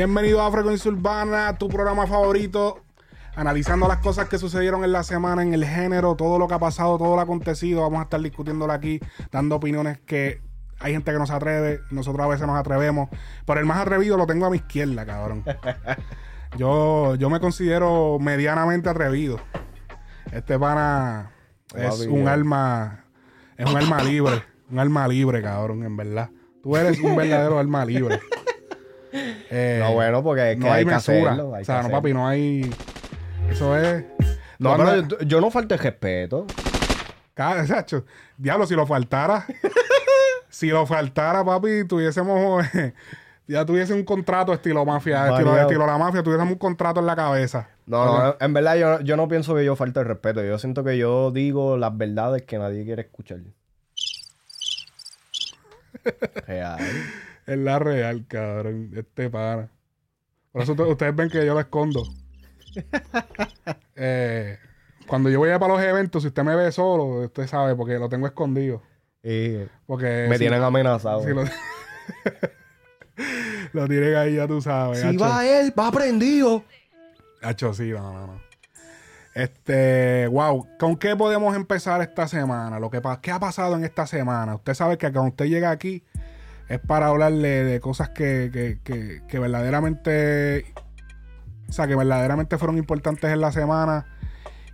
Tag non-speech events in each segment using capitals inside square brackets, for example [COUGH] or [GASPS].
Bienvenido a Frecuencia Urbana, tu programa favorito, analizando las cosas que sucedieron en la semana, en el género, todo lo que ha pasado, todo lo acontecido. Vamos a estar discutiéndolo aquí, dando opiniones que hay gente que no se atreve, nosotros a veces nos atrevemos, pero el más atrevido lo tengo a mi izquierda, cabrón. Yo, yo me considero medianamente atrevido. Este pana es un alma, es un alma libre, un alma libre, cabrón, en verdad. Tú eres un [LAUGHS] verdadero alma libre. Eh, No, bueno, porque es que no hay, hay que mesura. hacerlo, hay o sea, que no, hacerlo. papi, no hay. Eso es. No, pero yo, yo no falto el respeto. Cada, Sacho, diablo, si lo faltara. [LAUGHS] si lo faltara, papi, tuviésemos. [LAUGHS] ya tuviese un contrato estilo mafia, estilo, estilo la mafia, tuviésemos un contrato en la cabeza. No, no, en verdad yo, yo no pienso que yo falte el respeto. Yo siento que yo digo las verdades que nadie quiere escuchar. [LAUGHS] Real. Es la real, cabrón. Este pana. Por eso ustedes ven que yo lo escondo. Eh, cuando yo voy a para los eventos, si usted me ve solo, usted sabe, porque lo tengo escondido. Y Porque me si- tienen amenazado. si lo, [LAUGHS] lo tienen ahí, ya tú sabes. Si hacho. va él, va prendido. Hacho, sí, no, no, no. Este, wow, ¿con qué podemos empezar esta semana? Lo que ¿Qué ha pasado en esta semana? Usted sabe que cuando usted llega aquí es para hablarle de cosas que, que, que, verdaderamente, o sea, que verdaderamente fueron importantes en la semana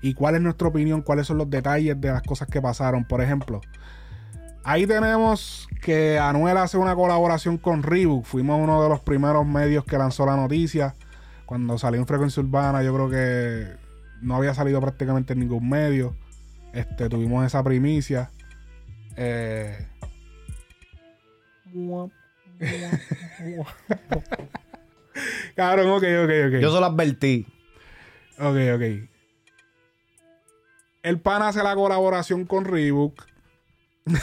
y cuál es nuestra opinión, cuáles son los detalles de las cosas que pasaron. Por ejemplo, ahí tenemos que Anuel hace una colaboración con Reebok. Fuimos uno de los primeros medios que lanzó la noticia. Cuando salió en Frecuencia Urbana, yo creo que no había salido prácticamente en ningún medio. Este, tuvimos esa primicia. Eh, cabrón, ok, ok, ok. Yo se lo advertí. Ok, ok. El pan hace la colaboración con Reebok. [LAUGHS]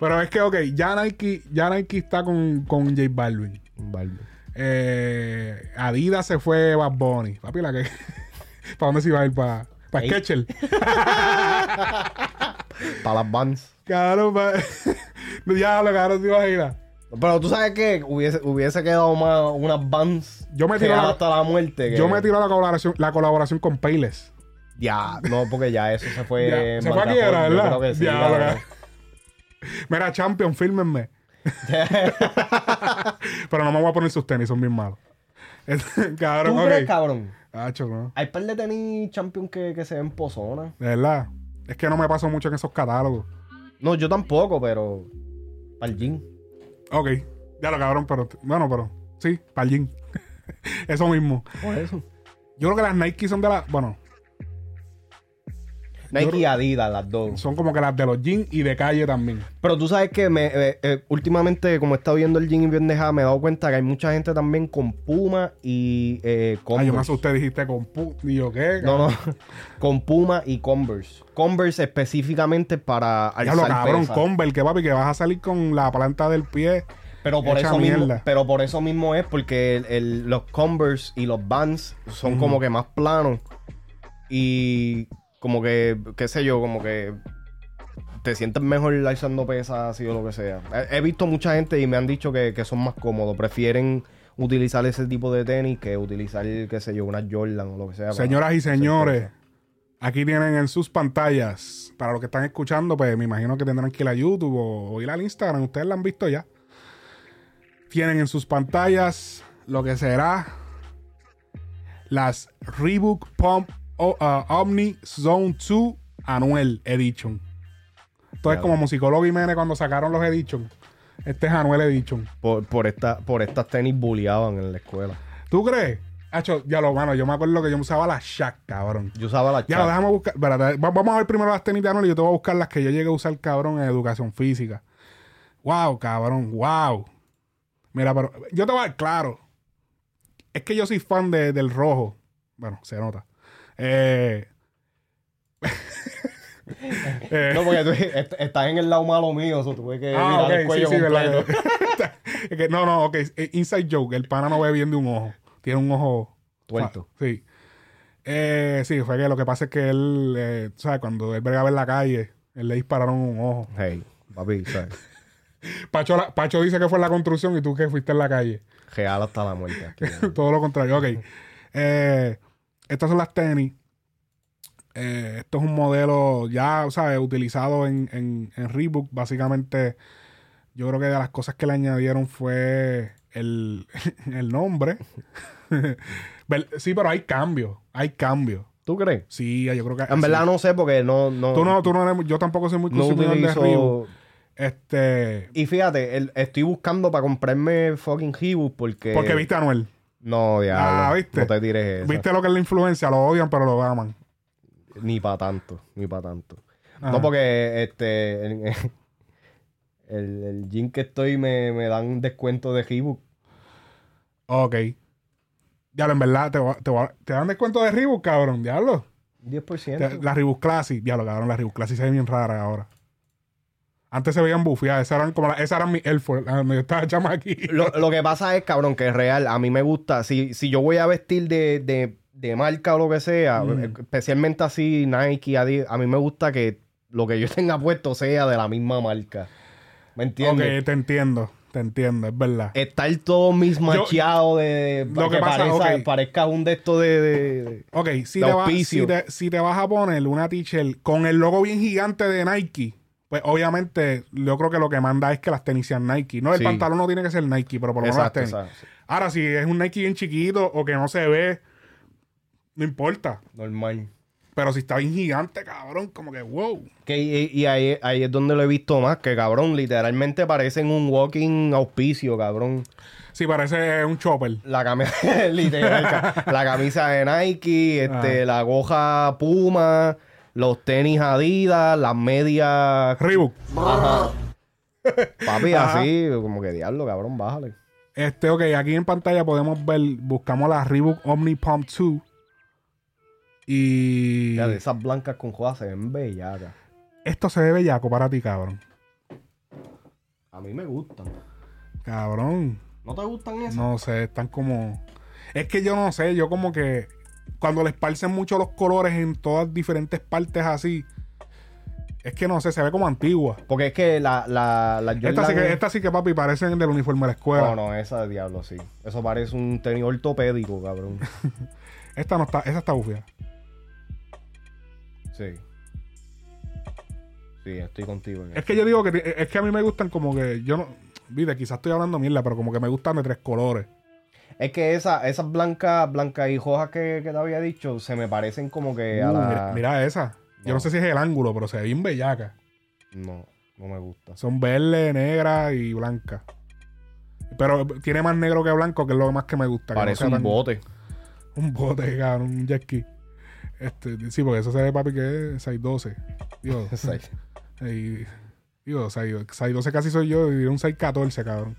Pero es que, ok, ya Nike, ya Nike está con, con J Balvin. Vale. Eh, Adidas se fue Bad Bunny. Papi, la que. [LAUGHS] ¿Para dónde se iba a ir? ¿Para pa Ey. Skechers? [LAUGHS] Para las vans. Cabrón, pa... [LAUGHS] Diablo, cabrón, te imaginas. Pero tú sabes que hubiese, hubiese quedado más unas vans. Yo me tiro la- hasta la muerte. que- Yo me tiró la colaboración, la colaboración con Payless. Ya, no, porque ya eso se fue. [LAUGHS] Ya, se fue yo ¿verdad? que sí, cabrón. cabrón. Mira, Champion, fírmenme. [LAUGHS] Pero no me voy a poner sus tenis, son bien malos. cabrón, ¿Tú ok. crees, cabrón? Hacho, ¿no? Hay par de tenis champion que, que se ven pozona. De verdad. Es que no me paso mucho en esos catálogos. No, yo tampoco, pero. Para el gym. Ok. Ya lo cabrón, pero. Bueno, pero. Sí, para el gym. [LAUGHS] Eso mismo. Por eso. Yo creo que las Nike son de las. Bueno, Nike y Adidas, las dos. son como que las de los jeans y de calle también. Pero tú sabes que me, eh, eh, últimamente, como he estado viendo el gym y pendeja, me he dado cuenta que hay mucha gente también con Puma y eh, Ah, Converse. yo me asusté, dijiste con pu. Y yo, ¿qué? No, no. [LAUGHS] con Puma y Converse. Converse específicamente para Ya lo cabrón, pesas. Converse, que papi, que vas a salir con la planta del pie. Pero por eso mismo, pero por eso mismo es porque el- el- los Converse y los Vans son como que más planos y como que, qué sé yo, como que te sientes mejor alzando pesas así o lo que sea. He, he visto mucha gente y me han dicho que, que son más cómodos, prefieren utilizar ese tipo de tenis que utilizar, qué sé yo, una Jordan o lo que sea. Señoras y señores, aquí tienen en sus pantallas, para los que están escuchando, pues me imagino que tendrán que ir a YouTube o, o ir al Instagram, ustedes la han visto ya. Tienen en sus pantallas lo que será las Reebok Pump uh, Omni Zone 2 Anuel Edition. Esto es Ya. como Musicólogo Mene cuando sacaron los Edition. Este es Anuel Edition. Por, por, esta, por estas tenis bulleaban en la escuela. ¿Tú crees? Hacho, ya lo mano, yo me acuerdo que yo usaba la Shaq, cabrón. Yo usaba la Ya, Chuck. déjame buscar. espérate, vamos a ver primero las tenis de Anuel y yo te voy a buscar las que yo llegué a usar, cabrón, en educación física. Wow, cabrón, wow. Mira, pero yo te voy a dar claro. Es que yo soy fan de- del rojo. Bueno, se nota. Eh, eh, [LAUGHS] No, porque tú est- estás en el lado malo mío, eso tuve que ah, mirar el sí, cuello sí, verdad. completo. [LAUGHS] No, no, ok. eh, Inside joke. El pana no ve bien de un ojo. Tiene un ojo Tuerto. Ah, sí. Eh, sí, fue que lo que pasa es que él, eh, ¿sabes? Cuando él bregaba en la calle, él le dispararon un ojo. Hey, papi, ¿sabes? [LAUGHS] Pacho, la- Pacho dice que fue en la construcción y tú que fuiste en la calle. Real hasta la muerte. Todo lo contrario. Ok. Eh, estas son las tenis. Eh, esto es un modelo ya, ¿sabes? Utilizado en, en, en Reebok. Básicamente, yo creo que de las cosas que le añadieron fue el, [LAUGHS] el nombre. [LAUGHS] Sí, pero hay cambios. Hay cambios. ¿Tú crees? Sí, yo creo que... En verdad sí. no sé porque no... no Tú no, tú no eres- yo tampoco soy muy no consumidor de Reebok. utilizo... Este... Y fíjate, el- estoy buscando para comprarme fucking Reebok porque... Porque viste a Anuel. No, ya. Ah, ¿viste? No te tires eso. Viste lo que es la influencia. Lo odian, pero lo aman. Ni para tanto, ni para tanto. Ajá. No, porque este... El, el, el gym que estoy me, me dan un descuento de Reebok. Ok. Diablo, en verdad, te, va- te, va- te dan descuento de Reebok, cabrón. Diablo. 10%. Te- la Reebok Classic. Diablo, cabrón, la Reebok Classic se ve bien rara ahora. Antes se veían bufiadas. Esas eran como la- esas eran mi ah, Donde yo estaba [LAUGHS] chama aquí. Lo, lo que pasa es, cabrón, que es real. A mí me gusta. Si, si yo voy a vestir de, de, de marca o lo que sea, Mm. especialmente así Nike, Adidas, a mí me gusta que lo que yo [LAUGHS] tenga puesto sea de la misma marca. ¿Me entiendes? Ok, te entiendo. Te entiendo, es verdad. Estar todo mismacheado de... Lo que pasa, parezca, ok. parezca un de estos de... de- de- Ok, si de te, vas, auspicio. si, te, si te vas a poner una t-shirt con el logo bien gigante de Nike, pues obviamente yo creo que lo que manda es que las tenis sean Nike. No, el Sí. pantalón no tiene que ser Nike, pero por lo menos las tenis. exacto. Ahora, si es un Nike bien chiquito o que no se ve, no importa. Normal. Pero si está bien gigante, cabrón, como que wow. Que, y y ahí, ahí es donde lo he visto más, que cabrón, literalmente parecen un walking auspicio, cabrón. Sí, parece un chopper. La camisa, [LAUGHS] literal, la camisa de Nike, este, Ah. la goja Puma, los tenis Adidas, las medias. Reebok. Ajá. Papi, Ajá. así, como que diablo, cabrón, bájale. Este, ok, aquí en pantalla podemos ver, buscamos la Reebok Omni Pump 2. Y Ya, de esas blancas con jodas se ven bellacas. esto se ve bellaco para ti, cabrón. A mí me gustan. Cabrón. ¿No te gustan esas? No sé, están como. Es que yo no sé, yo como que cuando le esparcen mucho los colores en todas diferentes partes así. Es que no sé, se ve como antigua. Porque es que la, la, la Esta sí, que, esta sí que, papi, parecen del uniforme de la escuela. No, no, esa de diablo, sí. Eso parece un tenis ortopédico, cabrón. [LAUGHS] Esta no está, esa está bufia. Sí. Sí, estoy contigo. en Es eso. que yo digo que es que a mí me gustan como que yo no. Viste, quizás estoy hablando mierda, pero como que me gustan de tres colores. Es que esa, esas blancas blancas y rojas que, que te había dicho se me parecen como que a Uh, la... mira, mira esa. Yo no sé si es el ángulo, pero se ve bien bellaca. No, no me gusta. Son verde, negra y blanca. Pero tiene más negro que blanco, que es lo más que me gusta. no Parece un tan- bote. Un bote, cabrón, un jet ski. Este, sí, porque eso se ve, papi, que es 612. [LAUGHS] Digo, Exacto. y, digo 6, 612 casi soy yo y un 614, cabrón.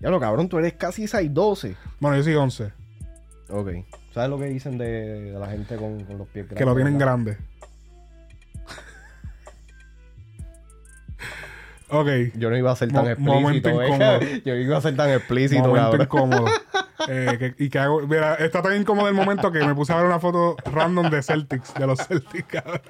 Ya lo cabrón, tú eres casi 6'12". Bueno, yo soy 11, Ok. ¿Sabes lo que dicen de, de la gente con, con los pies grandes? que lo tienen grande. [LAUGHS] ok. Yo no iba a ser tan Mo- explícito. eh. [LAUGHS] Yo iba a ser tan explícito, momento cabrón. incómodo. [LAUGHS] Eh, que- y que hago, mira, está tan incómodo el momento que me puse a ver una foto random de Celtics, de los Celtics, cabrón.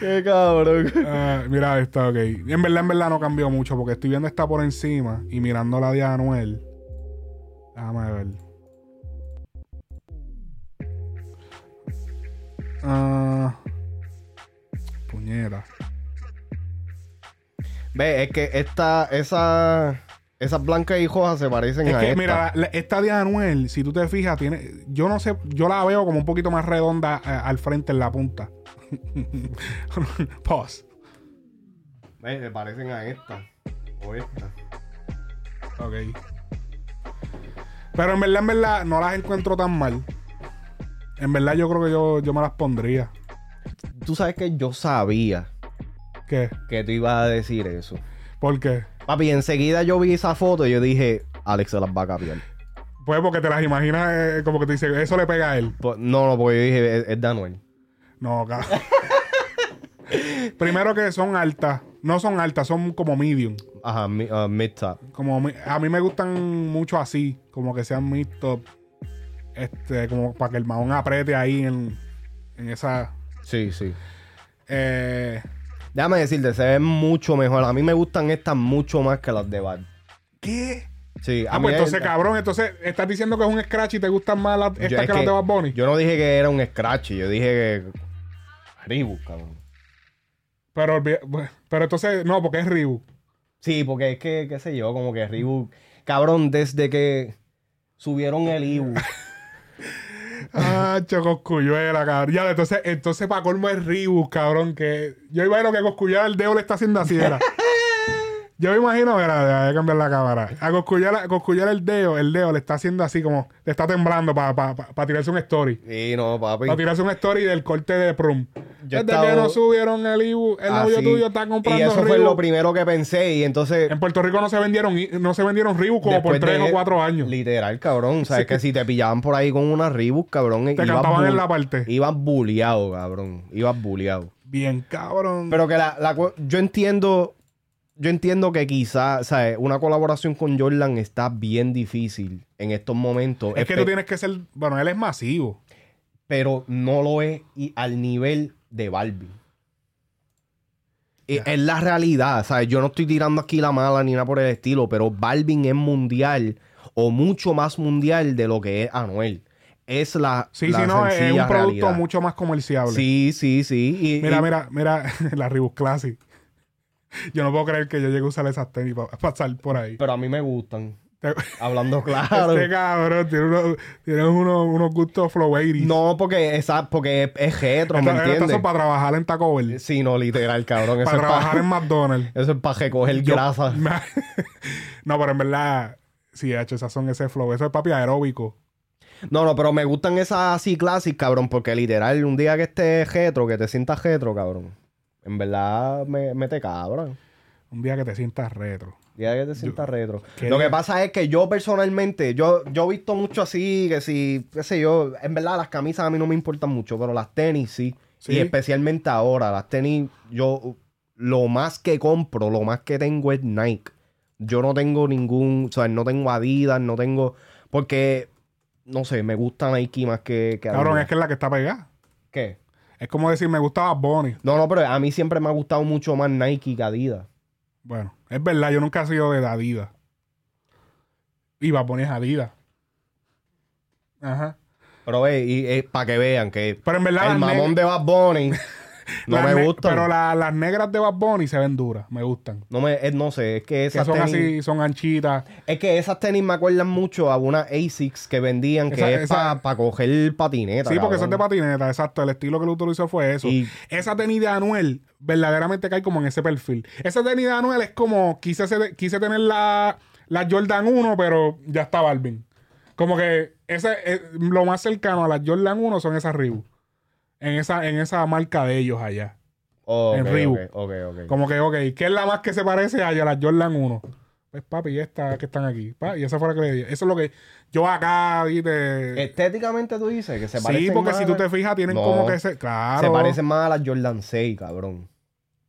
Qué cabrón. Ah, mira esta, ok. En verdad, en verdad no cambió mucho porque estoy viendo esta por encima y mirando la de Anuel. Déjame ver. Ah, puñera. Ve, es que esta, esa, esas blancas y rojas se parecen Es a que, esta. mira, la- esta de Anuel, si tú te fijas, tiene. Yo no sé, yo la veo como un poquito más redonda eh, al frente en la punta. [LAUGHS] Pause. Se parecen a esta. O esta. Ok. Pero en verdad, en verdad, no las encuentro tan mal. En verdad, yo creo que yo, yo me las pondría. Tú sabes que yo sabía ¿Qué? que tú ibas a decir eso. ¿Por qué? Papi, enseguida yo vi esa foto y yo dije, Alex se las va a cambiar. Pues porque te las imaginas eh, como que te dice, eso le pega a él. Pues, no, no, porque yo dije, es, es. No, cabrón. [LAUGHS] Primero que son altas. No son altas, son como medium. Ajá, mi- uh, mid top. Como mi- a mí me gustan mucho así, como que sean mid top. Este, como para que el mahón apriete ahí en, en esa. Sí, sí. Eh, Déjame decirte, se ven mucho mejor. A mí me gustan estas mucho más que las de Bad. ¿Qué? Sí, a Ah, mí pues es- entonces, cabrón, entonces estás diciendo que es un scratch y te gustan más las, yo- estas es que, las de Bad Bunny. Yo no dije que era un scratch, yo dije que. Reebok, cabrón. Pero, pero entonces, no, porque es Reebok. Sí, porque es que, qué sé yo, como que Reebok. Cabrón, desde que subieron el [LAUGHS] Ibu. Ah, Coscuyuela, cabrón. Ya, entonces, entonces para colmo es Reebok, cabrón, que yo imagino que Coscuyuela el dedo le está haciendo así, era. [LAUGHS] Yo me imagino, mira, voy a cambiar la cámara. A Coscuyuela el dedo, el dedo le está haciendo así como, le está temblando para tirarse un story. Sí, no, papi. Para tirarse un story del corte de prom. Yo Desde estaba- que no subieron el Ibu, el novio Así. tuyo está comprando Y eso fue lo primero que pensé. Y entonces. En Puerto Rico no se vendieron, no se vendieron Reebok como por tres o cuatro años. Literal, cabrón. Sabes que si te pillaban por ahí con una Reebok, cabrón. Te cantaban en la parte. Ibas bulleado, cabrón. Ibas bulleado. Bien, cabrón. Pero que la, yo entiendo. Yo entiendo que quizás, ¿sabes? Una colaboración con Jordan está bien difícil en estos momentos. es que tú tienes que ser, bueno, él es masivo. Pero no lo es y al nivel de Balvin. Es, es la realidad, ¿sabes? Yo no estoy tirando aquí la mala ni nada por el estilo, pero Balvin es mundial o mucho más mundial de lo que es Anuel. Es la, Sí, la sí, no, es un producto realidad. mucho más comerciable. Sí, sí, sí. Y- Mira, y- mira, mira, [LAUGHS] la Reebok Classic. [LAUGHS] Yo no puedo creer que yo llegue a usar esas tenis para pasar por ahí. Pero a mí me gustan. Hablando [LAUGHS] claro. Este cabrón tiene unos, tiene unos, unos gustos flow 80s. No, porque, esa, porque es, es retro, ¿me entiendes? son para trabajar en Taco Bell. Sí, no, literal, cabrón. [LAUGHS] Eso para trabajar en McDonald's. eso es para recoger Yo- grasa. no, pero en verdad, sí, hecho, esas son ese flow. Eso es papi aeróbico. No, no, pero me gustan esas así clásicas, cabrón, porque literal, un día que estés retro, que te sientas retro, cabrón, en verdad me, me te cabrón. Un día que te sientas retro. Un día que te sientas retro. ¿Qué Lo que pasa es que yo personalmente, yo, yo he visto mucho así, que si, qué sé yo, en verdad las camisas a mí no me importan mucho, pero las tenis sí. Sí. Y especialmente ahora, las tenis, yo lo más que compro, lo más que tengo es Nike. Yo no tengo ningún, o sea, no tengo Adidas, no tengo, porque, no sé, me gusta Nike más que, que Cabrón, Adidas. es que es la que está pegada. ¿Qué? Es como decir, me gustaba Bonnie. No, no, pero a mí siempre me ha gustado mucho más Nike que Adidas. Bueno, es verdad, yo nunca he sido de Adidas. Y Bad Bunny es Adidas. Ajá. Pero ve, y, para que vean que Pero en verdad, el mamón de Bad Bunny [LAUGHS] no las me ne- gusta. Pero la- las negras de Bad Bunny se ven duras, me gustan. No me, eh, no sé, es que Que esas son tenis, así, son anchitas. es que esas tenis me acuerdan mucho a unas Asics que vendían que Esa- es para coger patineta. Sí, porque son de patineta, exacto. El estilo que lo utilizó fue eso. Y- Esa tenis de Anuel verdaderamente cae como en ese perfil. Esa tenis de Anuel es como quise, ser- quise tener la, la Jordan 1, pero ya está Balvin. Como que ese, eh, lo más cercano a la Jordan 1 son esas Reebok. En esa, en esa marca de ellos allá. En Reebok. ok, ok, ok. Como que, ok, ¿qué es la más que se parece a la Jordan 1? Pues papi, y esta que están aquí. Pa, y esa fue la que le di. Eso es lo que yo acá ¿viste? Estéticamente tú dices que se sí, parecen porque más si tú te fijas, tienen No. como que se. Claro. Se parecen más a las Jordan 6, cabrón.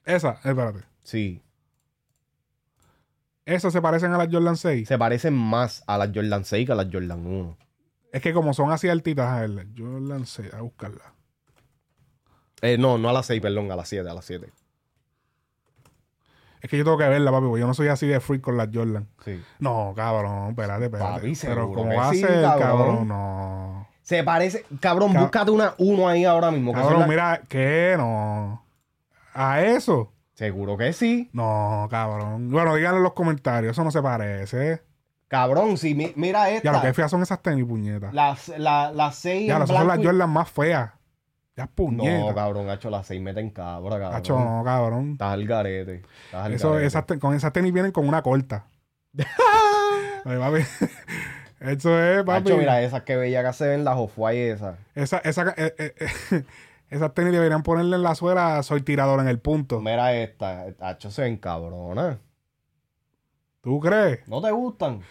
Esa, espérate. Sí. Esas se parecen a las Jordan 6. Se parecen más a las Jordan 6 que a las Jordan 1. Es que como son así altitas, a ver, Jordan 6, a buscarla. Eh, no, no a las 6, perdón, a las 7, a las 7. Es que yo tengo que verla, papi, porque yo no soy así de freak con las Jordan. Sí. No, cabrón, espérate, espérate. Papi, Pero seguro ¿cómo que va a sí, ser, cabrón. cabrón? No. Se parece. Cabrón, Cab- búscate una 1 ahí ahora mismo. que Cabrón, las- mira, ¿qué? No. ¿A eso? Seguro que sí. No, cabrón. Bueno, díganlo en los comentarios, eso no se parece. Cabrón, sí, mi- mira Ya esta. lo que feas son esas tenis, puñetas. Las la, las 6 Ya, esas son las Jordan más feas. Ya es No, cabrón, hecho las 6 meten cabra, cabrón. Hacho, no, cabrón. Estás al garete. Estás al Eso, garete. esas con esas tenis vienen con una corta. [LAUGHS] Ay, papi. [LAUGHS] Eso es, papi. Hacho, mira, esas que bella que se ven las off-white esas. Esa, esa, eh, eh, eh, [LAUGHS] esas tenis deberían ponerle en la suela soy tirador en el punto. Mira esta. Hacho, se ven cabronas. ¿Tú crees? ¿No te gustan?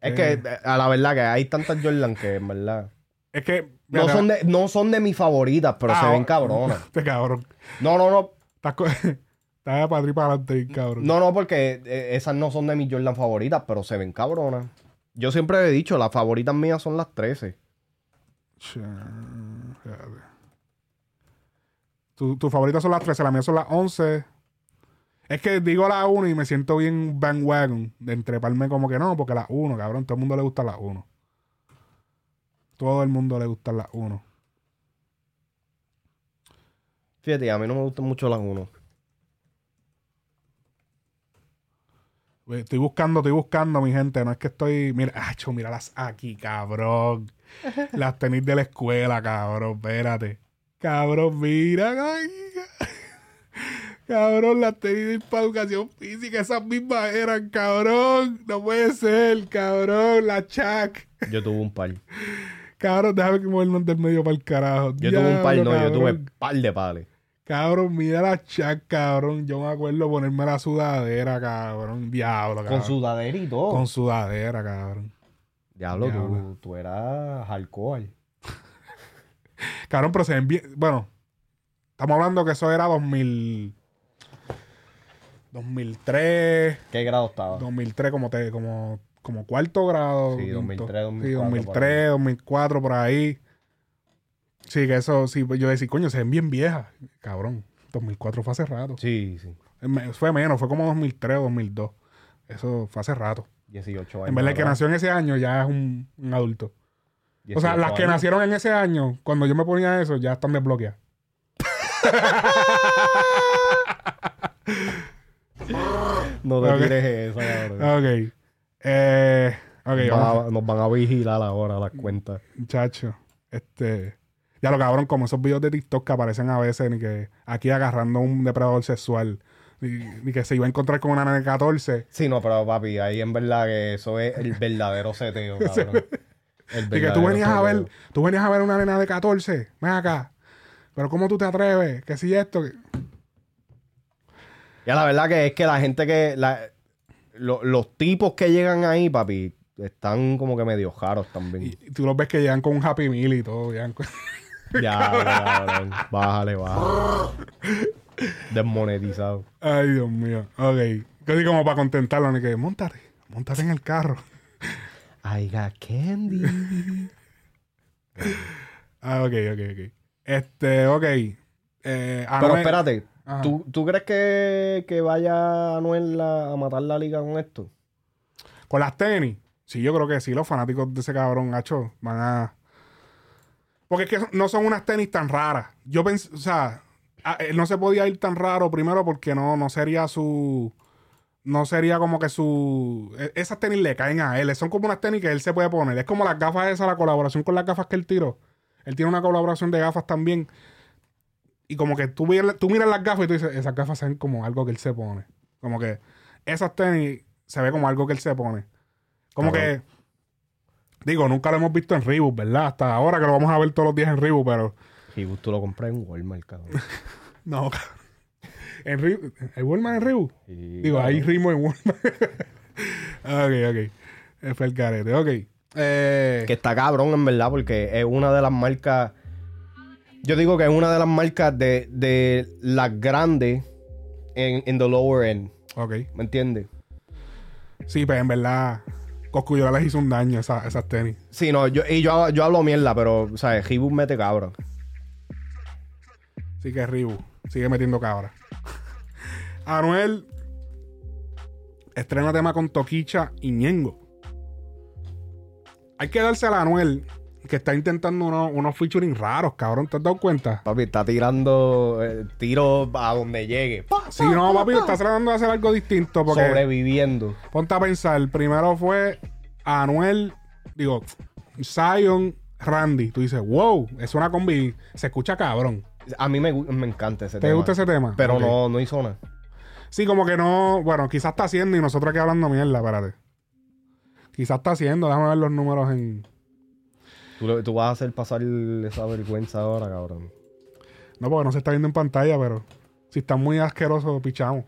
Es que, a la verdad, que hay tantas Jordan que, en verdad... Es que... No son, de, no son de mis favoritas, pero ah, se ven cabronas. [LAUGHS] Este cabrón. No, no, no. Estás [LAUGHS] estás para para adelante, cabrón. No, no, porque eh, esas no son de mis Jordan favoritas, pero se ven cabronas. Yo siempre he dicho, las favoritas mías son las 13. Cha- espérate. Tu, tu favorita son las 13, las mías son las 11. Es que digo la 1 y me siento bien bandwagon de entreparme como que no, porque la 1, cabrón, todo el mundo le gusta la 1. Todo el mundo le gusta la 1. Fíjate, a mí no me gustan mucho las 1. Estoy buscando, estoy buscando, mi gente. No es que estoy. Mira, acho, míralas aquí, cabrón. [LAUGHS] Las tenis de la escuela, cabrón. Espérate. Cabrón, mira. ay, Cabrón, las tenis para educación física, esas mismas eran, cabrón. No puede ser, cabrón. La chac. Yo tuve un par. [LAUGHS] Cabrón, déjame que movernos del medio para el carajo. Yo tuve un par, no, yo tuve cabrón. par de pales. Cabrón, mira la chac, cabrón. Yo me acuerdo ponerme la sudadera, cabrón. Diablo, cabrón. Con sudadera y todo. Con sudadera, cabrón. Diablo, Diablo. Tú, tú eras alcohol. [LAUGHS] Cabrón, pero se ven bien. Bueno, estamos hablando que eso era 2000. 2003. ¿Qué grado estaba? 2003, como, te, como, como cuarto grado. Sí, quinto. 2003, Sí, 2004, 2003, 2004, por ahí. Sí, que eso, sí, pues yo decía, coño, se ven bien viejas. Cabrón, 2004 fue hace rato. Sí, sí. Me- Fue menos, fue como 2003 o 2002. Eso fue hace rato. 18 años. En vez de que nació en ese año, ya es un, un adulto. O sea, 18 las que nacieron en ese año, cuando yo me ponía eso, ya están desbloqueadas. [LAUGHS] No te Ok. tires eso, cabrón. Ok. Eh, ok, Nos van a- nos van a vigilar ahora las cuentas. Muchacho. Este. Ya lo cabrón, como esos videos de TikTok que aparecen a veces, ni que aquí agarrando un depredador sexual, ni, ni que se iba a encontrar con una nena de 14, Sí, no, pero papi, ahí en verdad que eso es el verdadero seteo, [LAUGHS] cabrón. El y que tú venías a ver, tú venías a ver una nena de 14, ven acá. Pero ¿cómo tú te atreves? Que si esto, que- Ya la verdad que es que la gente que... la- lo- los tipos que llegan ahí, papi, están como que medio jaros también. y, tú los ves que llegan con un Happy Meal y todo, llegan con- [LAUGHS] Ya, cabrón. Bájale, bájale. Desmonetizado. Ay, Dios mío. Ok. Casi como para contentarlo, ni que, montate, montate en el carro. I got candy. Ah, ok, ok, ok. Este, ok. Eh, Pero espérate. ¿Tú, tú crees que, que vaya Anuel a, a matar la liga con esto? Con las tenis. Sí, yo creo que sí, los fanáticos de ese cabrón, hacho, van a. Porque es que no son unas tenis tan raras. Yo pensé, o sea, él no se podía ir tan raro primero porque no, no sería su. No sería como que su. e- Esas tenis le caen a él. Son como unas tenis que él se puede poner. Es como las gafas esas, la colaboración con las gafas que él tiró. Él tiene una colaboración de gafas también. Y como que tú, miras- tú miras las gafas y tú dices, esas gafas ven como algo que él se pone. Como que esas tenis se ve como algo que él se pone. Como que. Digo, nunca lo hemos visto en Reebok, ¿verdad? Hasta ahora que lo vamos a ver todos los días en Reebok, pero. Y tú lo compras en Walmart, cabrón. [LAUGHS] No, cabrón. En Reebok. ¿Hay Walmart en Reebok? Digo, hay cabrón, ritmo en Walmart. [LAUGHS] ok, ok. Fue el carete. Ok. Eh, Que está cabrón, en verdad, porque es una de las marcas. Yo digo que es una de las marcas de, de las grandes en, en the lower end. ok. ¿Me entiendes? Sí, pero en verdad. Coscuyola les hizo un daño esa- esas tenis. Sí, no, yo, y yo, yo hablo mierda, pero, o sea, Reebok mete cabra. Sí que es Reebok. Sigue metiendo cabra. [LAUGHS] Anuel. Estrena tema con Toquicha y Ñengo. Hay que darse a Anuel. Que está intentando unos, unos featuring raros, cabrón. ¿Te has dado cuenta? Papi, está tirando eh, tiros a donde llegue. Pa, Sí, no, papi, está tratando de hacer algo distinto. Porque Sobreviviendo. ponte a pensar. Primero fue Anuel, digo, Zion, Randy. Tú dices, wow, es una combi. Se escucha cabrón. A mí me, me encanta ese ¿Te tema. gusta ese tema? Pero no, no hizo nada. Sí, como que no. Bueno, quizás está haciendo y nosotros aquí hablando mierda, espérate. Quizás está haciendo, déjame ver los números en. Tú, vas a hacer pasar esa vergüenza ahora, cabrón. No, porque no se está viendo en pantalla, pero si está muy asqueroso, pichamos.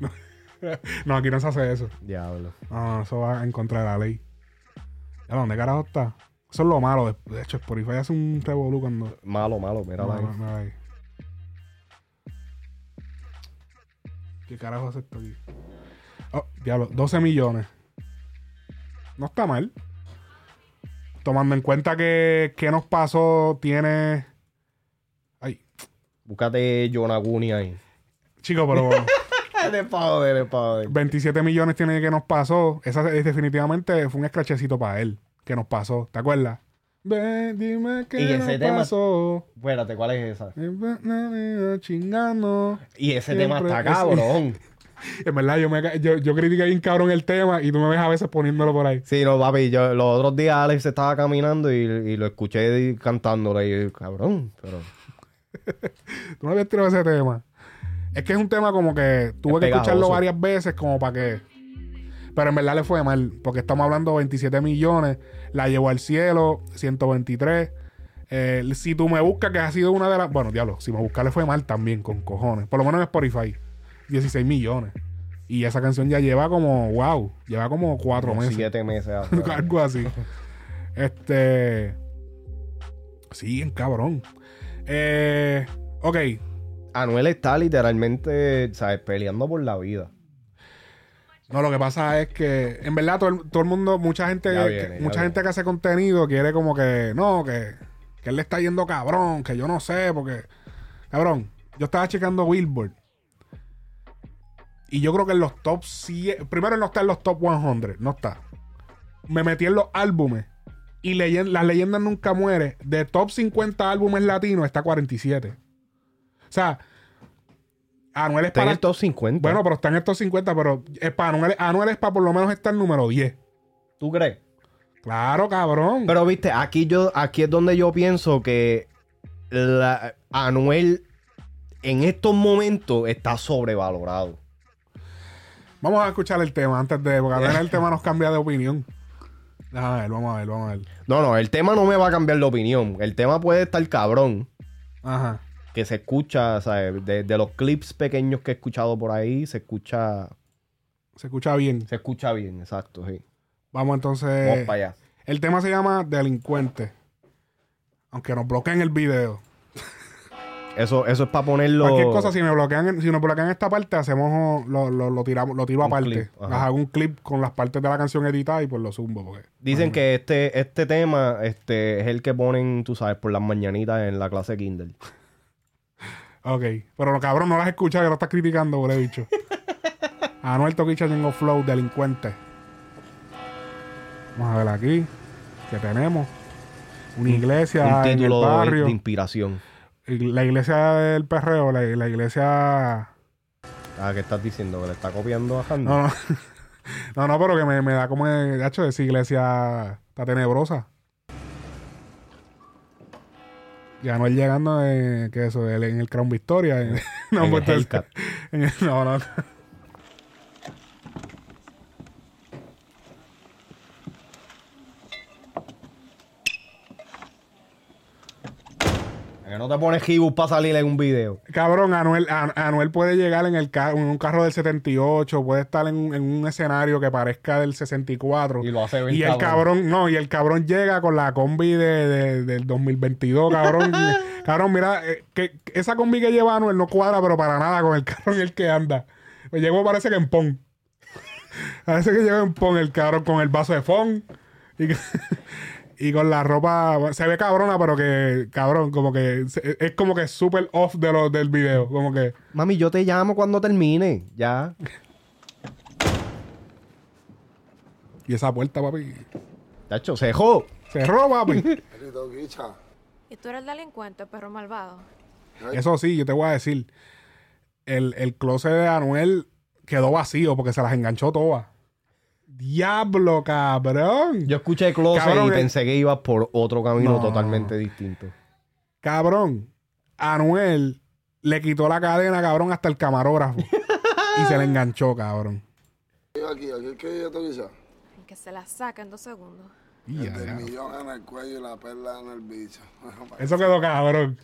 [LAUGHS] no, aquí no se hace eso. Diablo. No, no, eso va en contra de la ley. ¿Ya dónde carajo está? Eso es lo malo. De, de hecho, Spotify hace un revolú cuando. Malo, malo, mírala No, ahí. no, no, ahí. ¿Qué carajo es esto aquí? Oh, diablo, 12 millones. No está mal. Tomando en cuenta que, que nos pasó, tiene. Ay, Búscate Yonaguni ahí. chico, pero. de es pa' joder. 27 millones tiene que nos pasó. Esa es- definitivamente fue un escrachecito para él que nos pasó. ¿Te acuerdas? Ven, dime qué Y ese nos tema- pasó. Espérate, ¿cuál es esa? Chingando. Y ese Siempre tema está es- cabrón. [LAUGHS] [LAUGHS] En verdad, yo, me, yo, yo critiqué bien cabrón el tema y tú me ves a veces poniéndolo por ahí. Sí, no, papi, yo los otros días Alex estaba caminando y, y lo escuché y- cantándole y yo, cabrón, pero... [LAUGHS] Tú no habías tirado ese tema. Es que es un tema como que tuve Es que escucharlo varias veces como para que... Pero en verdad le fue mal, porque estamos hablando de 27 millones, la llevó al cielo, 123. Eh, si tú me buscas, que ha sido una de las... Bueno, diablo, si me buscas le fue mal también, con cojones. Por lo menos en Spotify, 16 millones. Y esa canción ya lleva como, wow, lleva como cuatro como meses. Siete meses. [LAUGHS] afuera. Algo así. Este. Sí, en cabrón. Eh, ok. Anuel está literalmente, ¿sabes? Peleando por la vida. No, lo que pasa es que, en verdad, todo el, todo el mundo, mucha gente, que- viene, mucha gente que hace contenido quiere como que, no, que, que él le está yendo cabrón, que yo no sé, porque, cabrón, yo estaba checando Billboard. Y yo creo que en los top 100, primero no está en los top 100, no está. Me metí en los álbumes y las leyendas nunca muere. De top 50 álbumes latinos está 47. O sea, Anuel es Está en para el top 50. bueno, pero está en estos 50, pero es para Anuel, Anuel es para por lo menos estar número 10. ¿Tú crees? Claro, cabrón. Pero viste, aquí yo, aquí es donde yo pienso que la- Anuel en estos momentos está sobrevalorado. Vamos a escuchar el tema antes de. Porque a ver, el tema nos cambia de opinión. Déjame ver, vamos a ver, vamos a ver. No, no, el tema no me va a cambiar de opinión. El tema puede estar cabrón. Ajá. Que se escucha, ¿sabes? De, de los clips pequeños que he escuchado por ahí, se escucha. Se escucha bien. Se escucha bien, exacto, sí. Vamos entonces. Vamos para allá. El tema se llama Delincuente. Aunque nos bloqueen el video. Eso, eso es para ponerlo. Cualquier cosa, si me bloquean, si nos bloquean esta parte, hacemos lo, lo, lo tiramos, lo tiro Un aparte. hago un clip con las partes de la canción editada y pues lo zumbo. Porque, Dicen que este, este tema este, es el que ponen, tú sabes, por las mañanitas en la clase Kindle. [LAUGHS] Ok. Pero lo cabrón, no las escuchas, que lo estás criticando, por he dicho. [LAUGHS] Anuel Toquicha Jingo Flow, delincuente. Vamos a ver aquí. ¿Qué tenemos? Una iglesia Un en el título barrio. de inspiración. La iglesia del perreo, la, la iglesia. Ah, ¿qué estás diciendo? ¿Que le está copiando a Handy? No, no. [LAUGHS] No, no, pero que me, me da como de hecho esa iglesia está tenebrosa. Y Anuel llegando de, ¿qué es eso? En el Crown Victoria. en- [LAUGHS] no, En el pues, en el- no, no. Que no te pones Hibus para salir en un video. Cabrón, Anuel, An- Anuel puede llegar en, el ca- en un carro del 78, puede estar en, en un escenario que parezca del 64. Y lo hace bien Y el cabrón. cabrón, no, y el cabrón llega con la combi de, de- del 2022, cabrón. [LAUGHS] cabrón, mira, eh, que esa combi que lleva Anuel no cuadra, pero para nada con el carro en el que anda. Me llegó, parece que en Pon. [LAUGHS] parece que llega en Pon el cabrón con el vaso de Fon. Y, que- [LAUGHS] y con la ropa, se ve cabrona, pero que, cabrón, como que es como que súper off de lo, del video. Como que, Mami, yo te llamo cuando termine. Ya. y esa puerta, papi, Tacho, cejo. cerró, papi. [LAUGHS] Y tú eres el delincuente, perro malvado. Eso sí, yo te voy a decir. El, el closet de Anuel quedó vacío porque se las enganchó todas. Diablo, cabrón. Yo escuché Closet Cabrón, y eh. pensé que ibas por otro camino No. totalmente distinto. Cabrón. Anuel le quitó la cadena, cabrón, hasta el camarógrafo. [LAUGHS] y se le enganchó, cabrón. Aquí, aquí es que yo te Guicha. Y que se la saca en dos segundos. Y El del millón en el cuello y la perla en el bicho. [LAUGHS] Eso quedó cabrón.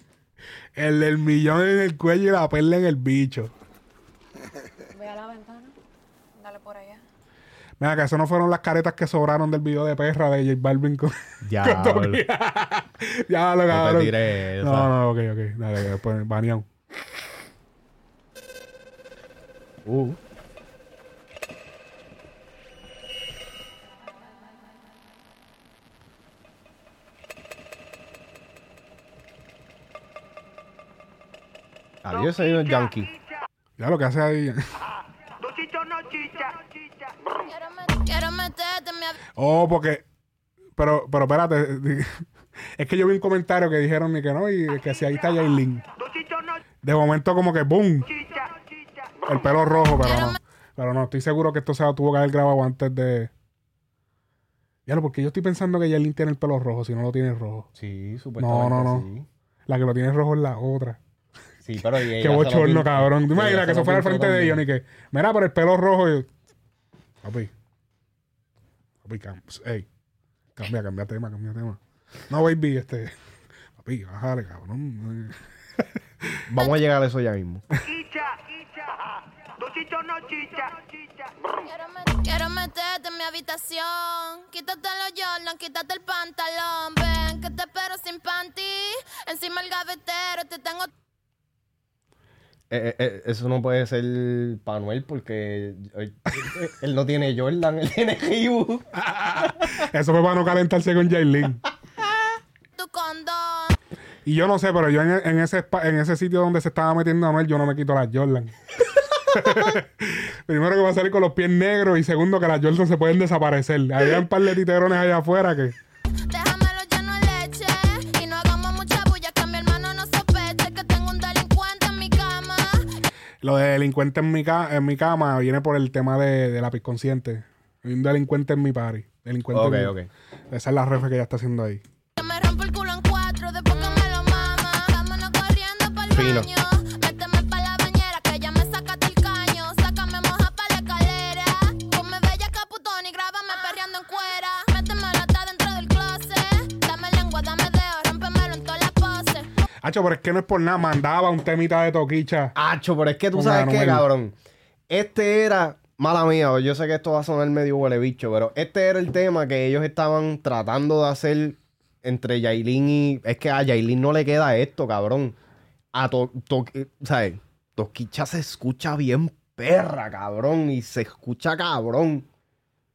El del millón en el cuello y la perla en el bicho. Voy a la ventana. Mira, que eso no fueron las caretas que sobraron del video de perra de J Balvin con, [LAUGHS] Ya. con [LAUGHS] ya lo No cabrón. te tiré esa. No, no, ok, ok. Dale, después baneado. Uh. Adiós, señor Yankee. Ya lo que hace ahí. Meterte en mi Oh, porque. Pero, pero espérate. [LAUGHS] Es que yo vi un comentario que dijeron ni que no y que si ahí está Yailin. De momento, como que ¡boom! El pelo rojo, pero no. Pero no, estoy seguro que esto se lo tuvo que haber grabado antes de. Ya lo, porque yo estoy pensando que Yailin tiene el pelo rojo, si no lo tiene rojo. Sí, No, supuestamente no, no. sí. La que lo tiene rojo es la otra. Sí, pero y [LAUGHS] ella Qué bochorno, cabrón. ¿Te Ella imaginas se que eso fuera al frente de ellos? Ni que, mira, por el pelo rojo. Y... Papi. Papi, cam... Ey. Cambia, cambia tema, cambia tema. No, baby, este. [LAUGHS] Papi, bájale, cabrón. [LAUGHS] Vamos a llegar a eso ya mismo. Quiero, met- quiero meterte en mi habitación. Quítate los Jordan, quítate el pantalón. Ven, que te espero sin panty. Encima el gavetero, te tengo Eh, eh, eh, eso no puede ser Panuel porque [LAUGHS] él no tiene Jordan, él tiene Reebok. [LAUGHS] Eso fue para no calentarse con Jailin. [LAUGHS] tu condón. Y yo no sé, pero yo en, en ese, en ese sitio donde se estaba metiendo Anuel, yo no me quito las Jordan. Primero que va a salir con los pies negros y segundo que las Jordan se pueden desaparecer. Hay un par de titerones allá afuera que... Lo de delincuente en mi, ca- en mi cama viene por el tema de, de lápiz consciente. Hay un delincuente en mi party. Delincuente Ok, en mi- ok. Esa es la refe que ella está haciendo ahí. Que Hacho, pero es que no es por nada. Mandaba un temita de toquicha. Acho, pero es que tú sabes qué, cabrón. Este era, mala mía, yo sé que esto va a sonar medio huele bicho, pero este era el tema que ellos estaban tratando de hacer entre Yailin y. Es que a Yailin no le queda esto, cabrón. A to, to- ¿sabes? Toquicha se escucha bien perra, cabrón, y se escucha cabrón.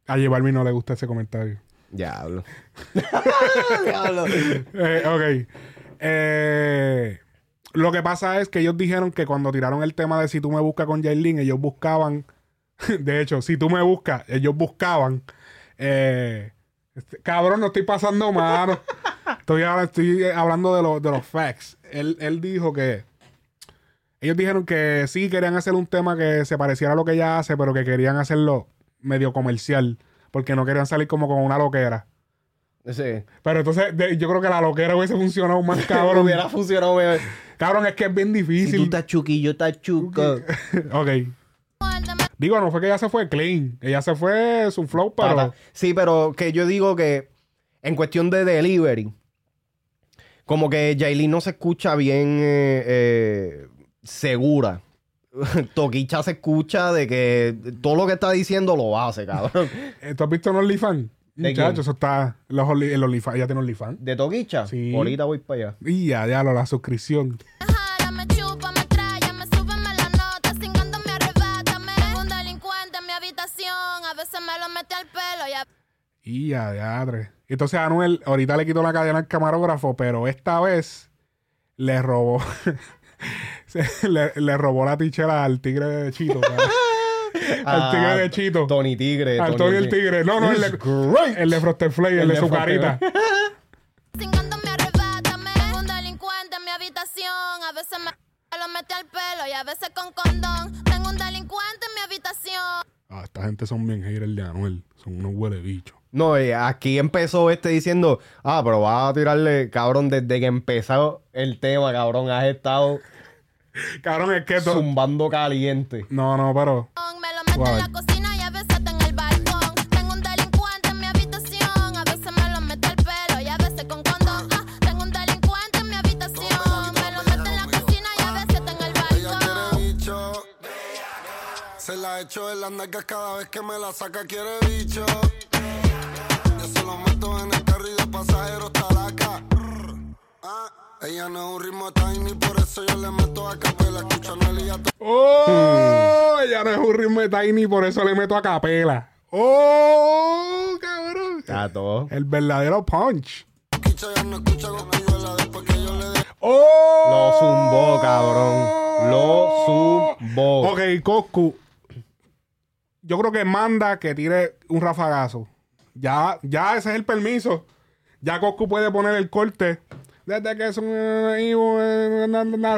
A llevarme no le gusta ese comentario. Diablo. [LAUGHS] [LAUGHS] Diablo. Eh, ok. Eh, lo que pasa es que ellos dijeron que cuando tiraron el tema de si tú me buscas con Jailin, ellos buscaban. [LAUGHS] De hecho, si tú me buscas, ellos buscaban. eh, este, cabrón, no estoy pasando mano. estoy, hab- estoy hablando de, los de los facts. Él, él dijo que. Ellos dijeron que sí querían hacer un tema que se pareciera a lo que ella hace, pero que querían hacerlo medio comercial. Porque no querían salir como con una loquera. Sí. Pero entonces de- yo creo que la loquera hubiese funcionado más [LAUGHS] Cabrón, hubiera funcionado. mejor. cabrón, es que es bien Si tú difícil. estás chuqui, yo estás chuco. [LAUGHS] ok. Digo, no fue que ella se fue clean. Ella se fue su flow, pero. Sí, pero que yo digo que en cuestión de delivery, como que Jailin no se escucha bien eh, eh, segura. [LAUGHS] Toquicha se escucha de que todo lo que está diciendo lo hace, cabrón. Eh, ¿Tú has visto en OnlyFans? ¿De Muchacho, quién? eso está. Los Only- el OnlyFans. Ella tiene OnlyFans. ¿De Toquicha? Sí. Ahorita voy para allá. Y ya, ya, lo, la suscripción. jala, me chupa, me trae, me súbeme la nota, cingando me arrebátame. Tengo un delincuente en mi habitación, a veces me lo mete al pelo y ya, ya, tres. Entonces Anuel ahorita le quitó la cadena al camarógrafo, pero esta vez le robó. [LAUGHS] le, le robó la tichera al tigre de Chito. Al tigre de Chito. Ah, Tony Tigre. Al Tony el tigre. No, no, el de, great. el de Frosted Flake, el, El de, de su carita. Me arrebátame. Tengo un delincuente en mi habitación. A veces me lo mete al pelo y a veces con condón. Tengo un delincuente en mi habitación. Ah, esta gente son bien haters de Anuel. Son unos huele bichos. No, eh, aquí empezó este diciendo, ah, pero vas a tirarle, cabrón, desde que empezó el tema, cabrón, has estado [LAUGHS] Cabrón, es que... to- zumbando caliente. No, no, pero... Me lo mete en la cocina y a veces está en el balcón. Tengo un delincuente en mi habitación. A veces me lo mete al pelo y a veces con condón. Ah, tengo un delincuente en mi habitación. Me lo mete en la cocina y a veces está en el Ella quiere balcón. bicho. Se la echo en las nalgas cada vez que me la saca, quiere bicho. Yo se lo meto en el carro y de pasajero ella no es un ritmo tiny, por eso yo le meto a capela. A to- ¡Oh! Ella no es un ritmo Tiny, por eso le meto a capela. ¡Oh! Cabrón. Todo. El verdadero punch. ¡Oh! Lo zumbó, cabrón. Lo zumbó. Ok, Coscu. yo creo que manda que tire un rafagazo. Ya, ya ese es el permiso. Ya Coscu puede poner el corte. Desde que es un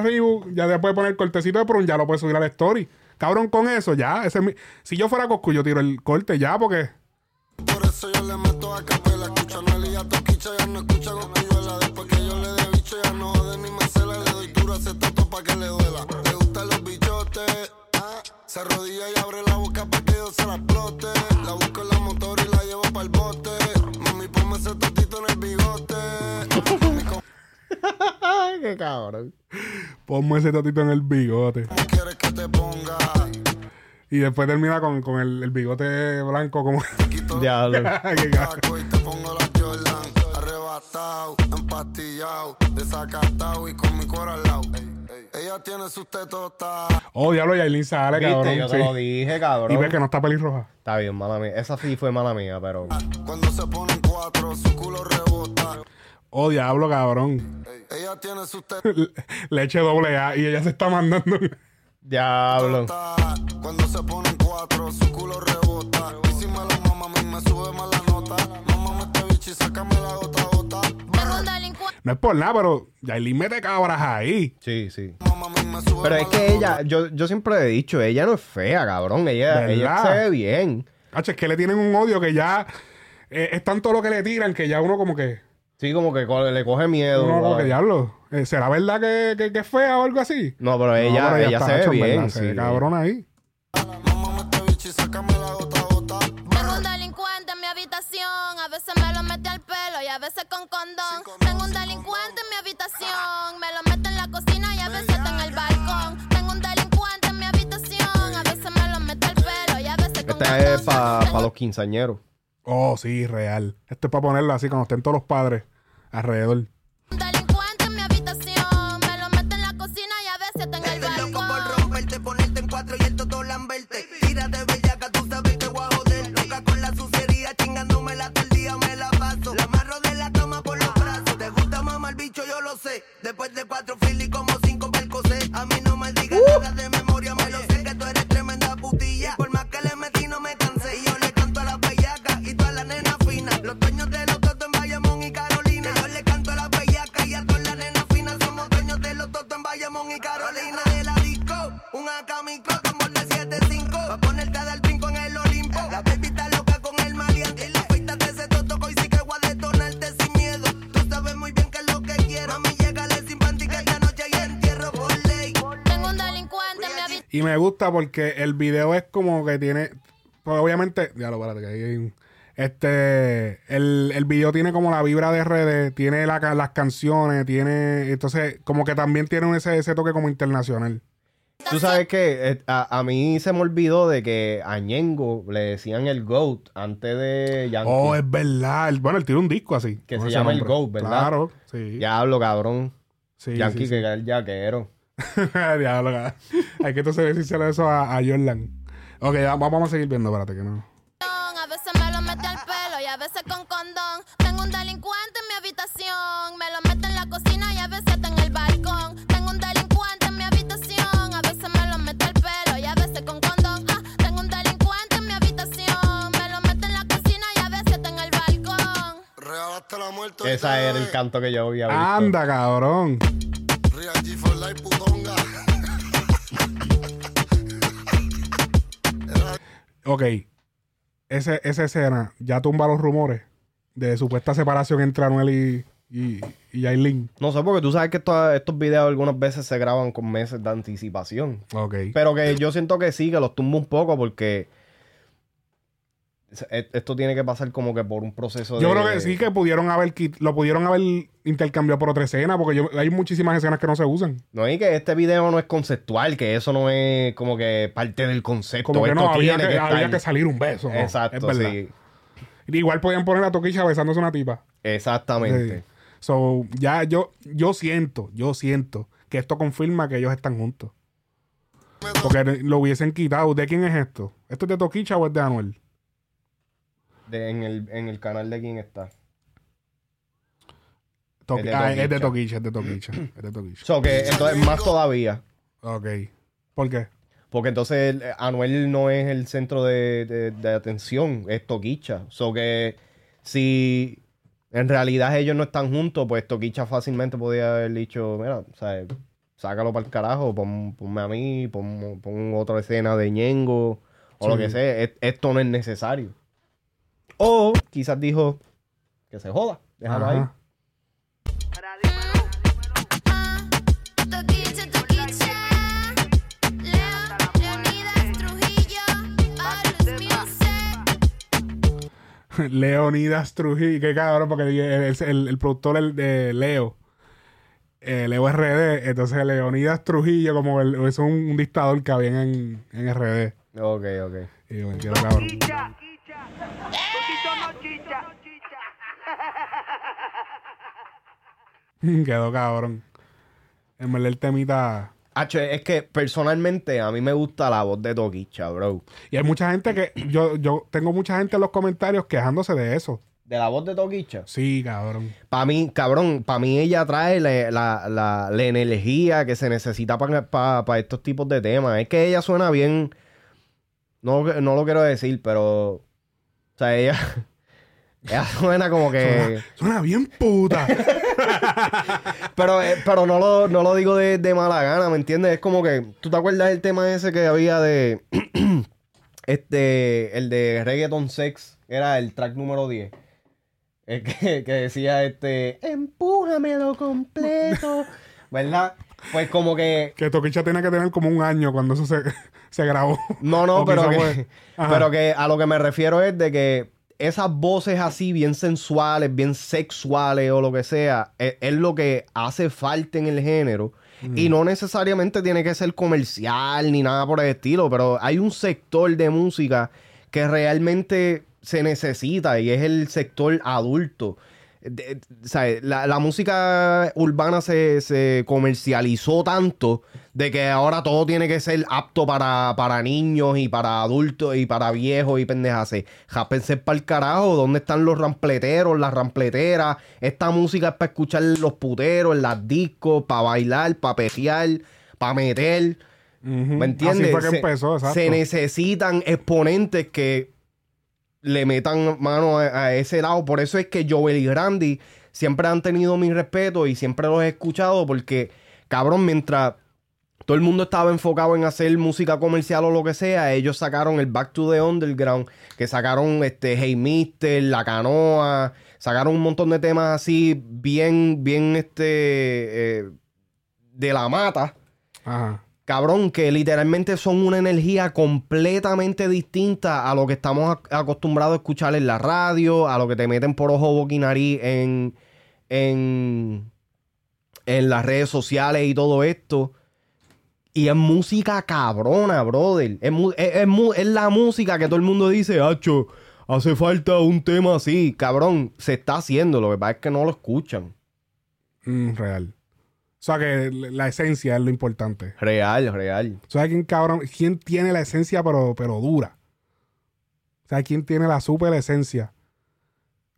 Ribu, ya después poner el cortecito de Prun, ya lo puede subir al story. Cabrón, con eso, ya. Ese es mi- si yo fuera Coscu, yo tiro el corte ya, porque. Por eso yo le meto a capela, escucha a Noel y a Toquicha, ya no escucha Cosculluela. Después que yo le dé bicho, ya no jode ni me cela. Le doy duro a ese toto pa' que le duela. Le gustan los bichotes, ah. Se arrodilla y abre la boca pa' que yo se la explote. La busco en la motor y la llevo pa'l bote. Mami, ponme ese totito en el bigote. [LAUGHS] Mami, ¿cómo Ay, qué cabrón. Ponme ese tatito en el bigote. quieres que te ponga? Y después termina con, con el, el bigote blanco como... [LAUGHS] Diablo. [LAUGHS] Qué ca- taco y te pongo la Jordan. Arrebatado, empastillado, desacatado y con mi cuero al lado. Ella tiene sus tetotas. oh, diablo, Yailin sale, cabrón. Viste, yo te sí. lo dije, cabrón. Y ves que no está pelirroja. Está bien, mala mía. Esa sí fue mala mía, pero. Cuando se ponen cuatro, su culo rebota. Oh, diablo, cabrón. Ella tiene. Le- [LAUGHS] Leche doble A y ella se está mandando. Diablo. Cuando se ponen cuatro, su culo rebota. Y si me lo mama, a mí me sube más la nota. Mamá, este bicho y sácame la gota a gota. Tengo un delincuente. No es por nada, pero Yailin mete cabras ahí. Sí, sí. Mamá, a mí me sube Pero es que ella, yo, yo siempre he dicho, ella no es fea, cabrón. Ella, ¿Verdad? ella se ve bien. Hacho, es que le tienen un odio que ya eh, es tanto lo que le tiran que ya uno como que. Sí, como que co- le coge miedo. Uno como que diablo. eh, ¿Será verdad que, que, que es fea o algo así? No, pero No, ella, pero ya ella está, se ve verdad, bien. Se sí. ve cabrón ahí. Mamá, este bicho y sácame la gota a gota. Tengo un delincuente en mi habitación, a veces me lo mete al pelo y a veces con condón. Tengo un delincuente en mi habitación, me lo mete en la cocina y a veces está en el balcón. Tengo un delincuente en mi habitación, a veces me lo mete al pelo y a veces con Esta es condón. para Tengo los quinceañeros. Oh, sí, real. Esto es para ponerlo así cuando estén todos los padres alrededor. un y Carolina. De la disco, un AK micro, tambor de 7-5. Pa' ponerte a dar brinco en el Olimpo. La baby está loca con el maleante. Y la feita de ese toto, hoy sí que voy a detonarte sin miedo. Tú sabes muy bien que es lo que quiero. Mami, llegale sin panty que esta noche hay entierro por ley. Tengo un delincuente en mi habitación. Y me gusta porque el video es como que tiene. Pues obviamente. Ya lo espérate, que ahí hay un- Este. El, el video tiene como la vibra de redes, tiene la las canciones, tiene. Entonces, como que también tiene ese, ese toque como internacional. Tú sabes que a, a mí se me olvidó de que a Ñengo le decían el GOAT antes de Yankee. Oh, es verdad. El- bueno, él tiene un disco así. Que se llama El. Goat, ¿verdad? Claro, sí. Ya hablo, cabrón. sí, Yankee sí, sí. que era el yaquero. [LAUGHS] Diablo, cabrón. Hay que entonces decírselo eso a, a Jordan. Ok, ya, vamos a seguir viendo, espérate que no. Y a veces con condón. Tengo un delincuente en mi habitación, me lo mete en la cocina y a veces está en el balcón. Tengo un delincuente en mi habitación, a veces me lo mete al pelo y a veces con condón. Ah, tengo un delincuente en mi habitación, me lo mete en la cocina y a veces está en el balcón. Real hasta la muerte. Ese era el canto que yo había visto. Anda, cabrón. Real G for life, putonga. Ok. Ese, esa escena ya tumba los rumores de supuesta separación entre Anuel y, y, y Yailin. No sé, porque tú sabes que estos, estos videos algunas veces se graban con meses de anticipación. Ok. Pero que yo siento que sí, que los tumba un poco porque esto tiene que pasar como que por un proceso de... Yo creo que sí que pudieron haber lo pudieron haber intercambiado por otra escena, porque yo- hay muchísimas escenas que no se usan. No, y que este video no es conceptual, que eso no es como que parte del concepto. Como que Esto no, había tiene que, estar- había que salir un beso. ¿no? Exacto, es sí. Igual podían poner a Toquilla besándose una tipa. Exactamente. Sí. So, ya yo, yo siento, yo siento que esto confirma que ellos están juntos. Porque lo hubiesen quitado. ¿De quién es esto? ¿Esto es de Toquicha o es de Anuel? De- en, el, en el canal de quién está. Toqui- Es de ah, es de Toquicha. Es de Toquicha. es de Toquicha. So que entonces más todavía. Ok. ¿Por qué? Porque entonces Anuel no es el centro de, de- de atención, es Toquicha. So que si en realidad ellos no están juntos, pues Toquicha fácilmente podía haber dicho, mira, o sea, sácalo para el carajo, pon- ponme a mí, pon, pon otra escena de Ñengo o lo Sí. que sea. Es- esto no es necesario. O quizás dijo que se joda, déjalo ahí. Ajá. Leo, [LAUGHS] Leonidas, Trujillo. Qué cabrón, porque el, el- el- productor el de Leo, eh, Leo RD, entonces Leonidas Trujillo, como el, es un, un dictador que había en, en RD. Ok, ok. Y yo, qué cabrón. Chicha, chicha. Poquito no chicha, chicha. [LAUGHS] Quedó cabrón. En verdad el temita. Hacho, es que personalmente a mí me gusta la voz de Toquicha, bro. Y hay mucha gente que. Yo, yo tengo mucha gente en los comentarios quejándose de eso. De la voz de Toquicha. Sí, cabrón. Para mí, cabrón, para mí ella trae la, la- la- la energía que se necesita para estos tipos de temas. Es que ella suena bien. No, no lo quiero decir, pero. O sea, ella. [LAUGHS] Ella suena como que. Suena bien puta. [LAUGHS] Pero, eh, pero no, lo, no lo digo de, de mala gana, ¿me entiendes? Es como que. ¿Tú te acuerdas del tema ese que había de. [CLEARS THROAT] este. El de Reggaeton Sex? Era el track número 10. El que, que decía este. Empújamelo completo. [LAUGHS] ¿Verdad? Pues como que. que Toquicha tiene que tener como un año cuando eso se, [LAUGHS] se grabó. No, no, pero que, fue- pero que a lo que me refiero es de que esas voces así, bien sensuales, bien sexuales o lo que sea, e- es, lo que hace falta en el género. Y no necesariamente tiene que ser comercial ni nada por el estilo, pero hay un sector de música que realmente se necesita y es el sector adulto. De- la, la música urbana se, se comercializó tanto de que ahora todo tiene que ser apto para, para niños y para adultos y para viejos y pendejas. Jápense para el carajo, ¿dónde están los rampleteros, las rampleteras? Esta música es para escuchar los puteros, en las discos, para bailar, para pejear, para meter. ¿Me entiendes? Así fue que Se- empezó, exacto. Se necesitan exponentes que le metan mano a, ese lado. Por eso es que Joel y Randy siempre han tenido mi respeto y siempre los he escuchado porque, cabrón, mientras todo el mundo estaba enfocado en hacer música comercial o lo que sea, ellos sacaron el Back to the Underground, que sacaron este Hey Mister, La Canoa, sacaron un montón de temas así bien, bien este eh, de la mata. Ajá. Cabrón, que literalmente son una energía completamente distinta a lo que estamos ac- acostumbrados a escuchar en la radio, a lo que te meten por ojo, boca y nariz en, en, en las redes sociales y todo esto. Y es música cabrona, brother. Es, es- es la música que todo el mundo dice, hacho, hace falta un tema así. Cabrón, se está haciendo, lo que pasa es que no lo escuchan. Mm, real. O sea que la esencia es lo importante. Real, real. ¿Sabes quién, cabrón? ¿Quién tiene la esencia pero, pero dura? ¿Sabes quién tiene la super esencia?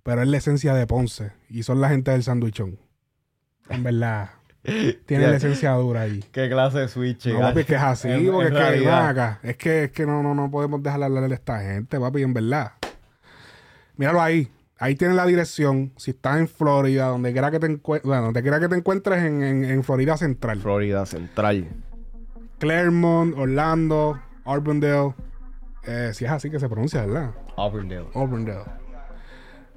Pero es la esencia de Ponce. Y son la gente del sandwichón. En verdad. [LAUGHS] Tiene la esencia dura ahí. ¿Qué clase de switch? No, papi, es que es así, En- en porque es que, ven acá, es que, es que no, no, no podemos dejar hablar de esta gente, papi, en verdad. Míralo ahí. Ahí tiene la dirección. Si estás en Florida, donde quiera que te encuentres, bueno, donde quiera que te encuentres en, en- en Florida Central. Florida Central. Claremont, Orlando, Auburndale. Eh, si es así que se pronuncia, ¿verdad? Auburndale. Auburndale.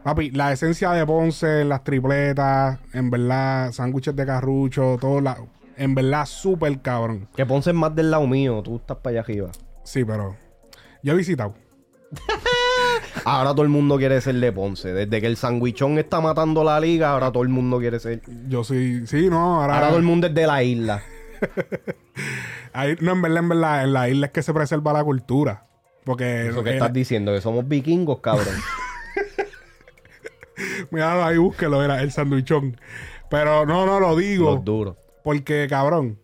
Papi, la esencia de Ponce, en las tripletas, en verdad, sándwiches de carrucho, todo la, en verdad, súper cabrón. Que Ponce es más del lado mío, tú estás para allá arriba. Sí, pero yo he visitado. [LAUGHS] Ahora todo el mundo quiere ser de Ponce. Desde que el sandwichón está matando la liga, ahora todo el mundo quiere ser. Yo sí, sí, no, ahora, Ahora todo el mundo es de la isla. [LAUGHS] ahí- no, en verdad, en verdad, en la isla es que se preserva la cultura. Porque Eso que eh, estás diciendo, que somos vikingos, cabrón. [LAUGHS] mira, ahí búsquelo, era el sandwichón. Pero no, no lo digo. Los duros. Porque, cabrón,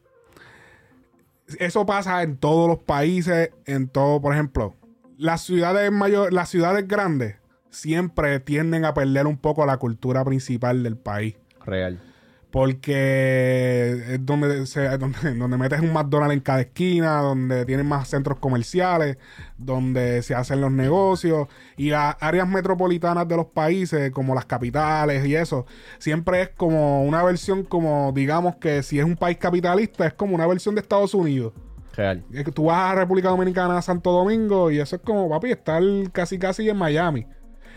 eso pasa en todos los países, en todo, por ejemplo, las ciudades mayor, las ciudades grandes siempre tienden a perder un poco la cultura principal del país. Real. Porque es donde, se, donde, [LAUGHS] donde metes un McDonald's en cada esquina, donde tienen más centros comerciales, donde se hacen los negocios. Y las áreas metropolitanas de los países, como las capitales y eso, siempre es como una versión como, digamos que si es un país capitalista, es como una versión de Estados Unidos. Real. Tú vas a República Dominicana, a Santo Domingo, y eso es como, papi, estar casi casi en Miami.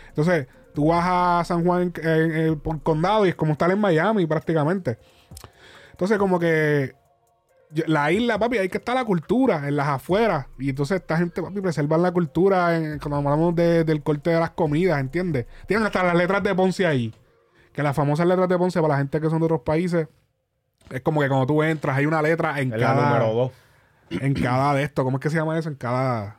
Entonces, tú vas a San Juan en, en- por condado y es como estar en Miami prácticamente. Entonces, como que la isla, papi, hay que estar la cultura en las afueras. Y entonces esta gente, papi, preservan la cultura en- cuando hablamos de- del corte de las comidas, ¿entiendes? Tienen hasta las letras de Ponce ahí. Que las famosas letras de Ponce, para la gente que son de otros países, es como que cuando tú entras, hay una letra en Es la cada número dos. En cada de esto. ¿Cómo es que se llama eso? En cada.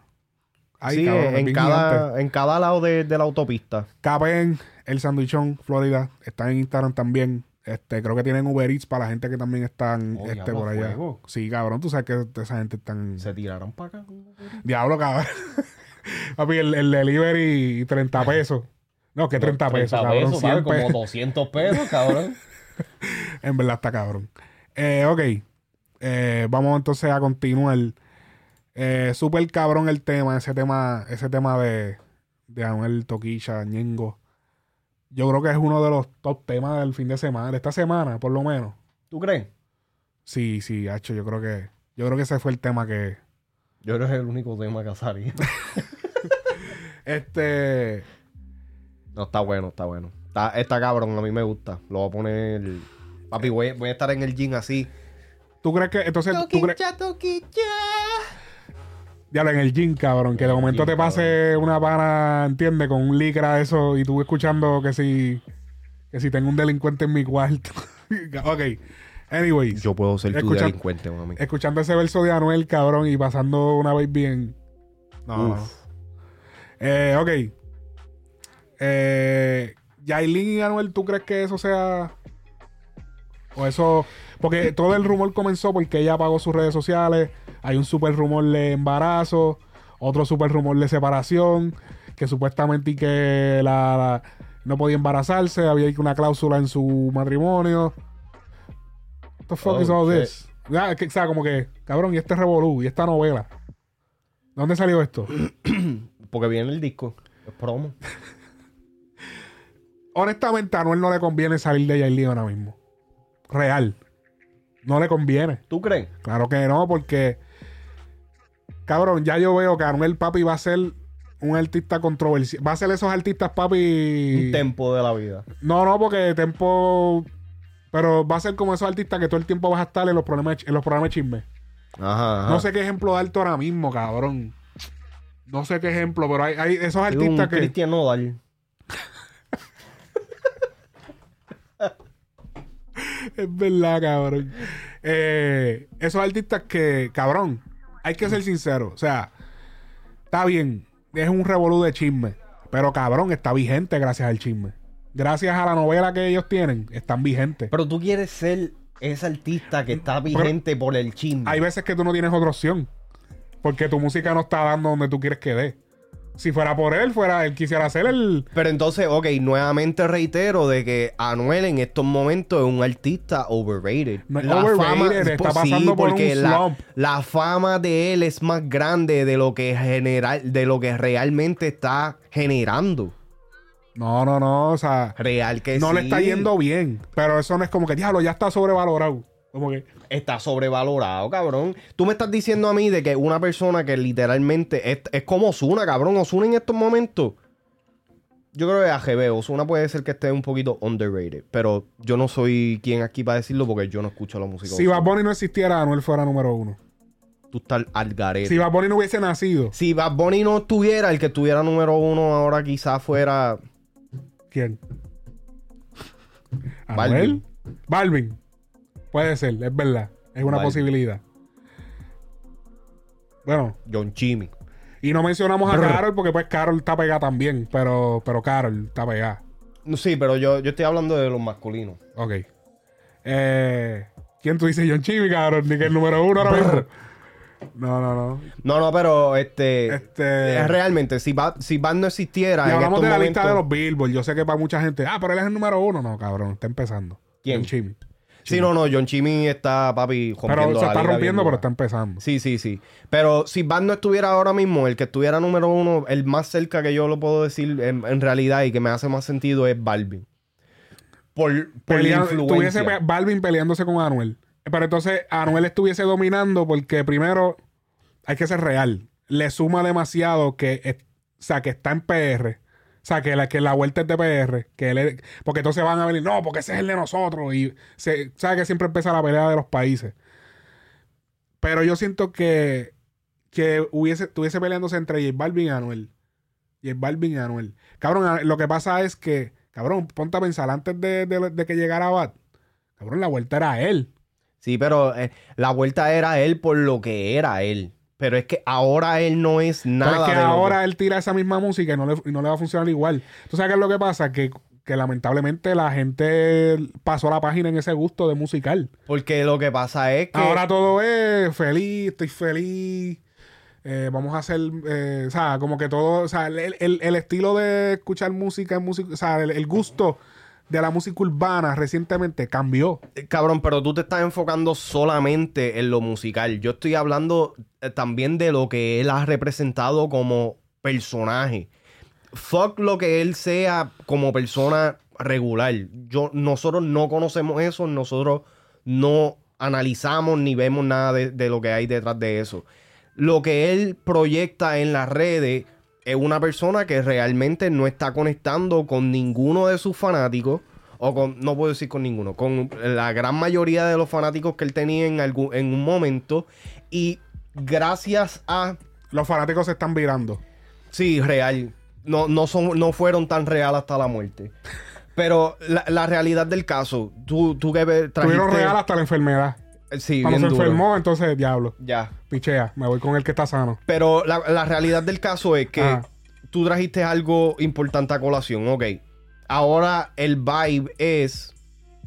Ay, sí, cabrón, en cada, en cada lado de, de la autopista. Capen, El Sandwichón, Florida. Está en Instagram también. Este, creo que tienen Uber Eats para la gente que también están Oh, este, por allá. fuego. Sí, cabrón. Tú sabes que esa gente están. Se tiraron para acá. Diablo, cabrón. [LAUGHS] Papi, el, el delivery 30 pesos. No, que 30 pesos, cabrón. 100 pesos. 200 pesos, cabrón. [LAUGHS] En verdad está cabrón. Eh, ok. Eh, vamos entonces a continuar. Eh, Súper cabrón el tema, ese tema, ese tema de, de Anuel Toquilla, Ñengo. Yo creo que es uno de los top temas del fin de semana, de esta semana, por lo menos. ¿Tú crees? Sí, sí, hacho, yo creo que, yo creo que ese fue el tema que, Yo creo que es el único tema que salí. [LAUGHS] este, No, está bueno, está bueno. Está, está cabrón, a mí me gusta. Lo voy a poner. Papi, voy, voy a estar en el gym así. ¿Tú crees que, entonces, tú crees, ya en el gym, cabrón, que de momento gym, te pase una pana, ¿entiendes? Con un licra eso y tú escuchando que si, que si tengo un delincuente en mi cuarto. [LAUGHS] ok. Anyways. Yo puedo ser tu delincuente, mami. escuchando ese verso de Anuel, cabrón, y pasando una vez bien. No, no, no. Uf. Eh, ok. Eh, Yailin y Anuel, ¿tú crees que eso sea. O eso. Porque todo el rumor comenzó porque ella apagó sus redes sociales. Hay un super rumor de embarazo. Otro super rumor de separación. Que supuestamente que la, la- no podía embarazarse. Había una cláusula en su matrimonio. What the fuck Oh, is all shit. this? Ya, que, o sea, como que, cabrón, y este revolú, y esta novela. ¿Dónde salió esto? [CLEARS THROAT] Porque viene el disco. Es promo. honestamente a Anuel no le conviene salir de Yailin ahora mismo. Real. No le conviene. ¿Tú crees? Claro que no, porque... Cabrón, ya yo veo que Anuel Papi va a ser un artista controversial. Va a ser esos artistas Papi... Un tempo de la vida. No, no, porque Tempo... Pero va a ser como esos artistas que todo el tiempo vas a estar en los programas, en los programas de chisme. Ajá, ajá. No sé qué ejemplo darte ahora mismo, cabrón. No sé qué ejemplo, pero hay, hay esos Es un artistas que... Cristian Nodal. Es verdad, cabrón. Eh, esos artistas que, cabrón, hay que ser sincero. O sea, está bien, es un revolú de chisme. Pero cabrón, está vigente gracias al chisme. Gracias a la novela que ellos tienen, están vigentes. Pero tú quieres ser ese artista que está vigente por el chisme. Hay veces que tú no tienes otra opción. Porque tu música no está dando donde tú quieres que dé. Si fuera por él, fuera él quisiera hacer el. Pero entonces, ok, nuevamente reitero de que Anuel en estos momentos es un artista overrated. No es overrated, está pasando por porque un la, slump. la fama de él es más grande de lo que general, de lo que realmente está generando. No, no, no. O sea, Real que no le está yendo bien. Pero eso no es como que, diablo, ya está sobrevalorado. Como que. Está sobrevalorado, cabrón. Tú me estás diciendo a mí de que una persona que literalmente es, es como Osuna, cabrón. Osuna en estos momentos. Yo creo que AGB, Osuna puede ser que esté un poquito underrated. Pero yo no soy quien aquí para decirlo porque yo no escucho la música. Si Bad. Bunny no existiera, Anuel fuera número uno. Tú estás al garete. Si Bad Bunny no hubiese nacido, Si Bad Bunny no estuviera, el que estuviera número uno ahora quizás fuera. ¿quién? Balvin. ¿Anuel? Balvin. Puede ser, es verdad. Es una posibilidad. Bueno, John Chimmy. y no mencionamos a Brr. Carol porque pues Carol está pegada también, pero, pero Carol está pegada. No, Sí, pero yo, yo estoy hablando de los masculinos. Ok. Eh, ¿Quién tú dices? John Chimmy, cabrón, ni que el número uno ahora mismo. No, no, no. No, no, pero este. Este- es realmente, si Bad, si Bad no existiera. Y en hablamos estos de la lista de los Billboard. Yo sé que para mucha gente, ah, pero él es el número uno. No, cabrón, está empezando. ¿Quién? John Chimmy. Sí, no, no, John Chimmy está, papi, rompiendo Pero se está rompiendo, pero está empezando. Sí, sí, sí. Pero si Bad no estuviera ahora mismo, el que estuviera número uno, el más cerca que yo lo puedo decir en, en realidad y que me hace más sentido es Balvin. Por, por la influencia. tuviese Balvin peleándose con Anuel. Pero entonces Anuel estuviese dominando porque primero hay que ser real. Le suma demasiado que, es- o sea, que está en PR. O sea, que la, que la vuelta es de PR. Que él porque entonces van a venir, no, porque ese es el de nosotros. Y se, sabe que siempre empieza la pelea de los países. Pero yo siento que, que hubiese, estuviese peleándose entre J Balvin y Anuel. J Balvin y Anuel. Cabrón, lo que pasa es que, cabrón, ponte a pensar, antes de, de- que llegara Bad, cabrón, la vuelta era él. Sí, pero eh, la vuelta era él por lo que era él. Pero es que ahora él no es Pero nada es que de ahora él tira esa misma música y no le, y no le va a funcionar igual. ¿Tú sabes qué es lo que pasa? Que, que lamentablemente la gente pasó la página en ese gusto de musical. Porque lo que pasa es que... Ahora todo es feliz, estoy feliz. eh, vamos a hacer, eh, o sea, como que todo, o sea, el, el- el estilo de escuchar música música, o sea, el, el gusto de la música urbana recientemente cambió. Eh, Cabrón, pero tú te estás enfocando solamente en lo musical. Yo estoy hablando eh, también de lo que él ha representado como personaje. Fuck lo que él sea como persona regular. Yo, nosotros no conocemos eso, nosotros no analizamos ni vemos nada de, de lo que hay detrás de eso. Lo que él proyecta en las redes es una persona que realmente no está conectando con ninguno de sus fanáticos. O con, no puedo decir con ninguno, con la gran mayoría de los fanáticos que él tenía en, algún, en un momento. Y gracias a Los fanáticos se están virando. Sí, real. No, no, son, no fueron tan real hasta la muerte. Pero la, la realidad del caso, tú, tú que trajiste... Tuvieron real hasta la enfermedad. Sí, Cuando bien se duro. enfermó, entonces diablo. Ya. Pichea, me voy con el que está sano. Pero la, la realidad del caso es que Ajá. tú trajiste algo importante a colación, ok. Ahora el vibe es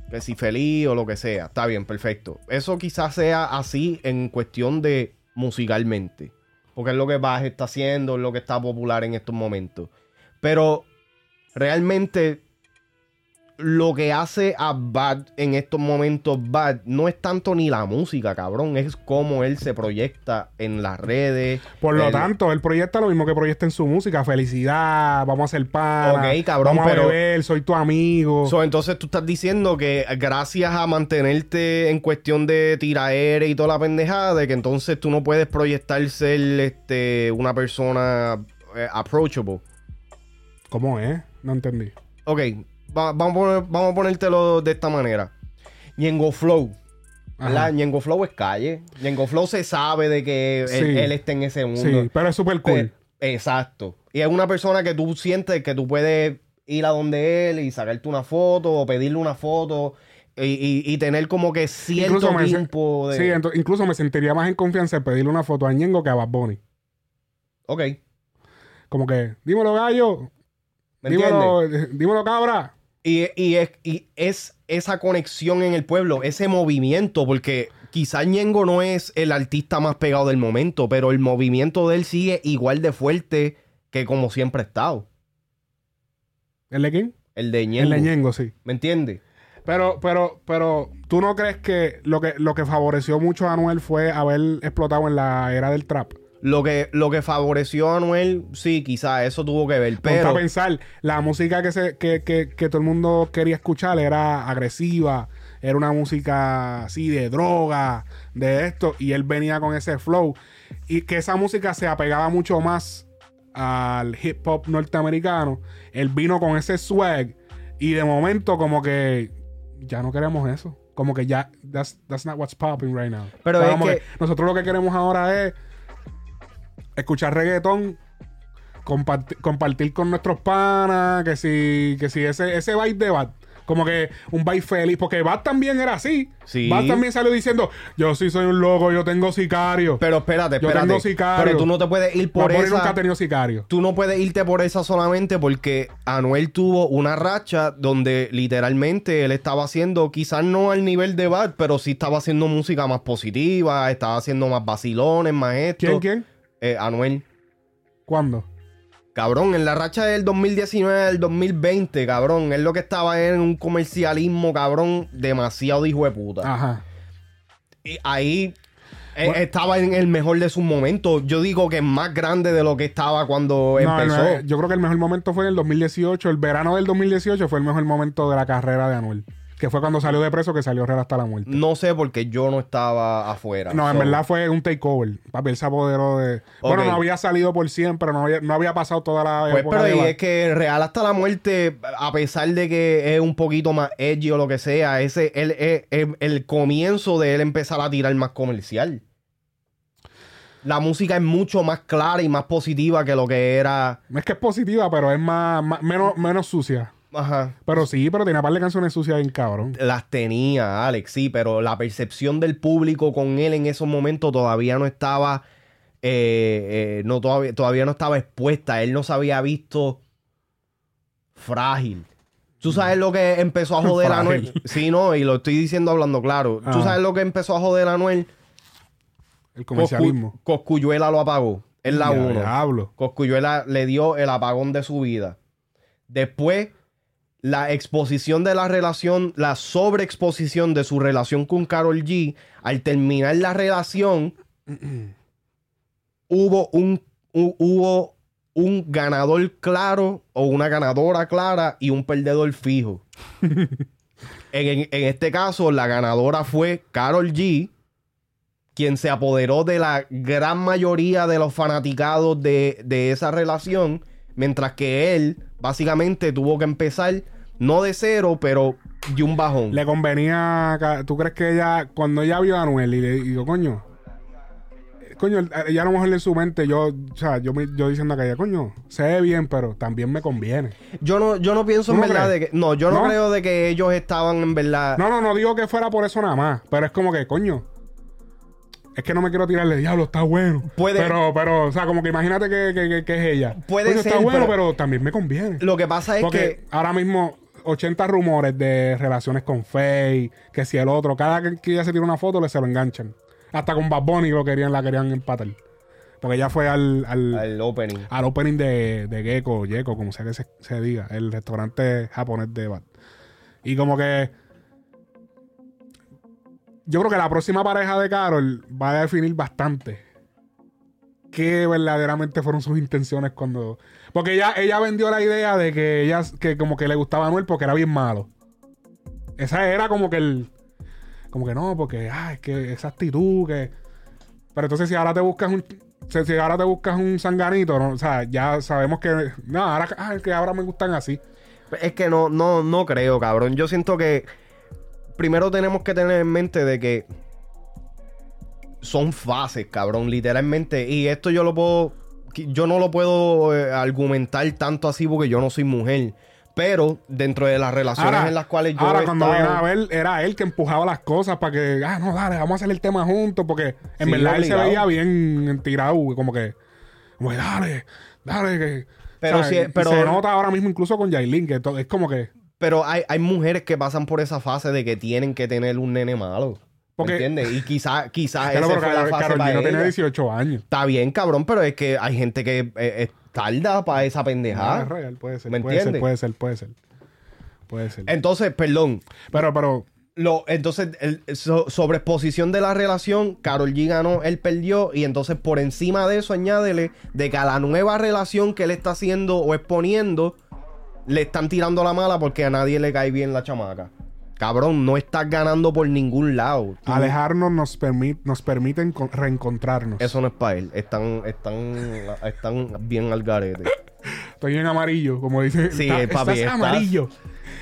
que si feliz o lo que sea. Está bien, perfecto. Eso quizás sea así en cuestión de musicalmente. Porque es lo que Baj está haciendo, es lo que está popular en estos momentos. Pero realmente lo que hace a Bad en estos momentos Bad no es tanto ni la música, cabrón. Es cómo él se proyecta en las redes. Por lo tanto, él proyecta lo mismo que proyecta en su música. Felicidad, vamos a hacer pan. Ok, cabrón, vamos pero- a beber, soy tu amigo. So, entonces tú estás diciendo que gracias a mantenerte en cuestión de tiraere y toda la pendejada, de que entonces tú no puedes proyectar ser este, una persona eh, approachable. ¿Cómo es? No entendí. Ok, va- vamos, vamos a ponértelo de esta manera. Ñengo Flow. ¿verdad? Flow es calle. Ñengo Flow se sabe de que él, Sí. él está en ese mundo. Sí, pero es súper cool. Exacto. Y es una persona que tú sientes que tú puedes ir a donde él y sacarte una foto o pedirle una foto y, y- y tener como que cierto me, tiempo de... sí, ento- incluso me sentiría más en confianza en pedirle una foto a Ñengo que a Bad Bunny. Ok. Como que, dímelo gallo, ¿Me dímelo, eh, dímelo cabra. Y, y es, y es esa conexión en el pueblo, ese movimiento, porque quizás Ñengo no es el artista más pegado del momento, pero el movimiento de él sigue igual de fuerte que como siempre ha estado. ¿El de quién? El de El Ñengo. de Ñengo, sí. ¿Me entiendes? Pero, pero, pero, ¿tú no crees que lo que, lo que favoreció mucho a Anuel fue haber explotado en la era del trap? Lo que, lo que favoreció a Anuel, sí, quizás eso tuvo que ver, pero... a pensar, la música que, se, que, que, que todo el mundo quería escuchar era agresiva, era una música así de droga, de esto, y él venía con ese flow. Y que esa música se apegaba mucho más al hip hop norteamericano. Él vino con ese swag, y de momento, como que ya no queremos eso. Como que ya, that's, that's not what's popping right now. Pero O sea, es que- nosotros lo que queremos ahora es escuchar reggaetón, comparti- compartir con nuestros panas, que si, que si ese, ese vibe de Bad, como que un vibe feliz, porque Bad también era así. Sí. Bad también salió diciendo, yo sí soy un loco, yo tengo sicario. Pero espérate, Yo espérate. tengo sicario. Pero tú no te puedes ir por Bad Bunny nunca esa... ha tenido sicario. Tú no puedes irte por esa solamente porque Anuel tuvo una racha donde literalmente él estaba haciendo, quizás no al nivel de Bad, pero sí estaba haciendo música más positiva, estaba haciendo más vacilones, más esto. ¿Quién, quién? Eh, Anuel. ¿Cuándo? Cabrón, en la racha del 2019 al 2020, cabrón, es lo que estaba en un comercialismo, cabrón, demasiado hijo de puta. Ajá. Y ahí eh, estaba en el mejor de sus momentos. Yo digo que es más grande de lo que estaba cuando No, empezó. no, yo creo que el mejor momento fue en el 2018. El verano del 2018 fue el mejor momento de la carrera de Anuel. Que fue cuando salió de preso, que salió real hasta la muerte. No sé porque yo no estaba afuera. No, en verdad fue un takeover. Papi, él se apoderó de. Bueno, no había salido por 100, pero no había, no había pasado toda la Pues, época pero y es que Real hasta la muerte, a pesar de que es un poquito más edgy o lo que sea, ese él, es es el comienzo de él empezar a tirar más comercial. La música es mucho más clara y más positiva que lo que era. Es que es positiva, pero es más, más- menos, menos sucia. Ajá. Pero sí, pero tenía par de canciones sucias bien cabrón. Las tenía, Alex, sí, pero la percepción del público con él en esos momentos todavía no estaba. eh, eh, no, todavía, todavía no estaba expuesta. Él no se había visto frágil. ¿Tú sabes lo que empezó a joder a Anuel? Sí, no, y lo estoy diciendo hablando claro. ¿Tú Ah. sabes lo que empezó a joder a Anuel? El comercialismo. Coscu- Coscuyuela lo apagó. Es la Ya, 1. Diablo. Coscuyuela le dio el apagón de su vida. Después, la exposición de la relación, la sobreexposición de su relación con Carol G, al terminar la relación, [CLEARS THROAT] hubo un, hu- hubo un ganador claro o una ganadora clara y un perdedor fijo. [LAUGHS] en, en- en este caso, la ganadora fue Carol G, quien se apoderó de la gran mayoría de los fanaticados de, de esa relación, mientras que él básicamente tuvo que empezar, no de cero, pero de un bajón. Le convenía. ¿Tú crees que ella, cuando ella vio a Anuel y le digo, coño, coño, ella a lo mejor en su mente, yo, o sea, yo, me- yo diciendo que ella, coño, se ve bien, pero también me conviene. Yo no, yo no pienso en ¿Tú no verdad crees? de que. No, yo no, ¿No? creo de que ellos estaban en verdad. No, no, no digo que fuera por eso nada más, pero es como que, coño. Es que no me quiero tirarle diablo, está bueno. Puede- Pero, pero, o sea, como que imagínate que, que- que- que es ella. Puede ser, está bueno, pero- pero, también me conviene. Lo que pasa es Porque que. ahora mismo 80 rumores de relaciones con Faye, que si el otro, cada que ella se tira una foto le se lo enganchan. Hasta con Bad Bunny lo querían, la querían empatar. Porque ella fue al, al, al, opening. opening de, de Gecko, Gecko, como sea que se, se diga, el restaurante japonés de Bad. Y como que yo creo que la próxima pareja de Carol va a definir bastante qué verdaderamente fueron sus intenciones cuando. Porque ella, ella vendió la idea de que ella que como que le gustaba a Anuel porque era bien malo. Esa era como que el. Como que no, porque ah, es que esa actitud que. Pero entonces si ahora te buscas un. Si ahora te buscas un sanganito, ¿no? o sea, ya sabemos que. No, ahora ah, que ahora me gustan así. Es que no, no, no creo, cabrón. Yo siento que primero tenemos que tener en mente de que son fases, cabrón, literalmente. Y esto yo lo puedo, yo no lo puedo eh, argumentar tanto así porque yo no soy mujer. Pero dentro de las relaciones en las cuales yo ahora cuando vine a ver, era él que empujaba las cosas para que, ah, no, dale, vamos a hacer el tema juntos, porque en Sí, verdad él se veía bien tirado, como que, como que, dale, dale, que. Pero y pero- se nota ahora mismo incluso con Yailin, que to- es como que. Pero hay, hay mujeres que pasan por esa fase de que tienen que tener un nene malo. Porque- ¿Me entiendes? Y quizás quizás Claro, esa fue la fase Karol G para no ella. 18 años. Está bien, cabrón, pero es que hay gente que eh, tarda para esa Ah, pendejada. es real, puede ser, ¿Me puede ser, puede ser, puede ser. Puede ser. Entonces, perdón. pero, pero, Lo, entonces, el, so- sobreexposición de la relación, Carol G ganó, él perdió. Y entonces, por encima de eso, añádele de que a la nueva relación que él está haciendo o exponiendo, le están tirando la mala porque a nadie le cae bien la chamaca. Cabrón, no estás ganando por ningún lado. Tú- alejarnos nos, permit, nos permiten con- reencontrarnos. Eso no es para él. Están, están, están bien al garete. Estoy en amarillo, como dice. Sí, Está- papi, estás estás- amarillo.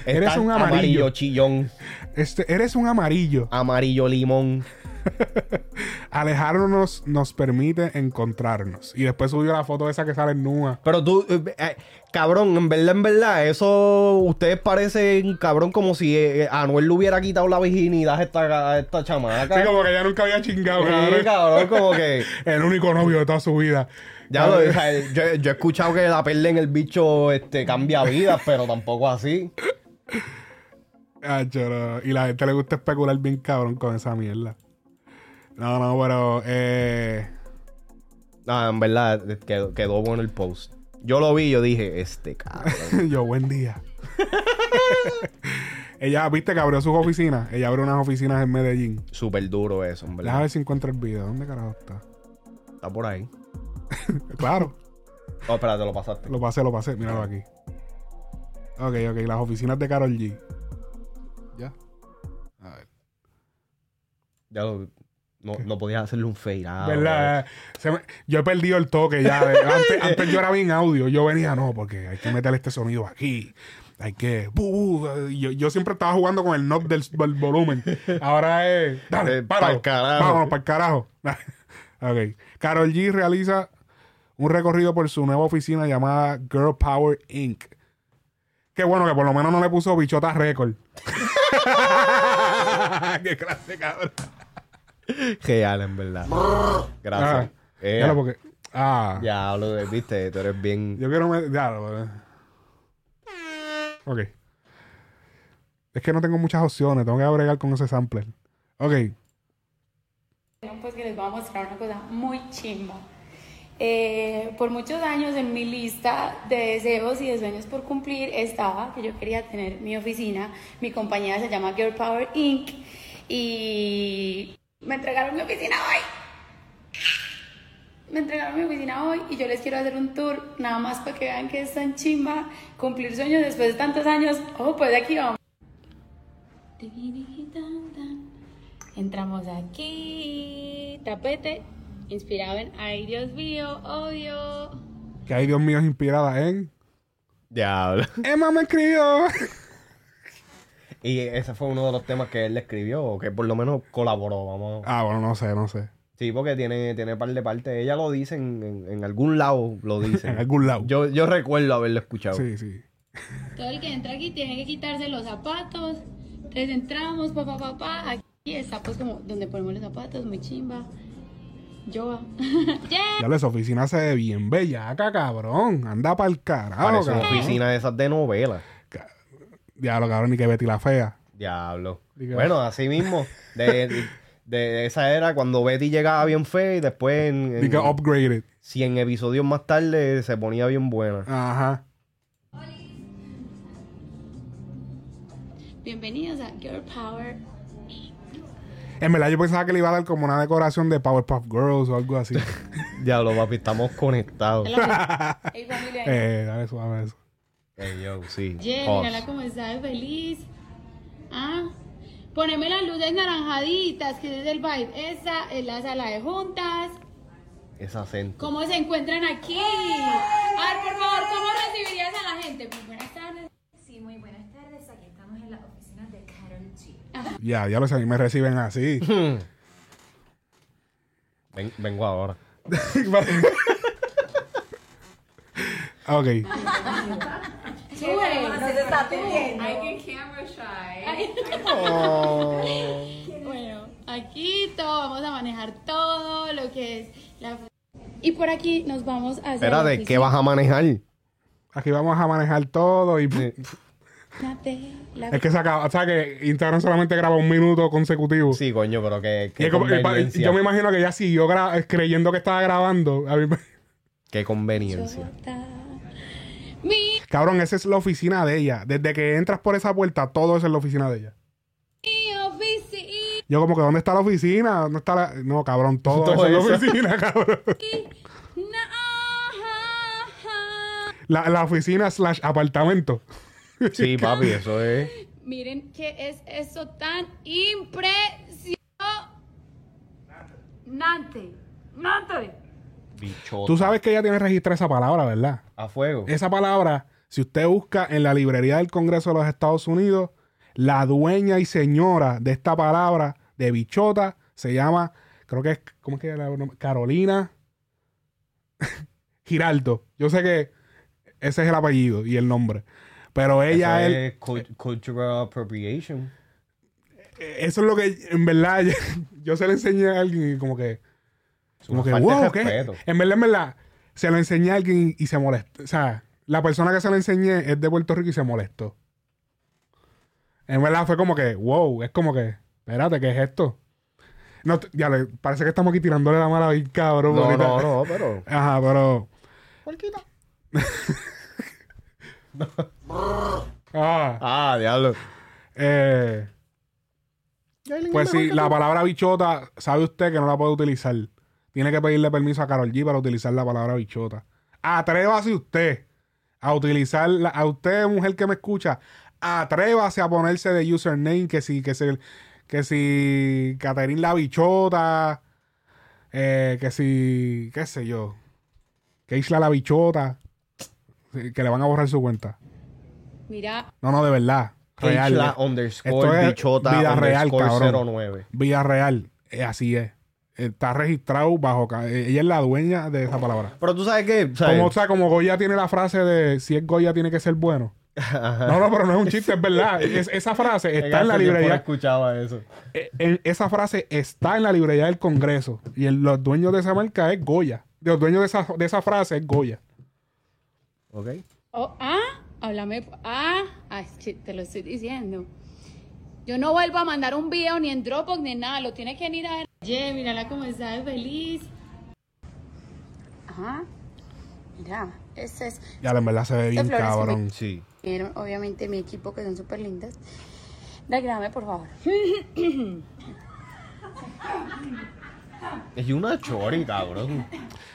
Eres un amarillo. chillón. Este, eres un amarillo. Amarillo limón. [LAUGHS] Alejarnos nos permite encontrarnos. Y después subió la foto esa que sale en nua. Pero tú, eh, eh, cabrón, en verdad, en verdad, eso ustedes parecen, cabrón, como si eh, Anuel le hubiera quitado la virginidad a esta, a esta chamaca. Sí, como que ella nunca había chingado. Sí, cabrón. cabrón, como que. [LAUGHS] El único novio de toda su vida. Ya lo, o sea, yo, yo he escuchado que la perla en el bicho este, cambia vidas, pero tampoco así. Ah, choro. Y la gente le gusta especular bien cabrón con esa mierda. No, no, pero eh, No, en verdad, quedó, quedó bueno el post. Yo lo vi y yo dije, este cabrón. [LAUGHS] Yo, buen día. [LAUGHS] ella, viste que abrió sus oficinas. Ella abrió unas oficinas en Medellín. Súper duro eso, en Déjame ver si encuentro el video. ¿Dónde carajo está? Está por ahí. [LAUGHS] Claro, Oh, espérate, lo pasaste. lo pasé, lo pasé. Míralo aquí. Ok, ok. Las oficinas de Carol G. ¿Ya? A ver. Ya lo- no, no podías hacerle un fade out. ¿Verdad? Me- yo he perdido el toque ya. de- [LAUGHS] antes, antes yo era bien audio. Yo venía, no, porque hay que meterle este sonido aquí. Hay que. Yo, yo siempre estaba jugando con el knob del, del volumen. Ahora es. Dale, Eh, páralo. pa'l carajo. Vámonos, para el carajo. [LAUGHS] ok. Carol G realiza un recorrido por su nueva oficina llamada Girl Power Inc. Qué bueno que por lo menos no le puso bichota record. [LAUGHS] Qué clase, cabrón. Real, en verdad. Gracias. Ah, Eh, ya lo porque. Ah. ya hablo de, viste, tú eres bien. Yo quiero. me- Ya, lo- eh. Ok. Es que no tengo muchas opciones. Tengo que bregar con ese sampler. Ok. Pues que les voy a mostrar una cosa muy chimba. Eh, por muchos años en mi lista de deseos y de sueños por cumplir estaba que yo quería tener mi oficina. Mi compañía se llama Girl Power Inc. Y me entregaron mi oficina hoy. Me entregaron mi oficina hoy y yo les quiero hacer un tour nada más para que vean que es tan chimba cumplir sueños después de tantos años. Oh, pues de aquí vamos. Entramos aquí, tapete, inspirado en Ay Dios mío, obvio. Que hay Dios mío es inspirada en. Diablo. Emma me escribió. [LAUGHS] Y ese fue uno de los temas que él le escribió, o que por lo menos colaboró, vamos. Ah, bueno, no sé, no sé. Sí, porque tiene, tiene par de partes. Ella lo dice en, en- en algún lado, lo [LAUGHS] dice. En algún lado. Yo, yo recuerdo haberlo escuchado. Sí, sí. Todo el que entra aquí tiene que quitarse los zapatos. Entonces entramos, papá, papá. Aquí está pues como donde ponemos los zapatos, muy chimba. Yo. [LAUGHS] yeah. Ya esa oficina se ve bien bellaca, cabrón. Anda para el carajo, Parece una cabrón. oficina de esas de novela. Diablo, cabrón, ni que Betty la fea. Diablo. Bueno, así mismo. De, de- de esa era cuando Betty llegaba bien fea y después en, Ni que en upgraded. 100 episodios más tarde se ponía bien buena. Ajá. Bienvenidos a Girl Power. En verdad, yo pensaba que le iba a dar como una decoración de Powerpuff Girls o algo así. [LAUGHS] Diablo, papi, estamos conectados. Hey familia. [LAUGHS] eh, dale suave eso. Ey, yo, sí. Yeah, Pause. mírala cómo está de feliz. Ah, poneme las luces naranjaditas, que es el vibe. Esa es la sala de juntas. Ese acento. ¿Cómo se encuentran aquí? A ver, por favor, ¿cómo recibirías a la gente? Muy buenas tardes. Sí, muy buenas tardes. Aquí estamos en las oficinas de Carol G. Ya, ya lo sé, a mí me reciben así. [LAUGHS] Ven- vengo ahora. [LAUGHS] ok. [LAUGHS] Sube. No se está atendiendo. Camera shy. Ay. [LAUGHS] Bueno, aquí todo, vamos a manejar todo lo que es la... Y por aquí nos vamos a hacer... Espérate, ¿qué vas a manejar? Aquí vamos a manejar todo y... La... Es que se acaba, o sea que Instagram solamente graba un minuto consecutivo. Sí, coño, pero que, yo me imagino que ella siguió creyendo que estaba grabando. A mí me- Qué conveniencia. Mi Cabrón, esa es la oficina de ella. Desde que entras por esa puerta, todo eso es la oficina de ella. oficina. Yo como que, ¿dónde está la oficina? ¿Dónde está la...? No, cabrón, todo, Todo eso es la oficina, [LAUGHS] cabrón. La, la oficina slash apartamento. Sí, [LAUGHS] papi, eso es. Miren qué es eso tan impresionante. Nante. Bichota. Tú sabes que ella tiene registrada esa palabra, ¿verdad? A fuego. Esa palabra, si usted busca en la librería del Congreso de los Estados Unidos, la dueña y señora de esta palabra de bichota se llama, creo que es, ¿cómo es que la Carolina [LAUGHS] Giraldo. Yo sé que ese es el apellido y el nombre. Pero ella, es cult- cultural appropriation. eso es lo que en verdad yo, [LAUGHS] yo se lo enseñé a alguien y como que, como que, wow, ¿qué? En verdad, en verdad, se lo enseñé a alguien y se molestó. O sea, la persona que se lo enseñé es de Puerto Rico y se molestó. En verdad fue como que, wow, es como que, espérate, ¿qué es esto? No, ya le, parece que estamos aquí tirándole la mala bien cabrón. No, no, no, pero. [LAUGHS] Ajá, pero. [LAUGHS] Ah, Ah, diablo. eh, pues sí, la palabra bichota, sabe usted que no la puede utilizar. Tiene que pedirle permiso a Carol G para utilizar la palabra bichota. Atrévase usted a utilizar, la- a usted, mujer que me escucha, atrévase a ponerse de username que si, que si, que si Caterín la bichota, eh, que si, qué sé yo, que Isla la bichota, que le van a borrar su cuenta. Mira, No, no, de verdad. Real. Keishla eh. Esto underscore es bichota vida real, underscore cabrón. 09. Vía Real, eh, así es. Está registrado bajo. eh, Ella es la dueña de esa palabra. Pero tú sabes qué, Como, o sea, como Goya tiene la frase de si es Goya tiene que ser bueno. No, no, pero no es un chiste, es [LAUGHS] verdad. Es- esa frase está en la No librería. escuchaba eso. eh, en- esa frase está en la librería del Congreso. Y el- los dueños de esa marca es Goya. Los dueños de esa, de esa frase es Goya. Ok. oh, ah, háblame. Ah, che, te lo estoy diciendo. Yo no vuelvo a mandar un video ni en Dropbox ni en nada. Lo tiene que ir a ver. Oye, mírala cómo está de feliz. Ajá. Mira, este es. Ya, en verdad se ve bien que me- cabrón. Sí. Vieron, obviamente, mi equipo que son súper lindas. Grame, por favor. Es una chori, cabrón.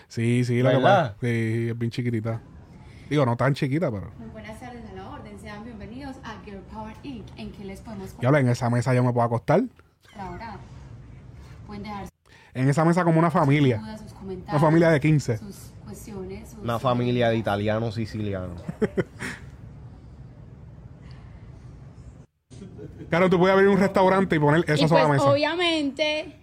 Sí, sí, que ¿Verdad? Sí, es bien chiquitita. Digo, no tan chiquita, pero. Muy buenas tardes a la orden. Sean bienvenidos a Power Inc. ¿En qué les podemos Ya en esa mesa yo me puedo acostar. colaborar? Pueden dejar En esa mesa como una familia. Una familia de 15. Sus cuestiones. sus- Una familia de italianos sicilianos. [LAUGHS] Claro, tú puedes abrir un restaurante y poner Y esa sola pues, mesa. obviamente,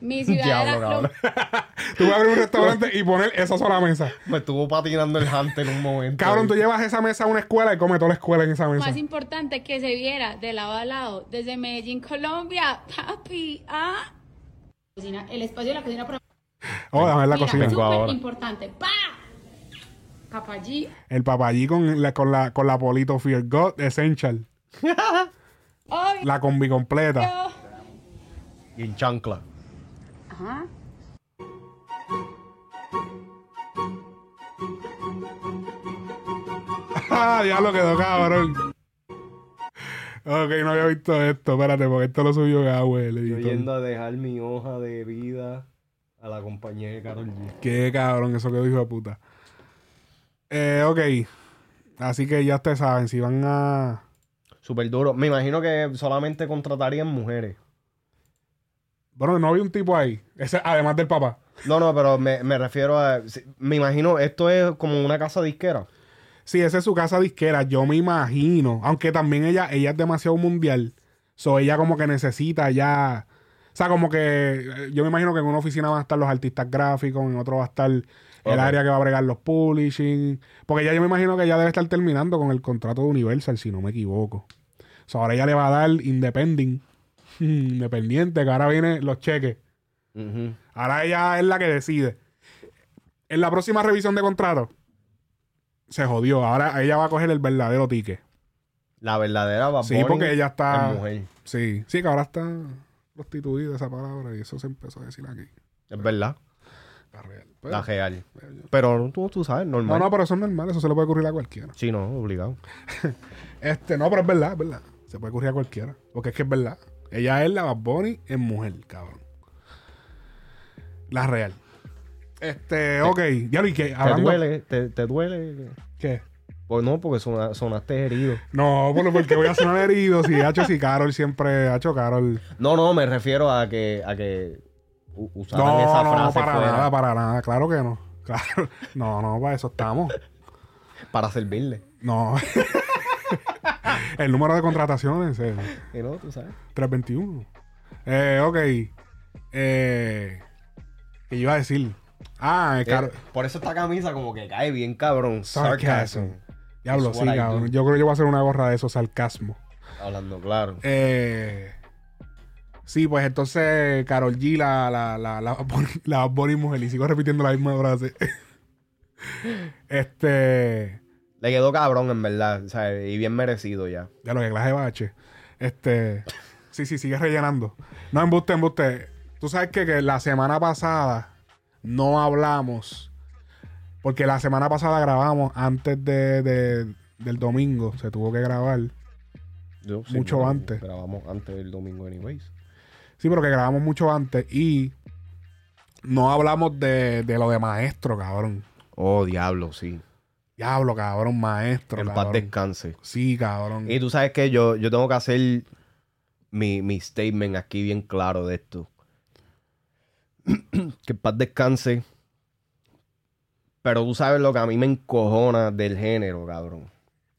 mi [LAUGHS] ciudad Diablo, era cabrón. [LAUGHS] Tú puedes abrir un restaurante y poner esa sola mesa. Me estuvo patinando el hunter en un momento. Cabrón, tú llevas esa mesa a una escuela y comes toda la escuela en esa mesa. más importante que se viera de lado a lado desde Medellín, Colombia. Papi, ah. Cocina- El espacio de la cocina para Oh, dame la Mira, cocina. Vengo súper importante. ¡Pa! Papallí. El papallí con la, con la, con la Polito Fear God Essential. [LAUGHS] La combi completa. Y en chancla. Ajá. Ah, diablo quedó cabrón. Ok, no había visto esto. Espérate, porque esto lo subió Estoy editor. yendo a dejar mi hoja de vida a la compañía de Carol G. Qué cabrón, eso quedó hijo de puta. Eh, ok. Así que ya ustedes saben, si van a. Súper duro. Me imagino que solamente contratarían mujeres. Bueno, no había un tipo ahí. Ese, además del papá. No, no, pero me, me refiero a... Me imagino, esto es como una casa disquera. Sí, esa es su casa disquera. Yo me imagino. Aunque también ella, ella es demasiado mundial. So ella como que necesita ya. O sea, como que. eh, Yo me imagino que en una oficina van a estar los artistas gráficos, en otro va a estar el área que va a bregar los publishing. Porque ya yo me imagino que ella debe estar terminando con el contrato de Universal, si no me equivoco. So ahora ella le va a dar independent. [LAUGHS] Independiente, que ahora vienen los cheques. Ahora ella es la que decide. En la próxima revisión de contrato, se jodió. Ahora ella va a coger el verdadero ticket. La verdadera Bad Sí, Bunny porque ella está. es mujer. Sí, sí, que ahora está prostituida esa palabra y eso se empezó a decir aquí. Es verdad. La real. Pero- La real. Pero tú, tú sabes, no, normal. no, pero eso es normal, eso se le puede ocurrir a cualquiera. Sí, no, obligado. [LAUGHS] Este, no, pero es verdad, es verdad. Se puede ocurrir a cualquiera. Porque es que es verdad. Ella es la Bad Bunny en mujer, cabrón. La real. Este, ok. Ya lo que ¿Te duele? ¿Te, te duele? ¿Qué? Pues no, porque sona- sonaste herido. No, por- porque voy a sonar herido. Si Hacho, si Carol siempre. Hacho, Carol. No, no, me refiero a que, a que usaran No, esa no, frase no, para fuera nada, para nada. Claro que no. Claro. No, no, para eso estamos. para servirle. No. [LAUGHS] [LAUGHS] El número de contrataciones es Y no, tú sabes. 321. Eh, ok. Eh, ¿Qué iba a decir? Ah, Eh, por eso esta camisa como que cae bien cabrón. Sarcasm. Diablo, sí, cabrón. Yo creo que yo voy a hacer una gorra de esos sarcasmo. Hablando claro. Eh, sí, pues entonces Carol G, la, la, la, la, la Bunny mujer, y sigo repitiendo la misma frase. [LAUGHS] este. Le quedó cabrón, en verdad. o sea, y bien merecido ya. Ya lo que clase de bache. Este. Sí, sí, sigue rellenando. No, embuste, embuste. Tú sabes que, que la semana pasada no hablamos Porque la semana pasada grabamos antes de, de- del domingo. Se tuvo que grabar. Yo, Mucho antes. Grabamos antes del domingo, anyways. Sí, pero que grabamos mucho antes. Y no hablamos de, de lo de maestro, cabrón. Oh, diablo, sí. Diablo, cabrón, maestro. En paz descanse. Sí, cabrón. Y tú sabes que yo, yo tengo que hacer mi, mi statement aquí bien claro de esto. [CLEARS THROAT] que en paz descanse. Pero tú sabes lo que a mí me encojona del género, cabrón.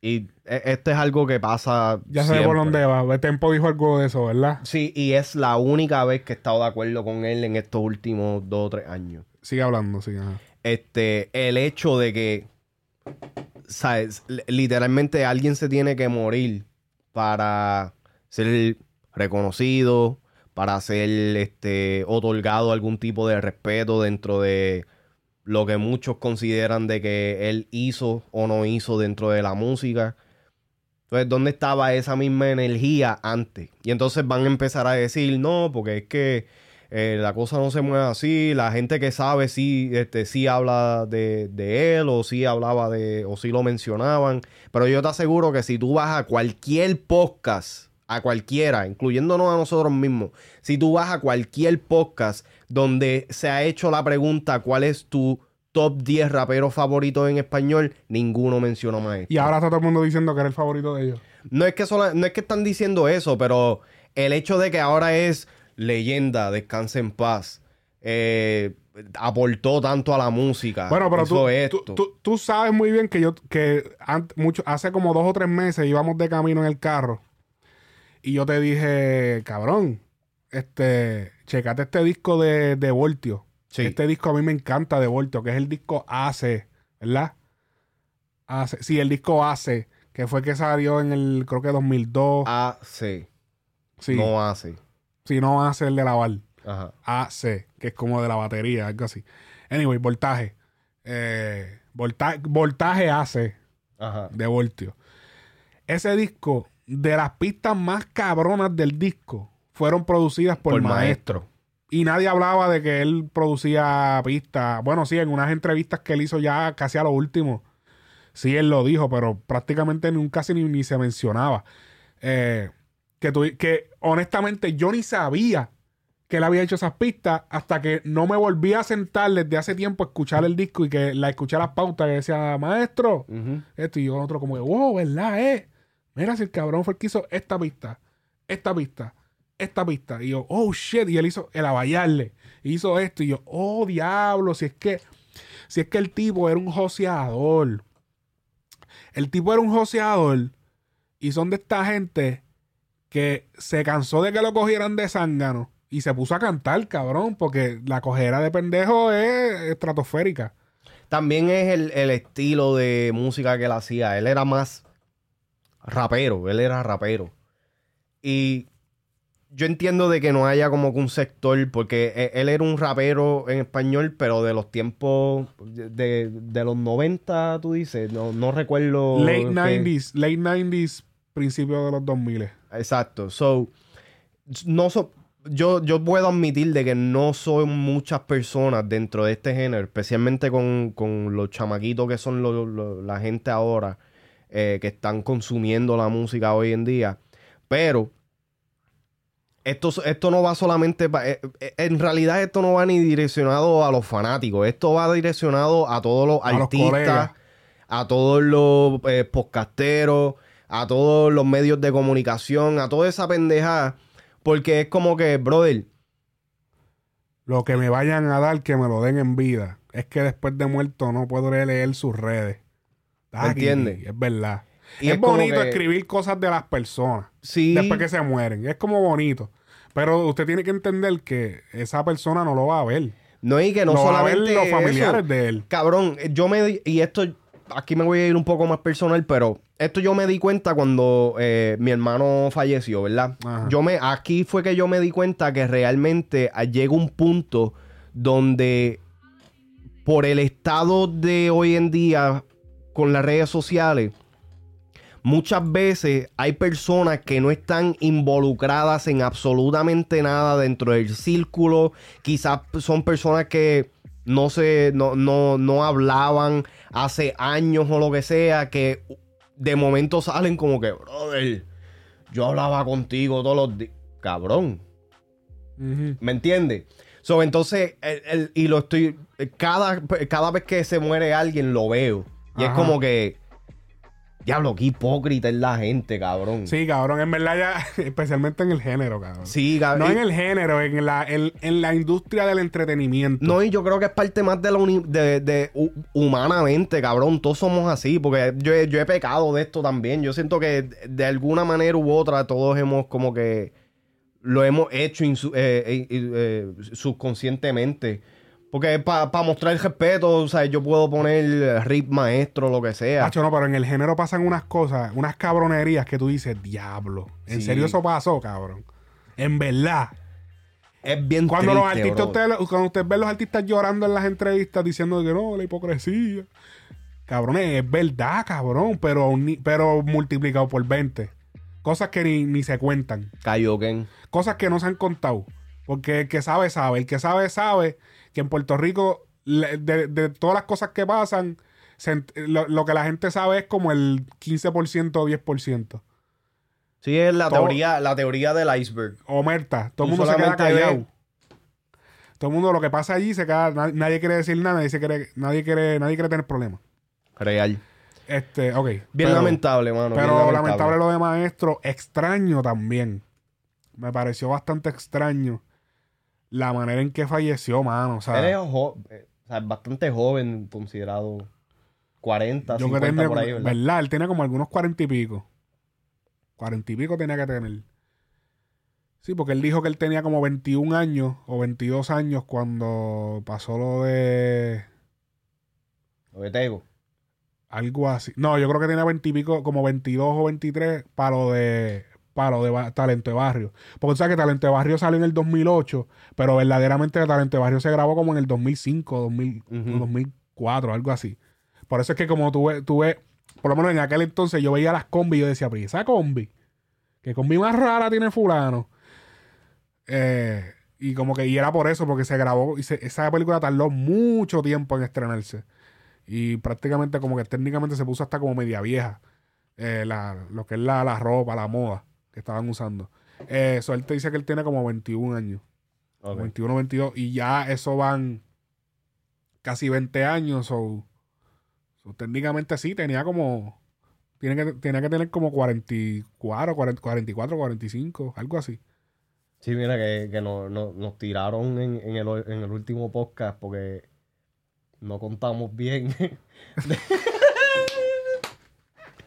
Y e- esto es algo que pasa. Ya sé por dónde va. El Tempo dijo algo de eso, ¿verdad? Sí, y es la única vez que he estado de acuerdo con él en estos últimos dos o tres años. Sigue hablando. Ajá. Este, el hecho de que, ¿sabes? Literalmente alguien se tiene que morir para ser reconocido, para ser este, otorgado algún tipo de respeto dentro de lo que muchos consideran de que él hizo o no hizo dentro de la música. Entonces, ¿dónde estaba esa misma energía antes? Y entonces van a empezar a decir, no, porque es que eh, la cosa no se mueve así, la gente que sabe sí, este, sí habla de, de él o sí hablaba de, o sí lo mencionaban. Pero yo te aseguro que si tú vas a cualquier podcast, a cualquiera, incluyéndonos a nosotros mismos, si tú vas a cualquier podcast donde se ha hecho la pregunta cuál es tu top 10 raperos favoritos en español, ninguno mencionó más Y ahora está todo el mundo diciendo que era el favorito de ellos. no es que sola- no es que están diciendo eso, pero el hecho de que ahora es leyenda, descanse en paz, eh, aportó tanto a la música. Bueno, pero tú, tú, tú- tú sabes muy bien que yo, que mucho, hace como dos o tres meses íbamos de camino en el carro y yo te dije, cabrón, este, checate este disco de, de Voltio. Sí. Este disco a mí me encanta de Voltio, que es el disco AC, ¿verdad? AC, sí, el disco AC, que fue que salió en el, creo que 2002. AC, sí, no hace. Sí, no AC el de lavar. Ajá. AC, que es como de la batería, algo así. Anyway, voltaje. Eh, volta- voltaje AC Ajá. de voltio. Ese disco, de las pistas más cabronas del disco, fueron producidas por, Por maestro. maestro. Y nadie hablaba de que él producía pistas. Bueno, sí, en unas entrevistas que él hizo ya casi a lo último. Sí, él lo dijo, pero prácticamente nunca casi ni, ni se mencionaba. Eh, que, tu- que honestamente yo ni sabía que él había hecho esas pistas hasta que no me volví a sentar desde hace tiempo a escuchar el disco y que la escuché las pautas que decía, maestro, esto y yo otro como, que, wow, ¿verdad? Eh? Mira si el cabrón fue el que hizo esta pista, esta pista, esta pista. Y yo, oh shit, y él hizo el abayarle, hizo esto y yo, oh diablo, si es que, si es que el tipo era un joseador. El tipo era un joseador y son de esta gente que se cansó de que lo cogieran de zángano y se puso a cantar, cabrón, porque la cojera de pendejo es estratosférica. También es el, el estilo de música que él hacía. Él era más rapero, él era rapero. Y yo entiendo de que no haya como que un sector, porque e- él era un rapero en español, pero de los tiempos de, de los 90, tú dices, no, no recuerdo. Late qué- 90s, late 90s, principios de los 2000. Exacto. So, no so- yo, yo puedo admitir de que no son muchas personas dentro de este género, especialmente con, con los chamaquitos que son lo- lo- la gente ahora eh, que están consumiendo la música hoy en día. Pero esto, esto no va solamente pa- eh, eh, en realidad esto no va ni direccionado a los fanáticos, esto va direccionado a todos los A artistas, a todos los eh, podcasteros, a todos los medios de comunicación, a toda esa pendejada, porque es como que, brother, Lo que me vayan a dar, que me lo den en vida. Es que después de muerto no puedo leer sus redes. Aquí, ¿Entiendes? Es verdad. Y es, bonito que- escribir cosas de las personas sí, después que se mueren. Es como bonito. Pero usted tiene que entender que esa persona no lo va a ver. no es que no va a ver solamente los eso. familiares de él. Cabrón, yo me y esto, aquí me voy a ir un poco más personal, pero esto yo me di cuenta cuando eh, mi hermano falleció, ¿verdad? Ajá. Yo me, aquí fue que yo me di cuenta que realmente ah, llega un punto donde por el estado de hoy en día con las redes sociales, muchas veces hay personas que no están involucradas en absolutamente nada dentro del círculo. Quizás son personas que no se, no, no, no hablaban hace años o lo que sea, que de momento salen como que, brother, yo hablaba contigo todos los días. Cabrón. ¿Me entiendes? So, entonces, el- el- y lo estoy. Cada, cada vez que se muere alguien lo veo. Y es como que. Diablo, qué hipócrita es la gente, cabrón. Sí, cabrón, en verdad ya, [LAUGHS] especialmente en el género, cabrón. Sí, cab- No en el género, en la, en, en la industria del entretenimiento. No, y yo creo que es parte más de la uni- de, de hu- humanamente, cabrón. Todos somos así, porque yo he, yo he pecado de esto también. Yo siento que de alguna manera u otra todos hemos como que lo hemos hecho insu- eh, eh, eh, subconscientemente. Porque para mostrar el respeto, o sea, yo puedo poner rip maestro, lo que sea. Hacho, no, pero en el género pasan unas cosas, unas cabronerías que tú dices, diablo. ¿En Sí. serio eso pasó, cabrón? En verdad. es bien Cuando los artistas, ustedes, cuando ustedes ven los artistas llorando en las entrevistas diciendo que no, la hipocresía. Cabrones, es verdad, cabrón, pero, pero multiplicado por 20. Cosas que ni, ni se cuentan. Kaioken. Cosas que no se han contado. Porque el que sabe, sabe. El que sabe, sabe que en Puerto Rico, de, de todas las cosas que pasan, se lo, lo que la gente sabe es como el 15% o 10%. Sí, es la Todo- teoría, la teoría del iceberg. Omerta. Todo el mundo se queda callado. Todo el mundo lo que pasa allí se queda, na- nadie quiere decir nada, nadie, se quiere, nadie quiere, nadie quiere tener problemas. Real. Este, ok. Bien pero- lamentable, mano. Pero lamentable. lo de maestro, extraño también. Me pareció bastante extraño la manera en que falleció, mano. O sea, Él es o sea, bastante joven, considerado 40, yo que 50 tenía, por ahí, ¿verdad? ¿verdad? Él tenía como algunos cuarenta y pico. Cuarenta y pico tenía que tener. Sí, porque él dijo que él tenía como 21 años o 22 años cuando pasó lo de Lo de Tego. algo así. No, yo creo que tenía 20 y pico, como 22 o 23 para lo de para lo de Talento de Barrio. Porque tú sabes que Talento de Barrio salió en el 2008, pero verdaderamente Talento de Barrio se grabó como en el 2005, 2000, Ujú. o 2004, algo así. Por eso es que como tú ves, por lo menos en aquel entonces yo veía las combi y yo decía, pero ¿y esa combi? ¿Qué combi más rara tiene fulano? Eh, y como que, y era por eso, porque se grabó, y se- esa película tardó mucho tiempo en estrenarse. Y prácticamente como que técnicamente se puso hasta como media vieja. eh, la, lo que es la, la ropa, la moda que estaban usando. Eh, Eso él te dice que él tiene como 21 años. Ok. 21, 22. Y ya eso van casi 20 años. So, so técnicamente sí, tenía como... Tiene que, tenía que tener como 44, 40, 44, 45, algo así. Sí, mira, que, que no- no- nos tiraron en, en el, en el último podcast porque no contamos bien. [LAUGHS]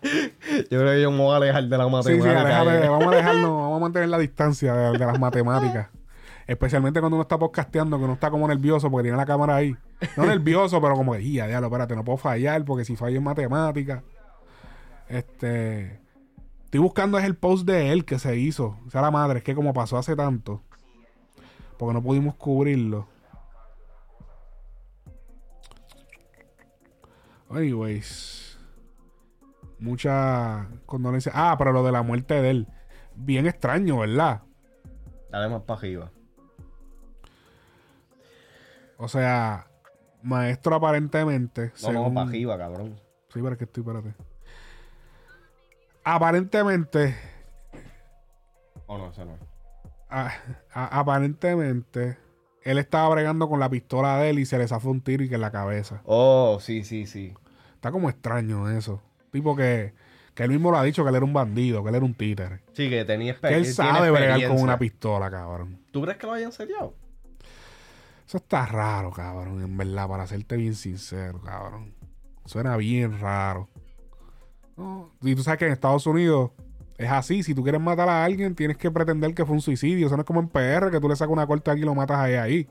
yo creo que yo me voy a alejar de la Sí, matemática. sí, eh. vamos a alejarnos, vamos a mantener la distancia de, de las matemáticas. Especialmente cuando uno está podcasteando, que uno está como nervioso porque tiene la cámara ahí. No nervioso, pero como que, ya, diablo, espérate, no puedo fallar porque si fallo en matemáticas. Este. Estoy buscando es el post de él que se hizo. O sea, la madre, es que como pasó hace tanto. Porque no pudimos cubrirlo. Anyways. Mucha condolencia. Ah, pero lo de la muerte de él. Bien extraño, ¿verdad? Dale más para arriba. O sea, maestro aparentemente. No, no, según- para arriba, cabrón. Sí, es que estoy, espérate. Aparentemente, Oh, no, eso no. a- a- aparentemente, él estaba bregando con la pistola de él y se le zafó un tiro y que en la cabeza. Oh, sí, sí, sí. Está como extraño eso. Tipo que, que él mismo lo ha dicho que él era un bandido, que él era un títere. Sí, que tenía Que él sabe bregar con una pistola, cabrón. ¿Tú crees que lo hayan seriado? Eso está raro, cabrón, en verdad, para serte bien sincero, cabrón. Suena bien raro. No, Y tú sabes que en Estados Unidos es así. Si tú quieres matar a alguien, tienes que pretender que fue un suicidio. Eso no es como en PR, que tú le sacas una corte aquí y lo matas ahí. ahí.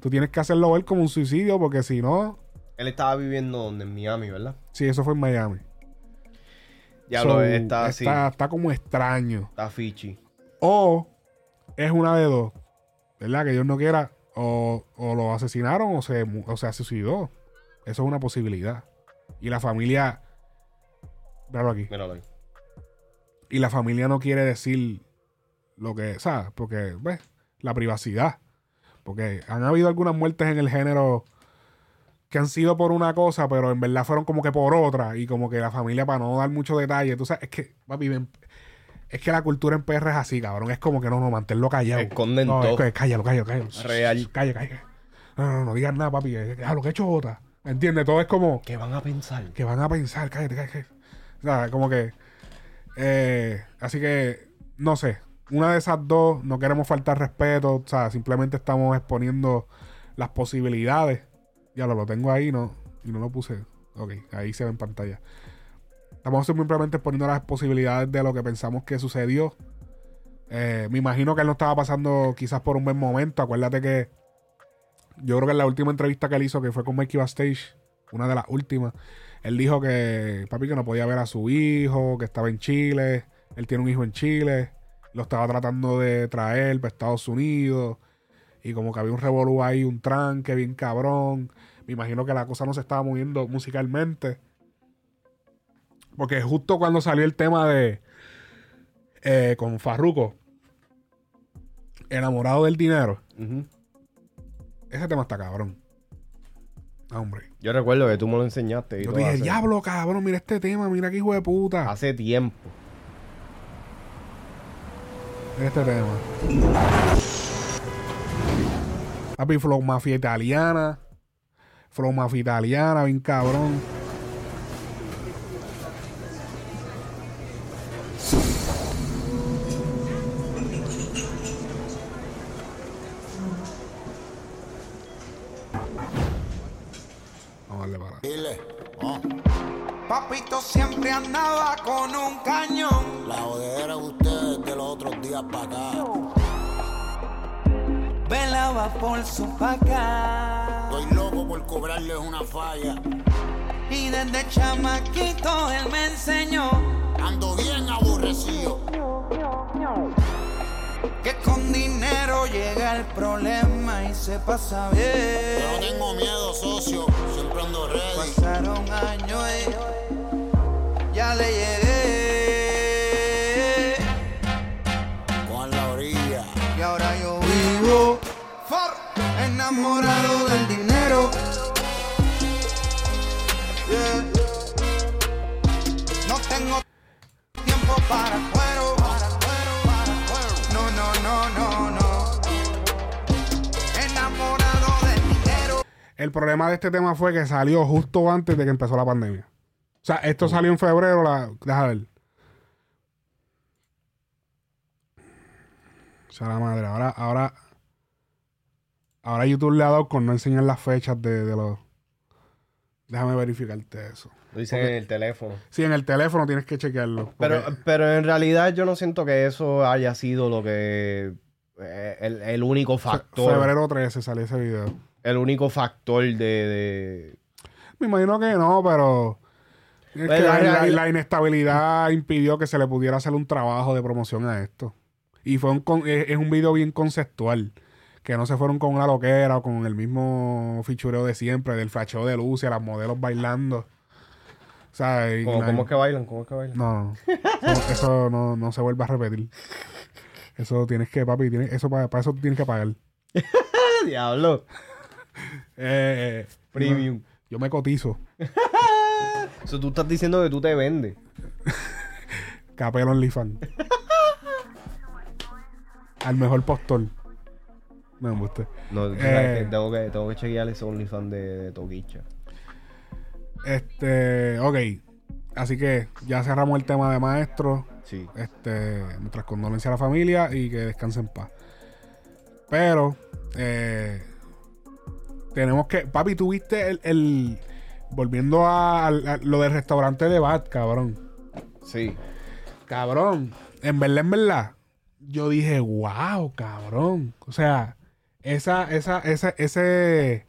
Tú tienes que hacerlo ver como un suicidio, porque si no, Él estaba viviendo donde, en Miami, ¿verdad? sí, eso fue en Miami. So, está así. está, está como extraño. Está fichi. O es una de dos, ¿verdad? Que Dios no quiera. O, o lo asesinaron o se, o se suicidó. Eso es una posibilidad. Y la familia. Míralo aquí. Míralo ahí. Y la familia no quiere decir lo que. ¿Sabes? Porque, ves, la privacidad. Porque han habido algunas muertes en el género que han sido por una cosa, pero en verdad fueron como que por otra. Y como que la familia, para no dar mucho detalle, tú sabes, es que, papi, ven, es que la cultura en PR es así, cabrón. Es como que no, no, manténlo callado. Esconden no, es todo. que cállalo, cállalo, cállalo. Real. Calla, calla. No, no, no, no digas nada, papi. Ah, lo que he hecho otra. ¿Me entiendes? Todo es como ¿Qué van a pensar? que van a pensar, cállate, cállate. O sea, como que. eh, así que, no sé. Una de esas dos, no queremos faltar respeto. O sea, simplemente estamos exponiendo las posibilidades. Ya lo, lo tengo ahí, ¿no? Y no lo puse. Ok, ahí se ve en pantalla. Estamos simplemente exponiendo las posibilidades de lo que pensamos que sucedió. Eh, me imagino que él no estaba pasando quizás por un buen momento. Acuérdate que yo creo que en la última entrevista que él hizo, que fue con Mikey Backstage, una de las últimas, él dijo que papi que no podía ver a su hijo, que estaba en Chile, él tiene un hijo en Chile, lo estaba tratando de traer para Estados Unidos, y como que había un revolú ahí, un tranque bien cabrón. Me imagino que la cosa no se estaba moviendo musicalmente. Porque justo cuando salió el tema de eh, con Farruko, enamorado del dinero, ese tema está cabrón. Ah, hombre. Yo recuerdo que tú me lo enseñaste. y Yo te dije, hace- diablo, cabrón, mira este tema, mira qué hijo de puta. Hace tiempo. Mira este tema. Papi, flow mafia italiana. Flow mafia italiana, bien cabrón. Vamos a darle para. Dile, oh, Papito siempre andaba con un cañón. la jodedera de ustedes de los otros días para acá. Velaba por su acá. Estoy loco por cobrarles una falla. Y desde chamaquito él me enseñó Ando bien aborrecido. que con dinero llega el problema y se pasa bien. Pero no tengo miedo, socio. Siempre ando ready. Pasaron años y ya le llegué. Enamorado del dinero. Yeah. No tengo tiempo para cuero. No, no, no, no, no. Enamorado del dinero. El problema de este tema fue que salió justo antes de que empezó la pandemia. O sea, esto salió en febrero, la, deja ver. O sea, la madre, ahora, ahora, ahora YouTube le ha dado con no enseñar las fechas de, de los... Déjame verificarte eso. Lo dicen en el teléfono. Sí, en el teléfono tienes que chequearlo. Pero, porque- pero en realidad yo no siento que eso haya sido lo que. eh, el, el único fe- factor. febrero 13 salió ese video. El único factor de. de- Me imagino que no, pero... es que la la, inestabilidad impidió que se le pudiera hacer un trabajo de promoción a esto. Y fue un con- es, es un video bien conceptual. Que no se fueron con una loquera o con el mismo fichureo de siempre, del flasheo de luces, las modelos bailando. O sea, ¿Cómo, cómo es que bailan? ¿Cómo es que bailan? No, no. Eso, eso no, no se vuelve a repetir. Eso tienes que, papi, tienes, eso para, para eso tienes que pagar. ¡Ah, [LAUGHS] diablo! Eh, eh, Premium. Yo me cotizo. [LAUGHS] Eso tú estás diciendo que tú te vendes. Capelo OnlyFans. [LAUGHS] Al mejor postor. Me gusta. No, Eh. que tengo que, tengo que chequear ese OnlyFans de, de Toquicha. Este, ok. Así que ya cerramos el tema de maestro. Sí. Este, nuestras condolencias a la familia y que descansen en paz. Pero, eh, tenemos que. Papi, tuviste el. el- volviendo a, a lo del restaurante de Bat, cabrón. Sí. Cabrón. En verdad, en verdad. Yo dije, wow, cabrón. O sea, esa, esa, esa, ese.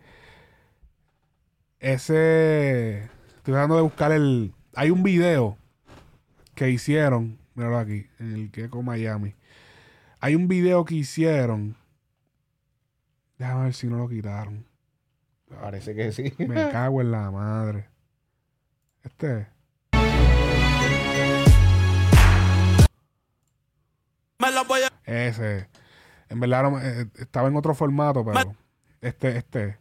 Ese. Estoy tratando de buscar el. Hay un video que hicieron. Míralo aquí, en el Gecko Miami. Hay un video que hicieron. Déjame ver si no lo quitaron. Parece que sí. Me [LAUGHS] cago en la madre. Este. Me lo voy a. Ese. En verdad no eh, estaba en otro formato, pero. Este, este.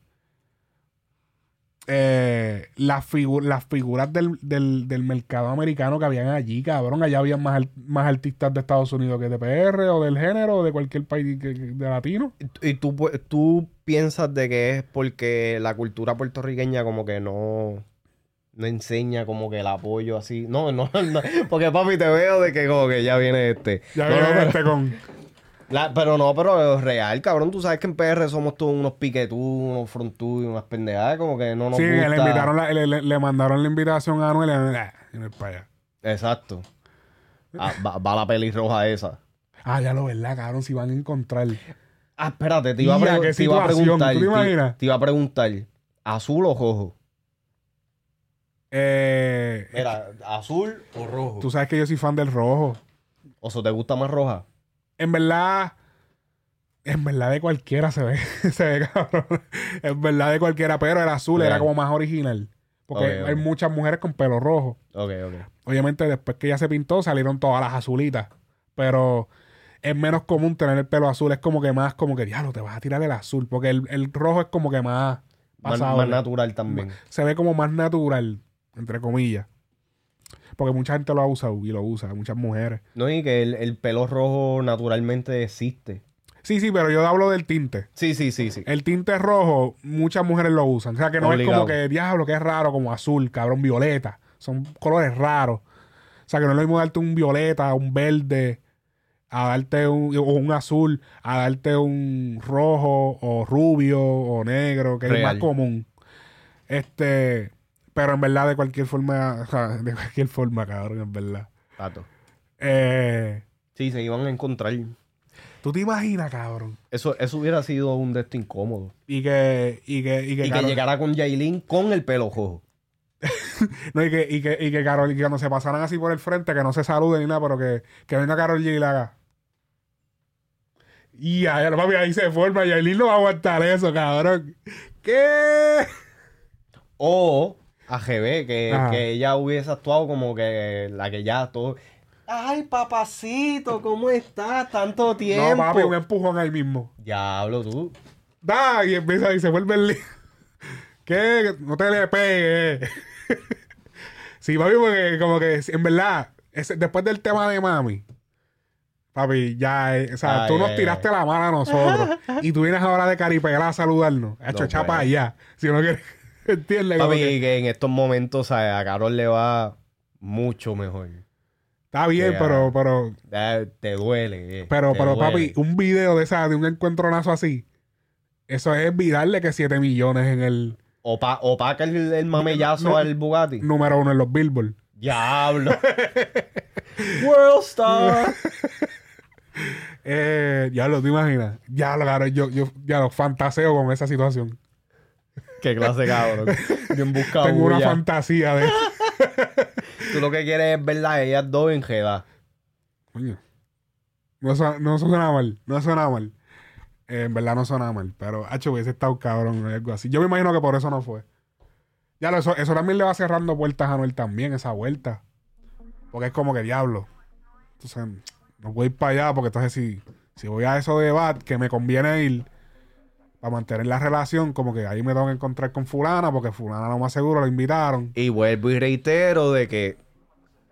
eh, las, figu- las figuras del, del, del mercado americano que habían allí, cabrón. Allá habían más, más artistas de Estados Unidos que de PR o del género o de cualquier país que- que- de latino. ¿Y tú, tú piensas de que es porque la cultura puertorriqueña como que no, no enseña como que el apoyo así? No, no, [LAUGHS] no. Porque papi te veo de que como que ya viene este. Ya No, viene no, pero, este con. La- pero no, pero es real, cabrón. Tú sabes que en PR somos todos unos piquetú, unos frontú y unas pendejadas. Como que no nos Sí, gusta. le, invitaron la- le, le- le mandaron la invitación a Anuel y no es para allá. Exacto. Ah, va, va la pelirroja esa. Ah, ya lo verdad, cabrón, si van a encontrar. Ah, espérate, te iba a, Mira, te iba a preguntar. ¿tú te te- iba a preguntar, ¿azul o rojo? Eh, Mira, ¿azul o rojo? tú sabes que yo soy fan del rojo. ¿O sea, te gusta más roja? En verdad, en verdad de cualquiera se ve, [LAUGHS] se ve cabrón. En verdad de cualquiera, pero el azul era como más original. Porque hay muchas mujeres con pelo rojo. Obviamente después que ya se pintó salieron todas las azulitas. Pero es menos común tener el pelo azul. Es como que más como que, diablo, te vas a tirar el azul. Porque el, el rojo es como que más Más, pasado. más natural también. Se ve como más natural, entre comillas. Porque mucha gente lo ha usado y lo usa, muchas mujeres. No, y que el, el pelo rojo naturalmente existe. Sí, sí, pero yo hablo del tinte. Sí, sí, sí, sí. El tinte rojo, muchas mujeres lo usan. O sea, que no es como que, diablo, que es raro, como azul, cabrón, violeta. Son colores raros. O sea, que no es lo mismo darte un violeta, un verde, a darte un, o un azul, a darte un rojo, o rubio, o negro, que es Real. más común. Este, pero en verdad, de cualquier forma, o sea, de cualquier forma, cabrón, en verdad. Tato. Eh, Sí, se iban a encontrar. ¿Tú te imaginas, cabrón? Eso, eso hubiera sido un desto incómodo. Y que, y que, y que, Y que llegara con Yailin con el pelo rojo. [LAUGHS] No, y que, y que, y que Carol, y que cuando se pasaran así por el frente, que no se saluden ni nada, pero que, que venga Carol G y la haga. Y ahí, papi, ahí se forma. Y Aileen no va a aguantar eso, cabrón. ¿Qué? O a GB, que, que ella hubiese actuado como que la que ya todo. Ay, papacito, ¿cómo estás? Tanto tiempo. No, papi, un empujón ahí mismo. Diablo, tú. Da, y empieza y se vuelve el lío. ¿Qué? No te le pegues. sí, papi, porque como que en verdad, ese- después del tema de mami, papi, ya, eh, o sea, Ay, tú nos ay, tiraste la mano a nosotros [LAUGHS] y tú vienes ahora de caripela a saludarnos. Ha hecho No chapa allá. Si no quieres, [LAUGHS] ¿entiendes? Papi, que que en estos momentos sea, a Carol le va mucho mejor. está bien, que, pero, pero, Te duele. eh, pero, te pero, duele. papi, un video de esa, de un encuentronazo así, eso es virarle que 7 millones en el Opa- opaca el, el mamellazo No. al Bugatti. número uno en los Billboard. Diablo. [LAUGHS] World Star. [LAUGHS] Eh, ya lo, ¿te imaginas? Ya lo, cabrón, yo, yo ya lo fantaseo con esa situación. Qué clase cabrón. Bien buscado. Tengo una fantasía de [LAUGHS] Tú lo que quieres es verla a ellas dos enredadas. Coño. No, su- no suena mal, no suena mal. Eh, en verdad no suena mal, pero H hubiese estado cabrón o algo así. Yo me imagino que por eso no fue. Ya lo, eso, eso también le va cerrando puertas a Noel también, esa vuelta. Porque es como que diablo. Entonces, no voy a ir para allá porque entonces si, si voy a eso de bat, que me conviene ir para mantener la relación, como que ahí me tengo que encontrar con fulana, porque fulana lo más seguro la invitaron. Y vuelvo y reitero de que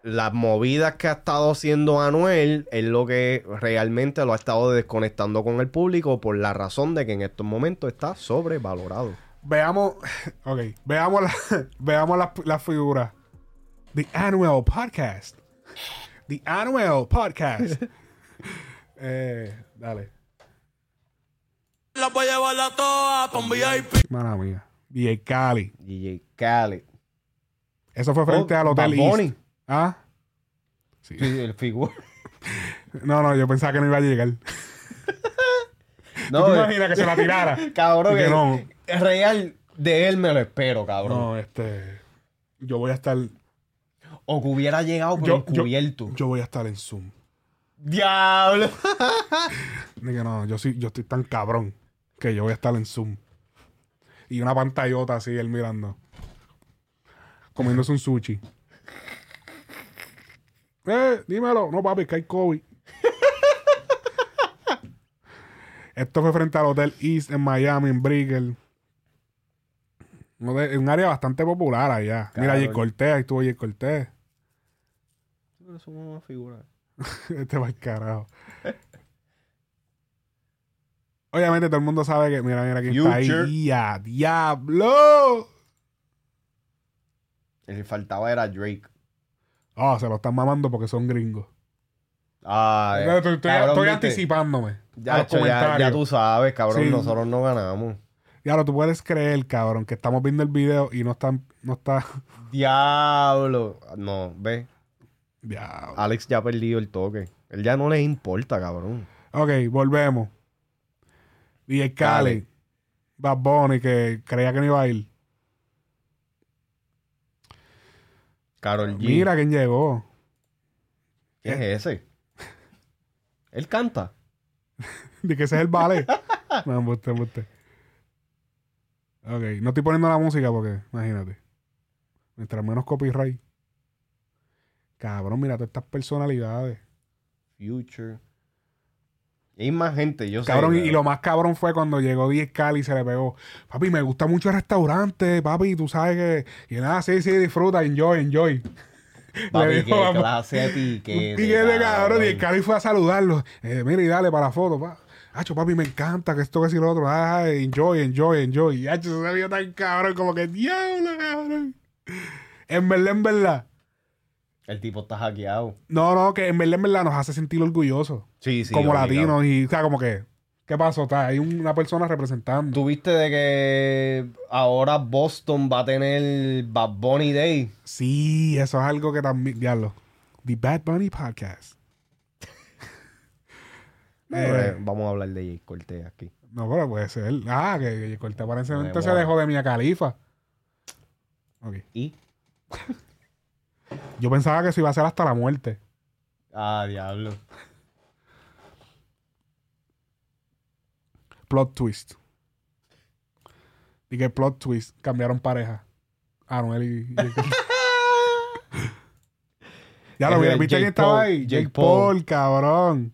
las movidas que ha estado haciendo Anuel es lo que realmente lo ha estado desconectando con el público por la razón de que en estos momentos está sobrevalorado. Veamos, [LAUGHS] ok, veamos, la- [LAUGHS] veamos las las figuras. The Annual Podcast. The Annual Podcast. [LAUGHS] eh, dale. La voy a llevar a todas pa' un VIP. Mala mía. DJ Cali. DJ Khaled. Eso fue frente Oh, al Hotel Bad Bunny. East. ¿Ah? Sí. Sí, el figura. [LAUGHS] No, no, yo pensaba que no iba a llegar. No, [LAUGHS] ¿Tú te eh, imaginas que se la tirara? [LAUGHS] cabrón, Y que que no. es real. De él me lo espero, cabrón. No, este. Yo voy a estar. O que hubiera llegado por Yo, yo, encubierto. yo voy a estar en Zoom. Diablo. Dije, no, yo, sí, yo estoy tan cabrón que yo voy a estar en Zoom. Y una pantallota así, él mirando. Comiéndose un sushi. Eh, dímelo. No, papi, que hay COVID. Esto fue frente al Hotel East en Miami, en Brickell. un área bastante popular allá. Mira. Jay Cortés, ahí estuvo Jay Cortés. Pero son una figura. este va el carajo. Obviamente todo el mundo sabe que, mira, mira quién está Future. ahí. ¡Ya, diablo! El que faltaba era Drake. Ah, se lo están mamando porque son gringos. Ah, Estoy, estoy- estoy- cabrón, estoy ¿viste? anticipándome. a Ya, los cho, ya, comentarios. ya tú sabes, cabrón, Sí. nosotros no ganamos. Ya lo tú puedes creer, cabrón, que estamos viendo el video y no están, no está. Diablo. No, ve. Diablo. Alex ya ha perdido el toque. Él ya no les importa, cabrón. Ok, volvemos. DJ Khaled, Bad Bunny, que creía que no iba a ir. Carol G. Mira quién llegó. ¿Quién es ese? [LAUGHS] Él canta. De que ese es el ballet. [LAUGHS] no, embuste, embuste. Ok, no estoy poniendo la música porque, imagínate. Mientras menos copyright. Cabrón, mira todas estas personalidades. Future. Y hay más gente, yo sé. Y, lo más cabrón fue cuando llegó 10 Cali y se le pegó. Papi, me gusta mucho el restaurante, papi, tú sabes que. Y nada, sí, sí, disfruta, enjoy, enjoy. [LAUGHS] Papi, qué clase de piquete. piquete, cabrón. Y el. Cali fue a saludarlo. Eh, mira, y dale para la foto, pa. Hacho, papi, me encanta que esto, que si lo otro. Ay, enjoy, enjoy, enjoy. Y hacho, se vio tan cabrón, como que diablo, cabrón. En verdad, en verdad. El tipo está hackeado. No, no, que en verdad, en verdad nos hace sentir orgullosos. Sí, sí. como obligado. latinos. Y, o sea, como que. ¿Qué pasó? Está, hay una persona representando. ¿Tuviste de que ahora Boston va a tener Bad Bunny Day? Sí, eso es algo que también. Diablo. The Bad Bunny Podcast. [LAUGHS] Eh. Vamos a hablar de Jay Cortez aquí. No, pero puede ser. Ah, que, que Cortés aparentemente se dejó de Mia Califa. Ok. ¿Y? [LAUGHS] Yo pensaba que eso iba a ser hasta la muerte. Ah, diablo. Plot twist. Y que plot twist. Cambiaron pareja. Anuel y. y- [LAUGHS] ya lo vi. ¿Viste quién estaba ahí? Jake Jake Paul, Paul. cabrón.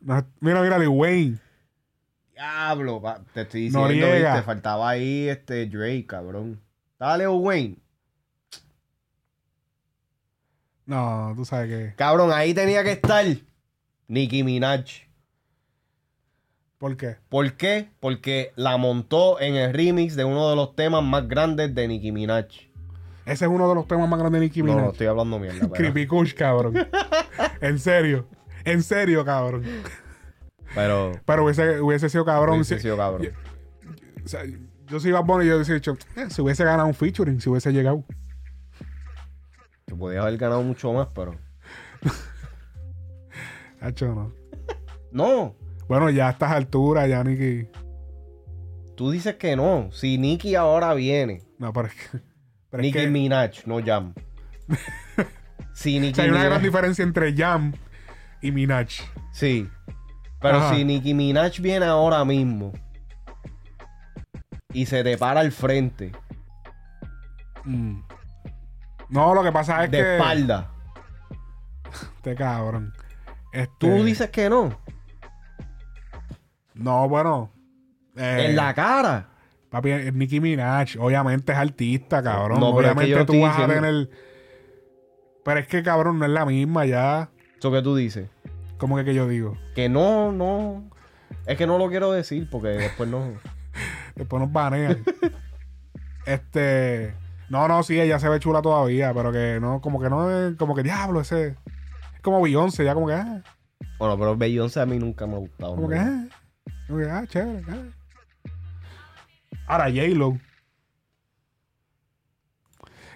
No, mira, mira, Lil Wayne. Diablo, te estoy diciendo, Noriega. ¿viste? Faltaba ahí este Drake, cabrón. Dale, Wayne. No, tú sabes que. Cabrón, ahí tenía que estar Nicki Minaj. ¿Por qué? ¿Por qué? Porque la montó en el remix de uno de los temas más grandes de Nicki Minaj. Ese es uno de los temas más grandes de Nicki No, Minaj. no estoy hablando mierda. [LAUGHS] Creepy Kush, cabrón. [LAUGHS] en serio. En serio, cabrón. Pero. Pero hubiese, hubiese sido cabrón. hubiese si- sido cabrón. o sea, yo soy Bad Bunny y yo hubiese dicho, eh, si hubiese ganado un featuring, si hubiese llegado. Que podía haber ganado mucho más, pero. [LAUGHS] Hacho, no. No. Bueno, ya a estas alturas, ya Nicki. Tú dices que no. Si Nicki ahora viene. No, pero es que. Pero es Nicki que- Minaj, no Jam. [LAUGHS] si o Nicki sea, hay una gran diferencia entre Jam y Minaj. Sí. Pero Ajá. si Nicki Minaj viene ahora mismo y se te para al frente, Mm. No, lo que pasa es de que. espalda, [LAUGHS] Este cabrón. Este, tú dices que no. No, bueno. eh, En la cara. Papi, es Nicki Minaj. Obviamente es artista, cabrón. No, pero es que Obviamente tú vas a diciendo- tener. Pero es que, cabrón, no es la misma ya. Eso que tú dices. ¿Cómo que, que yo digo? Que no, no. Es que no lo quiero decir porque después no. [LAUGHS] Después nos banean. [LAUGHS] este. No, no, sí, ella se ve chula todavía, pero que no, como que no es. Como que diablo, ese. Es como Beyoncé, ya como que. Ah, Bueno, pero Beyoncé a mí nunca me ha gustado. como que. Ah, como que, ah, chévere. ah. Ahora, J-Lo.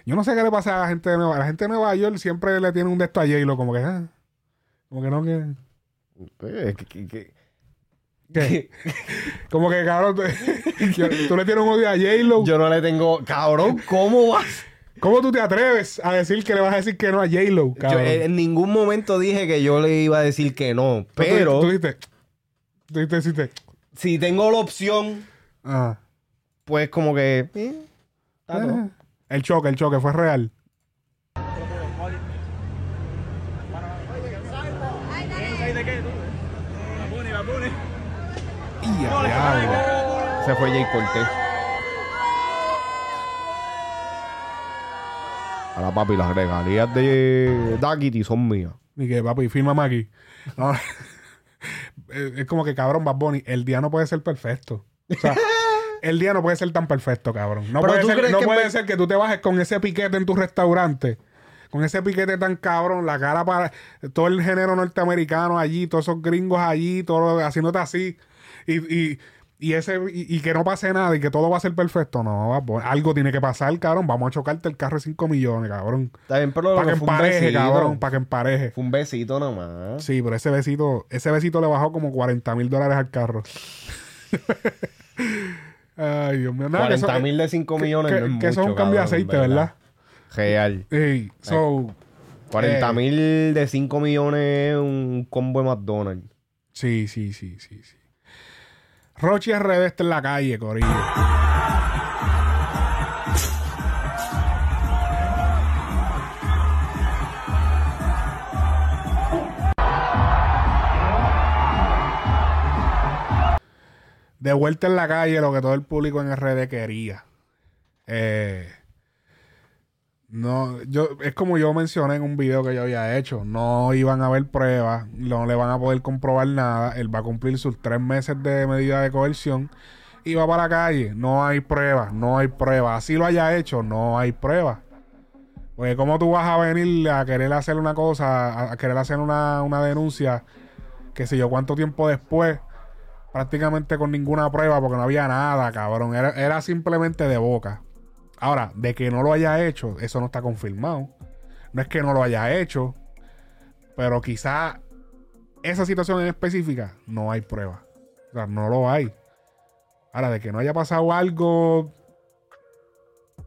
Yo no sé qué le pasa a la gente de Nueva, a la gente de Nueva York siempre le tiene un de esto a J-Lo, como que. Ah, como que no, que. Eh, que- que- que- ¿Qué? [LAUGHS] Como que, cabrón, tú, [LAUGHS] tú le tienes un odio a J-Lo. Yo no le tengo. Cabrón, ¿cómo vas? ¿Cómo tú te atreves a decir que le vas a decir que no a J-Lo, Yo cabrón? en ningún momento dije que yo le iba a decir que no. Tú- Pero Tú, dijiste... Tú dijiste, dijiste... si tengo la opción, Ah. pues como que. eh, está todo. Ah. El choque, el choque fue real. Y a diablo. Ese fue Jay Cortés. Ahora, papi, las regalías de Daquiti son mías. Y que, papi, fírmame aquí. No, [LAUGHS] es como que, cabrón, Bad Bunny, el día no puede ser perfecto. O sea, [LAUGHS] el día no puede ser tan perfecto, cabrón. No puede, ser, no que puede ser que tú te bajes con ese piquete en tu restaurante. Con ese piquete tan cabrón, la cara para todo el género norteamericano allí, todos esos gringos allí, todo haciéndote así. Y, y, y ese, y, y que no pase nada y que todo va a ser perfecto. No, Bunny, algo tiene que pasar, cabrón. Vamos a chocarte el carro de 5 millones, cabrón. Está bien, pero lo Para que que empareje, besito. cabrón. Para que empareje. Fue un besito nomás. Sí, pero ese besito, ese besito le bajó como 40 mil dólares al carro. [LAUGHS] Ay, Dios mío. Nada, que eso- 40 mil de 5 millones que, no es que eso es un mucho, cambio de cabrón, aceite, ¿verdad? Real. So, 40 Eh. mil de 5 millones es un combo de McDonald's. sí, sí, sí, sí, sí. Rochi RD está en la calle, Corillo. De vuelta en la calle, lo que todo el público en RD quería. Eh, no, yo, es como yo mencioné en un video que yo había hecho. No iban a haber pruebas, no le van a poder comprobar nada. Él va a cumplir sus tres meses de medida de coerción y va para la calle. No hay pruebas, no hay pruebas. Así lo haya hecho, no hay pruebas. Porque cómo tú vas a venir a querer hacer una cosa, a, querer hacer una, una denuncia, que sé yo, cuánto tiempo después, prácticamente con ninguna prueba, porque no había nada, cabrón. Era simplemente de boca. Ahora, de que no lo haya hecho, eso no está confirmado. No es que no lo haya hecho, pero quizá esa situación en específica no hay prueba. O sea, no lo hay. Ahora, de que no haya pasado algo,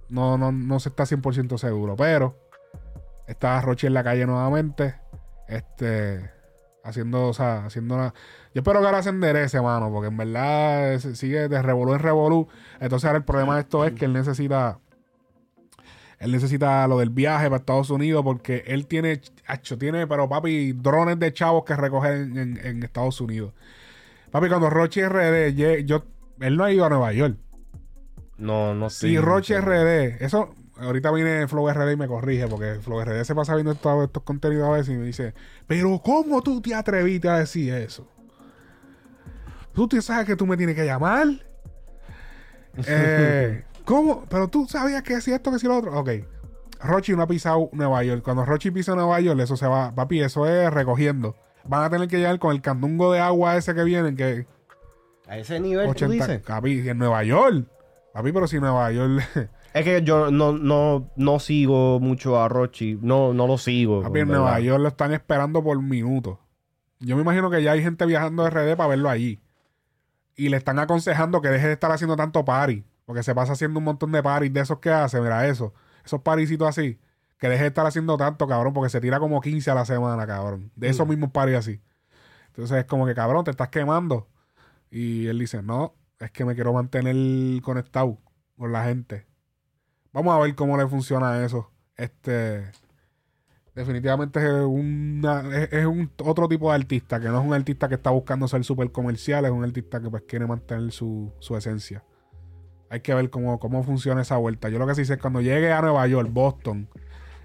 no, no, no se está 100% seguro. Pero está Rochi en la calle nuevamente. Este. Haciendo, o sea, haciendo una. Yo espero que ahora se enderece, mano, porque en verdad sigue de revolú en revolú. Entonces ahora el problema de esto es que él necesita. Él necesita lo del viaje para Estados Unidos porque él tiene, hacho, tiene, pero papi, drones de chavos que recogen en, en Estados Unidos. Papi, cuando Rochi RD, yo, él no ha ido a Nueva York. No, no sé. Si Rochi RD, eso, ahorita viene Flow RD y me corrige, porque Flow RD se pasa viendo todos estos contenidos a veces y me dice, pero ¿cómo tú te atreviste a decir eso? Tú te sabes que tú me tienes que llamar. Eh, [LAUGHS] ¿Cómo? Pero tú sabías que si esto, que si lo otro. Ok. Rochi no ha pisado Nueva York. Cuando Rochi pisa Nueva York, eso se va. Papi, eso es recogiendo. Van a tener que llegar con el candungo de agua ese que vienen, que A ese nivel, tú 80. dices. Papi, en Nueva York. Papi, pero si Nueva York. [LAUGHS] Es que yo no, no, no sigo mucho a Rochi. No, no lo sigo. Papi, en. Nueva York lo están esperando por minutos. Yo me imagino que ya hay gente viajando de RD para verlo allí. Y le están aconsejando que deje de estar haciendo tanto party. Porque se pasa haciendo un montón de parties de esos que hace. Mira eso. Esos parisitos así. Que deje de estar haciendo tanto, cabrón. Porque se tira como 15 a la semana, cabrón. De esos mismos parties así. Entonces es como que, cabrón, te estás quemando. Y él dice, no, es que me quiero mantener conectado con la gente. Vamos a ver cómo le funciona eso. Este definitivamente es, una, es, es un otro tipo de artista, que no es un artista que está buscando ser súper comercial, es un artista que pues quiere mantener su, su esencia. Hay que ver cómo, cómo funciona esa vuelta. Yo lo que sí sé es cuando llegue a Nueva York, Boston,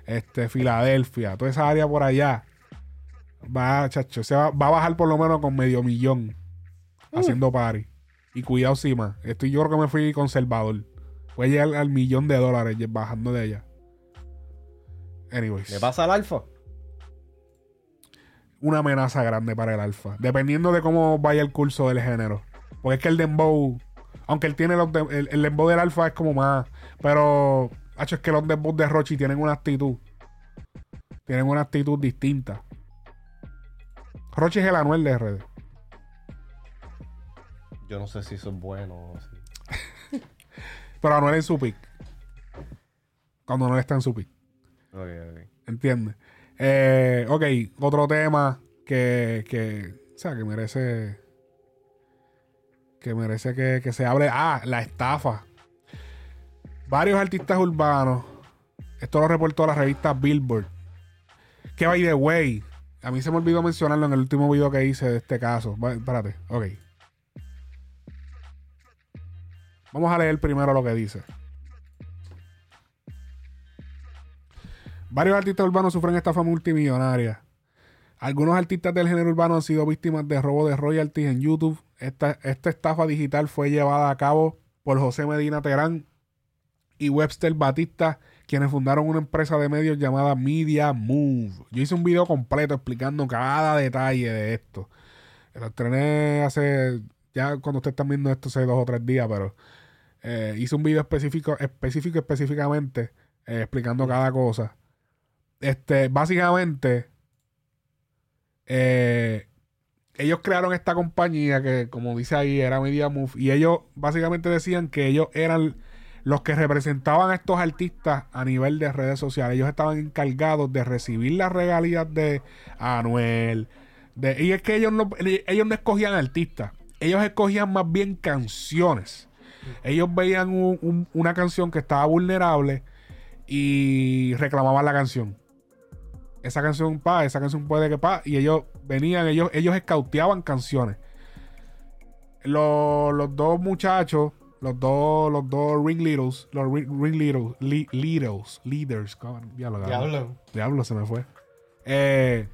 este, Filadelfia, toda esa área por allá, va, chacho, se va, va a bajar por lo menos con medio millón haciendo party. Y cuidado encima. Esto yo creo que me fui conservador. Voy a llegar al millón de dólares bajando de ella. Anyways. ¿Le pasa al alfa? una amenaza grande para el alfa. Dependiendo de cómo vaya el curso del género. Porque es que el dembow, aunque él tiene los de- el, el dembow del alfa es como más. Pero, hacho, es que los dembow de Rochi tienen una actitud. Tienen una actitud distinta. Rochi es el anuel de RD. Yo no sé si eso es bueno o si- [LAUGHS] Pero anuel en su pick. Cuando no está en su pick. Ok, ok. ¿Entiendes? Eh, ok, otro tema que, que, o sea, que merece, que merece que, que se hable. Ah, la estafa. Varios artistas urbanos. Esto lo reportó la revista Billboard. Que by the way, a mí se me olvidó mencionarlo en el último video que hice de este caso. Va- Espérate, ok. Vamos a leer primero lo que dice. Varios artistas urbanos sufren estafa multimillonaria. Algunos artistas del género urbano han sido víctimas de robo de royalties en YouTube. Esta, esta estafa digital fue llevada a cabo por José Medina Terán y Webster Batista, quienes fundaron una empresa de medios llamada Media Move. Yo hice un video completo explicando cada detalle de esto. Lo estrené hace, ya cuando ustedes están viendo esto, hace dos o tres días, pero eh, hice un video específico, específico específicamente, eh, explicando cada cosa. Este, básicamente, eh, ellos crearon esta compañía que, como dice ahí, era Media Move. Y ellos básicamente decían que ellos eran los que representaban a estos artistas a nivel de redes sociales. Ellos estaban encargados de recibir las regalías de Anuel. De, y es que ellos no, ellos no escogían artistas. Ellos escogían más bien canciones. Ellos veían un- un- una canción que estaba vulnerable y reclamaban la canción esa canción pa, esa canción puede que pa, y ellos venían, ellos, ellos escauteaban canciones. Los, los dos muchachos, los dos, los dos ringleaders, los ring, ringleaders, li- leaders, leaders, diablo. Diablo. Diablo, se me fue. Eh,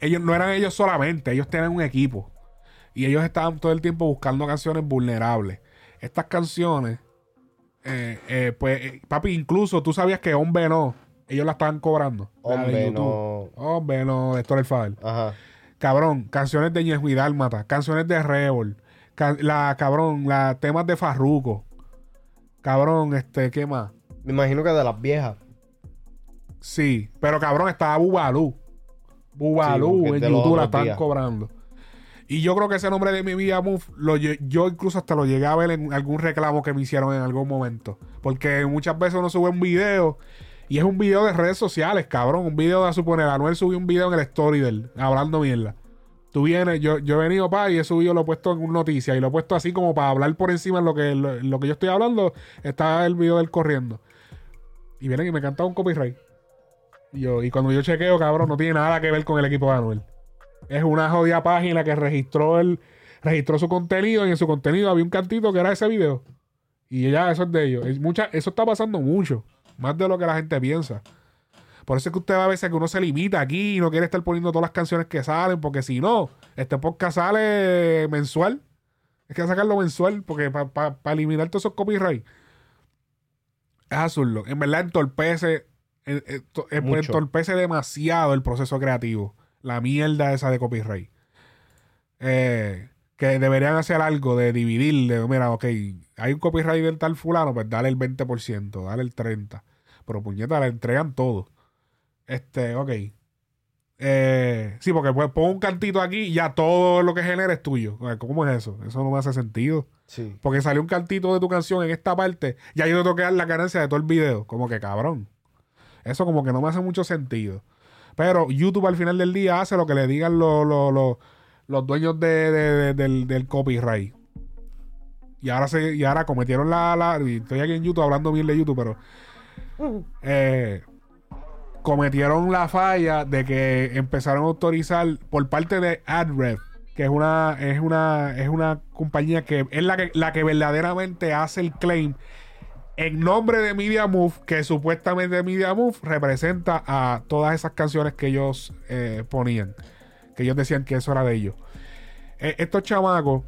ellos no eran ellos solamente, ellos tenían un equipo. Y ellos estaban todo el tiempo buscando canciones vulnerables. Estas canciones, eh, eh, pues, papi, incluso tú sabías que Hombre No, ellos la estaban cobrando. Hombre, YouTube. no. Hombre No, de Héctor el Fader. Ajá. Cabrón, canciones de Ñejo y Dálmata, canciones de Rebel, ca- la cabrón, la temas de Farruko. Cabrón, este, ¿qué más? Me imagino que de las viejas. Sí, pero cabrón, estaba Bubalú. Bubalú Sí, en YouTube la están días. cobrando. Y yo creo que ese nombre de mi vida Move, lo, yo incluso hasta lo llegué a ver en algún reclamo que me hicieron en algún momento. Porque muchas veces uno sube un video y es un video de redes sociales, cabrón. Un video de a suponer, Anuel subió un video en el story de él, hablando mierda. Tú vienes, yo, yo he venido para y he subido, lo he puesto en una noticia y lo he puesto así como para hablar por encima de lo que, lo, lo que yo estoy hablando. Está el video de él corriendo. Y vienen y me canta un copyright. Y, yo, y cuando yo chequeo, cabrón, no tiene nada que ver con el equipo de Anuel. Es una jodida página que registró el, registró su contenido y en su contenido había un cantito que era ese video. Y ya eso es de ellos. Mucha, eso está pasando mucho. Más de lo que la gente piensa. Por eso es que usted va a veces que uno se limita aquí y no quiere estar poniendo todas las canciones que salen, porque si no, este podcast sale mensual. Es que sacarlo mensual, porque para eliminar todos esos copyrights es absurdo. En verdad entorpece, eh, eh, eh, Mucho. entorpece demasiado el proceso creativo. La mierda esa de copyright. Eh, que deberían hacer algo de dividir, de, mira, ok, hay un copyright del tal fulano, pues dale el 20%, dale el 30%. Pero puñeta, le entregan todo. Este, ok. Eh, sí, porque pues pongo un cantito aquí y ya todo lo que genera es tuyo. ¿Cómo es eso? Eso no me hace sentido. Sí. Porque salió un cantito de tu canción en esta parte, ya yo te tengo que dar la ganancia de todo el video. Como que cabrón. Eso como que no me hace mucho sentido. Pero YouTube al final del día hace lo que le digan los, los, los, los dueños de, de- de- del, del copyright. Y ahora se, y ahora cometieron la, la- Estoy aquí en YouTube hablando bien de YouTube, pero. eh, cometieron la falla de que empezaron a autorizar por parte de AdRev, que es una, es una, es una compañía que es la que, la que verdaderamente hace el claim en nombre de Media Move, que supuestamente Media Move representa a todas esas canciones que ellos eh, ponían, que ellos decían que eso era de ellos. Eh, estos chamacos,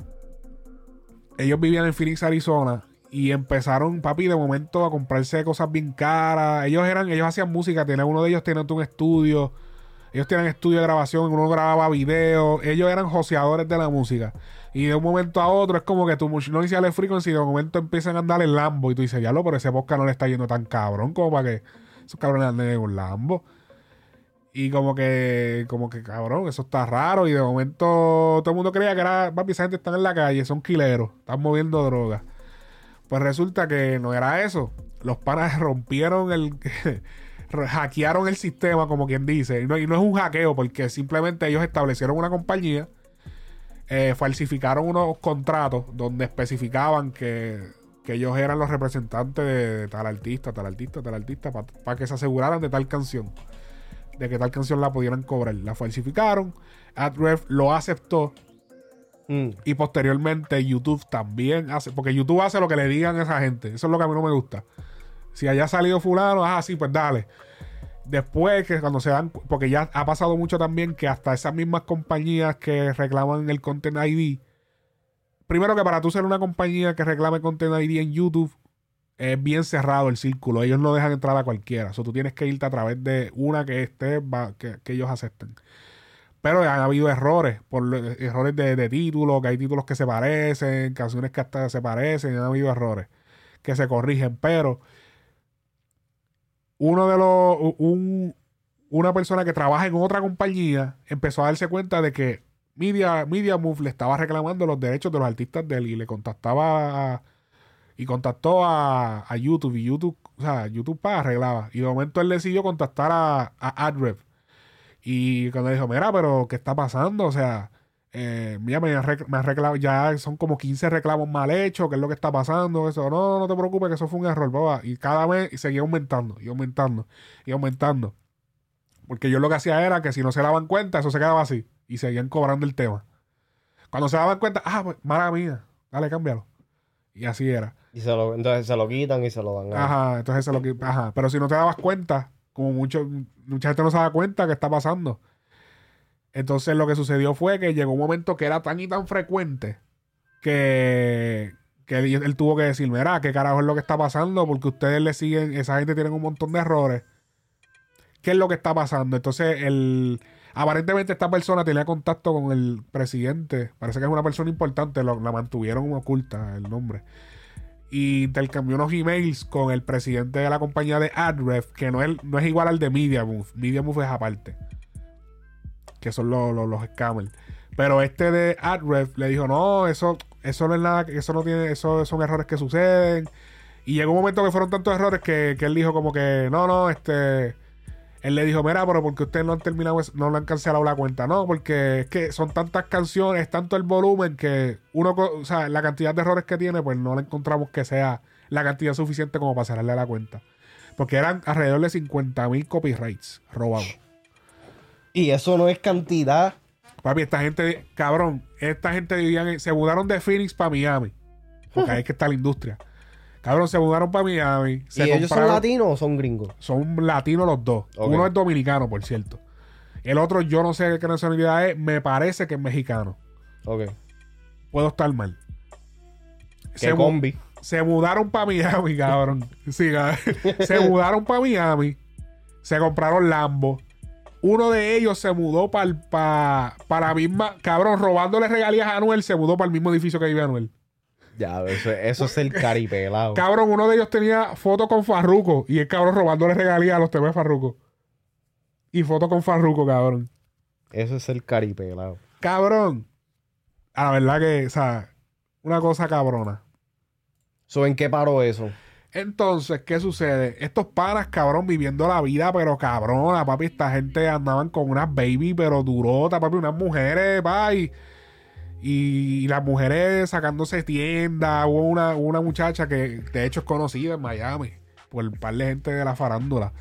ellos vivían en Phoenix, Arizona, y empezaron, papi, de momento a comprarse cosas bien caras. Ellos eran, ellos hacían música, tenían, uno de ellos tenía un estudio. Ellos tenían estudio de grabación, uno grababa videos. Ellos eran joseadores de la música. Y de un momento a otro es como que tu mus- no iniciales frequency, de momento empiezan a andar en Lambo. Y tú dices, ya lo, pero ese podcast no le está yendo tan cabrón como para que esos cabrones anden en un Lambo. Y como que, como que cabrón, eso está raro. Y de momento todo el mundo creía que era, papi, esa gente está en la calle, son quileros, están moviendo drogas. Pues resulta que no era eso. Los panas [LAUGHS] rompieron el. [LAUGHS] hackearon el sistema, como quien dice. Y no, y no es un hackeo, porque simplemente ellos establecieron una compañía, eh, falsificaron unos contratos donde especificaban que, que ellos eran los representantes de tal artista, tal artista, tal artista, para que se aseguraran de tal canción. De que tal canción la pudieran cobrar. La falsificaron. AdRev lo aceptó. Mm. Y posteriormente YouTube también hace, porque YouTube hace lo que le digan a esa gente. Eso es lo que a mí no me gusta. Si haya salido fulano, ah, sí, pues dale. Después que cuando se dan, porque ya ha pasado mucho también que hasta esas mismas compañías que reclaman el Content ID, primero que para tú ser una compañía que reclame Content ID en YouTube, es bien cerrado el círculo. Ellos no dejan entrar a cualquiera. O sea, tú tienes que irte a través de una que esté, que, que ellos acepten. Pero han habido errores, por errores de, de que hay títulos que se parecen, canciones que hasta se parecen, han habido errores que se corrigen. Pero uno de los, un- una persona que trabaja en otra compañía empezó a darse cuenta de que Media, Media le estaba reclamando los derechos de los artistas de él y le contactaba a- y contactó a, a YouTube y YouTube, o sea, YouTube para arreglaba. Y de momento él decidió contactar a, a AdRev. Y cuando dijo, mira, pero ¿qué está pasando? O sea, eh, mira, me me han reclamado, ya son como 15 reclamos mal hechos, ¿qué es lo que está pasando? Eso, no, no te preocupes, que eso fue un error, boba. Y cada vez seguía aumentando, y aumentando, y aumentando. Porque yo lo que hacía era que si no se daban cuenta, eso se quedaba así. Y seguían cobrando el tema. Cuando se daban cuenta, ah, pues, mala mía, dale, cámbialo. Y así era. Y se entonces se lo quitan y se lo dan. Ajá, entonces es lo que. Ajá, pero si no te dabas cuenta, como mucho, mucha gente no se da cuenta que está pasando. Entonces lo que sucedió fue que llegó un momento que era tan y tan frecuente que, que él, él tuvo que decir, mira, ¿qué carajo es lo que está pasando? Porque ustedes le siguen, esa gente tiene un montón de errores. ¿Qué es lo que está pasando? Entonces, el, aparentemente esta persona tenía contacto con el presidente. Parece que es una persona importante, lo- la mantuvieron oculta el nombre y intercambió unos emails con el presidente de la compañía de AdRef, que no es, no es igual al de MediaMove. MediaMove es aparte. Que son los, los, los scammers. Pero este de AdRef le dijo, no, eso, eso no es nada, eso no tiene, eso son errores que suceden. Y llegó un momento que fueron tantos errores que, que él dijo como que, no, no, este... Él le dijo, mira, pero porque ustedes no han terminado, no le han cancelado la cuenta. No, porque es que son tantas canciones, tanto el volumen que uno, o sea, la cantidad de errores que tiene, pues no le encontramos que sea la cantidad suficiente como para cerrarle la cuenta. Porque eran alrededor de 50 mil copyrights robados. Y eso no es cantidad. Papi, esta gente, cabrón, esta gente vivían, se mudaron de Phoenix para Miami. Porque ahí es que está la industria. Cabrón, se mudaron para Miami. Se ¿Y ellos son latinos o son gringos? Son latinos los dos. Uno es dominicano, por cierto. El otro, yo no sé qué nacionalidad es. Me parece que es mexicano. Ok. Puedo estar mal. ¿Qué mu- combi? se mudaron para Miami, cabrón. [LAUGHS] Sí, cabrón. se mudaron para Miami. Se compraron Lambo. Uno de ellos se mudó para para la misma. Cabrón, robándole regalías a Anuel, se mudó para el mismo edificio que vive Anuel. Ya, eso, eso es el caripelado. Cabrón, uno de ellos tenía foto con Farruko. Y el cabrón robándole regalías a los TV de Farruko. Y foto con Farruko, cabrón. Eso es el caripelado. Cabrón. A la verdad que, o sea, una cosa cabrona. So, ¿En qué paró eso? Entonces, ¿qué sucede? Estos panas, cabrón, viviendo la vida, pero cabrona, papi. Esta gente andaban con unas baby, pero durota, papi. Unas mujeres, pa, y, las mujeres sacándose tienda. Hubo una, una muchacha que, de hecho, es conocida en Miami por un par de gente de la farándula.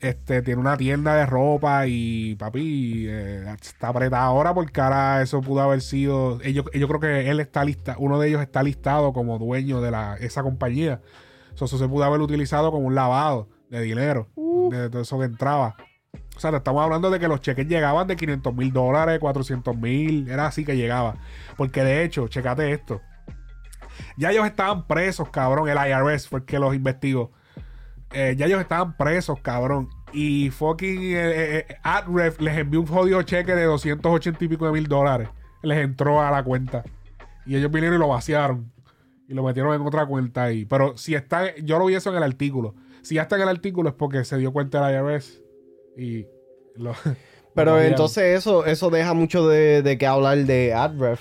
Este, tiene una tienda de ropa y papi eh, está apretada ahora porque ahora eso pudo haber sido. Ellos, yo creo que él está lista, uno de ellos está listado como dueño de la, esa compañía. So, eso se pudo haber utilizado como un lavado de dinero, de todo eso que entraba. O sea, estamos hablando de que los cheques llegaban de 500 mil dólares, 400 mil, era así que llegaba. Porque de hecho, checate esto. Ya ellos estaban presos, cabrón, el IRS fue el que los investigó. Eh, ya ellos estaban presos, cabrón. Y fucking eh, eh, AdRef les envió un jodido cheque de 280 y pico de mil dólares. Les entró a la cuenta. Y ellos vinieron y lo vaciaron. Y lo metieron en otra cuenta ahí. Pero si está, yo lo vi eso en el artículo. Si ya está en el artículo es porque se dio cuenta el IRS. Y lo. [LAUGHS] Pero lo entonces eso, eso deja mucho de, de que hablar de AdRef.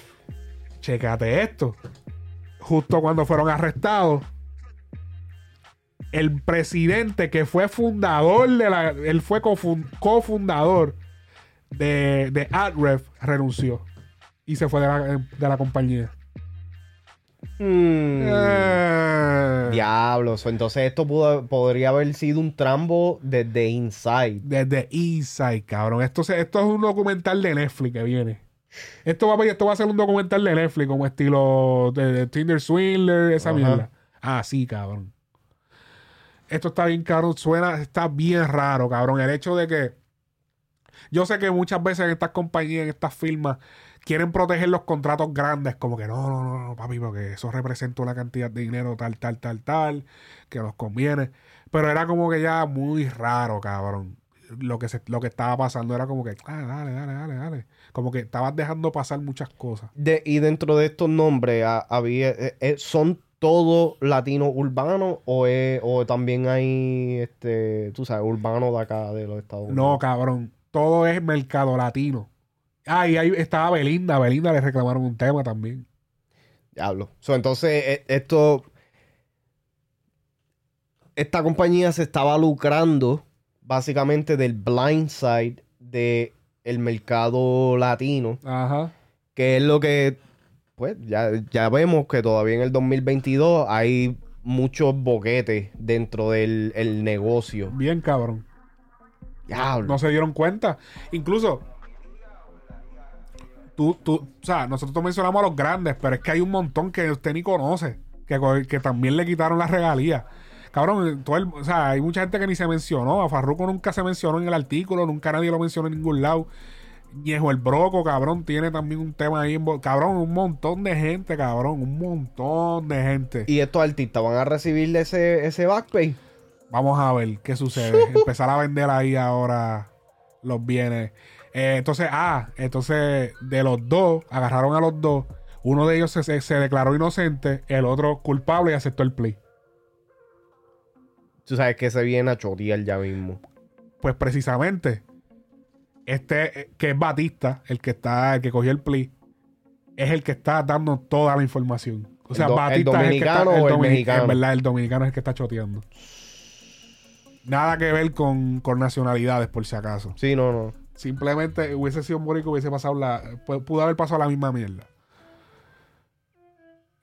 Chécate esto. Justo cuando fueron arrestados, el presidente que fue fundador de la. Él fue cofun- cofundador de, de AdRef renunció. Y se fue de la, de la compañía. Hmm. Eh, Diablos. Entonces esto pudo- podría haber sido un trambo desde Inside. Desde Inside, cabrón. Esto, se- esto es un documental de Netflix que viene. Esto va, a- esto va a ser un documental de Netflix, como estilo de, de Tinder Swindler, esa Ajá. mierda. Ah, sí, cabrón. Esto está bien caro, suena, está bien raro, cabrón. El hecho de que. Yo sé que muchas veces en estas compañías, en estas firmas, quieren proteger los contratos grandes, como que no, no, no, no, papi, porque eso representa una cantidad de dinero tal, tal, tal, tal, que nos conviene. Pero era como que ya muy raro, cabrón. Lo que, se, lo que estaba pasando era como que, ah, dale, dale, dale, dale. Como que estabas dejando pasar muchas cosas. De, y dentro de estos nombres, ha- había, eh, eh, ¿son todos latinos urbanos o, es- o también hay, este, tú sabes, urbanos de acá, de los Estados Unidos? No, cabrón. Todo es mercado latino. Ah, y ahí estaba Belinda. Belinda le reclamaron un tema también. Diablo. So, entonces, eh, esto. Esta compañía se estaba lucrando básicamente del blind side de el mercado latino, Ajá. que es lo que, pues, ya, ya vemos que todavía en el 2022 hay muchos boquetes dentro del el negocio. Bien, cabrón. Diablo. No se dieron cuenta. Incluso, tú, tú, o sea, nosotros mencionamos a los grandes, pero es que hay un montón que usted ni conoce, que, que también le quitaron las regalías. Cabrón, todo el- o sea, hay mucha gente que ni se mencionó. A Farruko nunca se mencionó en el artículo, nunca nadie lo mencionó en ningún lado. Ñejo el Broco, cabrón, tiene también un tema ahí. envo- Cabrón, un montón de gente, cabrón, un montón de gente. Y estos artistas van a recibir ese, ese back pay. Vamos a ver qué sucede. [LAUGHS] Empezar a vender ahí ahora los bienes. Eh, entonces, ah, entonces de los dos, agarraron a los dos. Uno de ellos se, se- se declaró inocente, el otro culpable y aceptó el plea. Tú sabes que se viene a chotear ya mismo. Pues precisamente, este eh, que es Batista, el que está, el que cogió el plea, es el que está dando toda la información. O sea, ¿El do- el Batista es el que está, dominicano o el mexicano? En verdad, el dominicano es el que está choteando. Nada que ver con, con nacionalidades, por si acaso. Sí, no, no. Simplemente hubiese sido un hubiese pasado la. pu- Pudo haber pasado la misma mierda.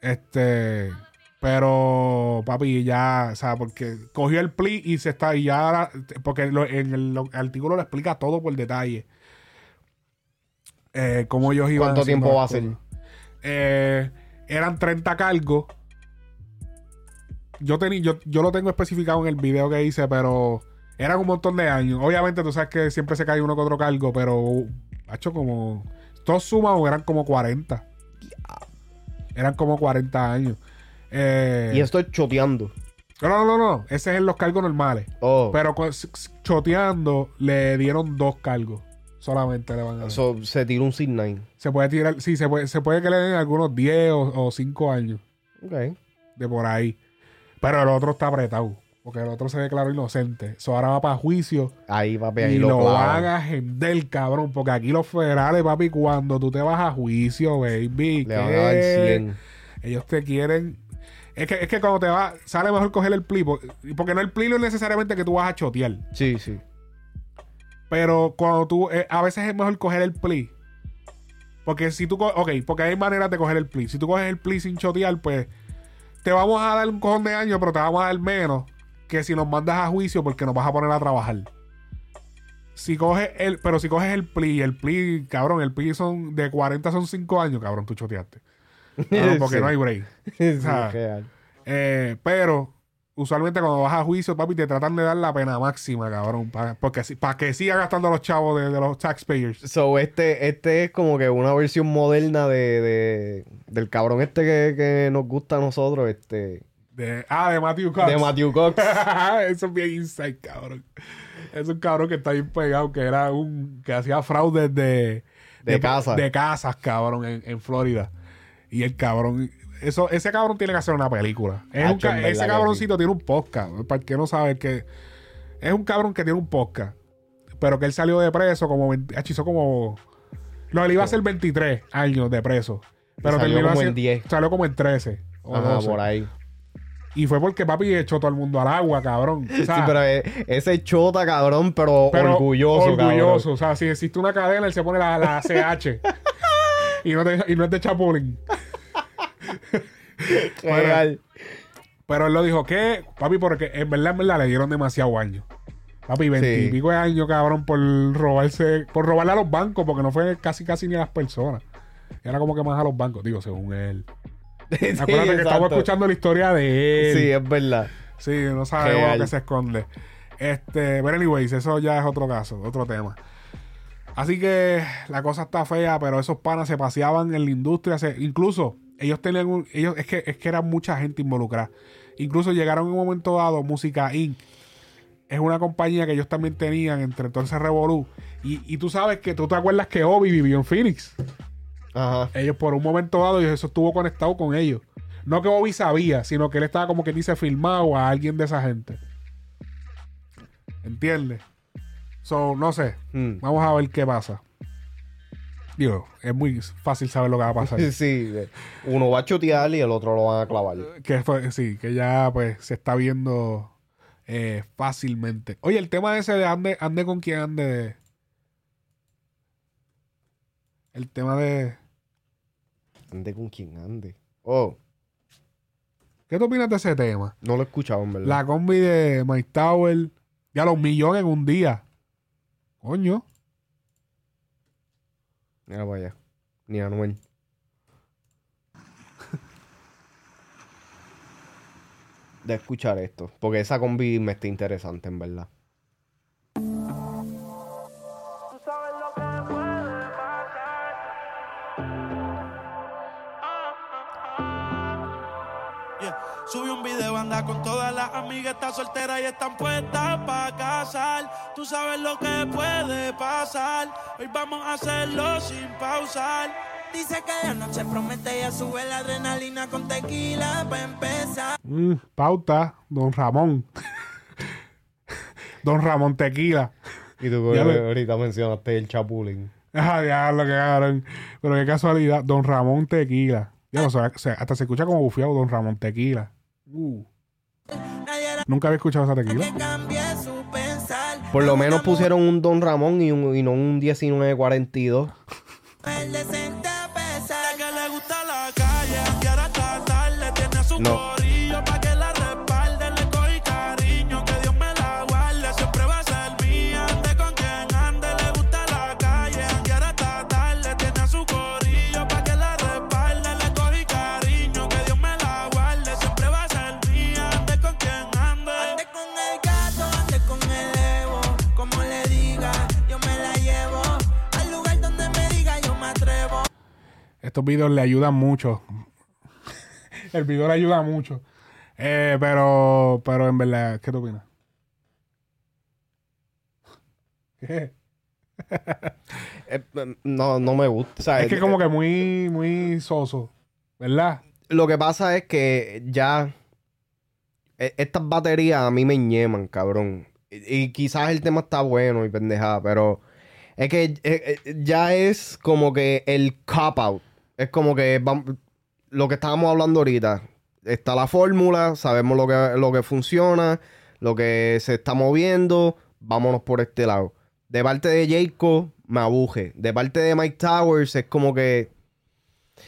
Este. Pero, papi, ya, o sea, porque cogió el plea y se está, y ya, ahora- porque lo- en el lo- artículo lo explica todo por detalle. Eh, cómo ellos iban. ¿Cuánto tiempo va a ser? Eh, eran 30 cargos. Yo, tení, yo, yo lo tengo especificado en el video que hice, pero eran un montón de años. Obviamente, tú sabes que siempre se cae uno con otro cargo, pero ha hecho como. Todos sumados eran como 40. Eran como 40 años. Eh, Y esto es choteando. No, no, no, no. Ese es en los cargos normales. Oh. Pero choteando le dieron dos cargos. Solamente le van a dar. So, se tiró un 6-9. Se puede tirar, sí, se puede, se puede que le den algunos 10 o, 5 años Ok. de por ahí. Pero el otro está apretado. Porque el otro se declaró inocente. Eso ahora va para juicio. Ahí, papi, ahí y lo, lo, van a agender, cabrón. Porque aquí los federales, papi, cuando tú te vas a juicio, baby. Le van a dar ¿qué? 100. Ellos te quieren. Es que, es que cuando te vas, sale mejor coger el pli. Porque, no el pli no es necesariamente que tú vas a chotear. Sí, sí. Pero cuando tú. eh, a veces es mejor coger el pli. Porque si tú. Ok, porque hay maneras de coger el pli. Si tú coges el pli sin chotear, pues. Te vamos a dar un cojón de años, pero te vamos a dar menos que si nos mandas a juicio porque nos vas a poner a trabajar. Si coges el. Pero si coges el pli, el pli, cabrón, el pli son. De 40 son 5 años, cabrón, tú choteaste. Cabrón, [LAUGHS] porque Sí. no hay break. [LAUGHS] Sí, O sea. Eh, pero usualmente cuando vas a juicio, papi, te tratan de dar la pena máxima, cabrón. Para porque, para que siga gastando los chavos de, de los taxpayers. So, este, este es como que una versión moderna de, de- del cabrón este que, que nos gusta a nosotros, este, De, ah, de Matthew Cox. de Matthew Cox. [LAUGHS] Eso es bien inside, cabrón. Es un cabrón que está bien pegado, que era un. que hacía fraudes de. De casa. De casas, cabrón, en, en Florida. Y el cabrón. Eso, ese cabrón tiene que hacer una película. Es un ese cabroncito tiene un podcast. Para el que no sabe que. Es un cabrón que tiene un podcast. Pero que él salió de preso como. 20 ach, hizo como. No, él iba a ser 23 años de preso. Pero salió terminó como en haciendo- 10. 10. Salió como en 13. O Ajá, 12. por ahí. Y fue porque papi echó todo el mundo al agua, cabrón. O sea, sí, pero eh, ese chota, cabrón, pero, pero orgulloso, Orgulloso. O sea, si existe una cadena, él se pone la, la [LAUGHS] CH. y, no te- y no es de Chapulín. Pero él lo dijo que, papi, porque en verdad, en verdad le dieron demasiado años. Papi, 20 y Sí. pico de años, cabrón, por robarse, por robarle a los bancos, porque no fue casi casi ni a las personas. Era como que más a los bancos, digo, según él. [LAUGHS] Sí, Acuérdate que estamos escuchando la historia de él. Sí, es verdad. Sí, no sabemos lo que se esconde. Este, pero anyways, eso ya es otro caso, otro tema. Así que la cosa está fea, pero esos panas se paseaban en la industria, se- incluso ellos tenían un, ellos, es que, es que era mucha gente involucrada. Incluso llegaron en un momento dado, Música Inc. Es una compañía que ellos también tenían entre entonces Revolu. Y, y tú sabes que tú te acuerdas que Obi vivió en Phoenix. Ajá. Ellos por un momento dado, y eso estuvo conectado con ellos. No que Bobby sabía, sino que él estaba como que dice filmado a alguien de esa gente. ¿Entiendes? So, no sé. Mm. Vamos a ver qué pasa. Digo, es muy fácil saber lo que va a pasar. [LAUGHS] Sí, uno va a chotear y el otro lo van a clavar. que fue- sí, que ya pues se está viendo eh, fácilmente. Oye, el tema ese de ande, ande con quien ande. El tema de. Ande con quien ande. Oh, ¿Qué tú opinas de ese tema? no lo he escuchado, en verdad. La combi de Mike Tower. Ya los millones en un día. Coño. Mira para allá. Ni Anuel. [LAUGHS] De escuchar esto. Porque esa combi me está interesante, en verdad. Con todas las amigas, está soltera y están puestas para casar. Tú sabes lo que puede pasar. Hoy vamos a hacerlo sin pausar. Dice que la noche promete ya sube la adrenalina con tequila para empezar. Mm, pauta. Don Ramón. [LAUGHS] Don Ramón Tequila. Y tú Ya que lo- ahorita mencionaste el chapulín. Ah, ya lo que cabrón. Pero qué casualidad. Don Ramón Tequila. Ya lo sé, se- hasta se escucha como bufiado Don Ramón Tequila. Uh. Nunca había escuchado esa tequila. Por lo menos pusieron un Don Ramón y, un, y no un 1942. Estos videos le ayudan mucho. [LAUGHS] El video le ayuda mucho. Eh, pero, pero en verdad, ¿qué tú opinas? ¿Qué? Eh, [LAUGHS] eh, no, no me gusta. O sea, Es que como que muy, muy soso, ¿verdad? Lo que pasa es que ya e- estas baterías a mí me ñeman, cabrón. Y, y quizás el tema está bueno y pendejada, pero es que eh, eh, ya es como que el cop out. Es como que lo que estábamos hablando ahorita. Está la fórmula, sabemos lo que, lo que funciona, lo que se está moviendo, vámonos por este lado. De parte de Jayco, me abuje. De parte de Mike Towers es como que...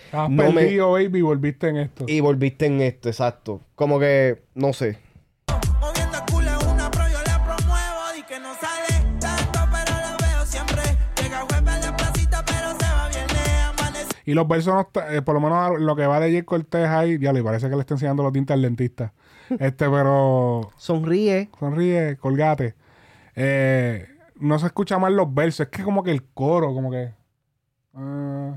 Estabas No me- perdido, baby, y volviste en esto. Y volviste en esto, exacto. Como que, no sé. Y los versos, no está- eh, por lo menos lo que va de Jay Cortés ahí, ya le parece que le está enseñando los dientes al dentista. [LAUGHS] Este, pero Sonríe. sonríe, colgate. Eh, no se escucha mal los versos, es que como que el coro, como que. ah,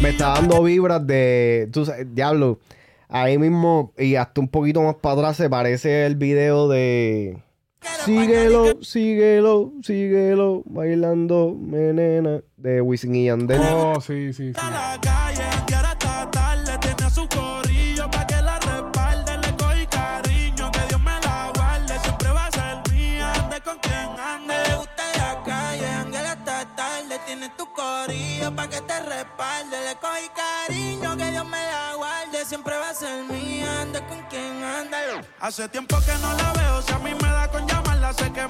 Me está dando vibras de. Tú sabes, diablo. Ahí mismo, y hasta un poquito más para atrás, se parece el video de. Síguelo, síguelo, síguelo, bailando, menena, de Wisin y Yandel. Oh, sí, sí, sí. Corillo pa' que te respalde, le cogí cariño, que Dios me la guarde, siempre va a ser mía, ande con quien ande. Hace tiempo que no la veo, si a mí me da con llamarla, sé que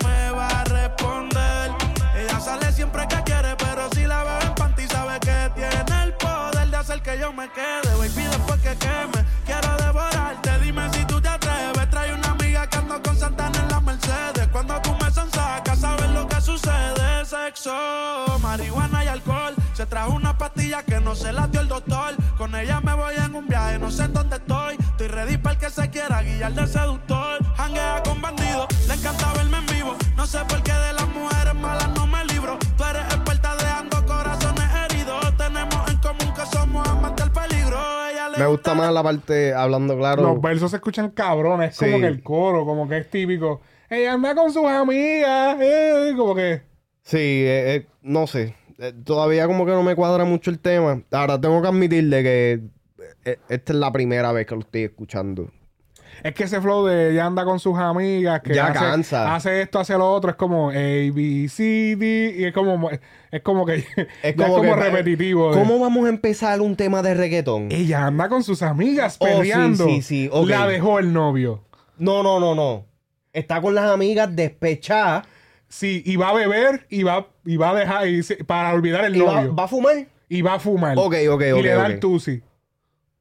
no se la dio el doctor. Con ella me voy en un viaje, no sé en dónde estoy. Estoy ready para el que se quiera guiar de seductor. Hanguea con bandidos, le encanta verme en vivo. No sé por qué de las mujeres malas no me libro. Tú eres experta dejando corazones heridos. Tenemos en común que somos amantes del peligro. Ella le Me gusta más la parte hablando claro. Los versos se escuchan cabrones, es Sí. como que el coro, como que es típico. Ella anda con sus amigas, eh, como que. Sí, eh, eh, no sé. Eh, todavía como que no me cuadra mucho el tema. Ahora tengo que admitirle que eh, esta es la primera vez que lo estoy escuchando. Es que ese flow de ella anda con sus amigas, que Ya hace, cansa. hace esto, hace lo otro, es como A, B, C, D, y es como, es como que [LAUGHS] Es ya como, que- repetitivo. de- ¿Cómo vamos a empezar un tema de reggaetón? Ella anda con sus amigas Oh, sí, peleando. sí, sí. La dejó el novio. No, no, no, no. Está con las amigas despechadas Sí, y va a beber y va, y va a dejar y se- para olvidar el y va, novio. va a fumar. y va a fumar. Ok, ok, y ok, le da ok. el tusi.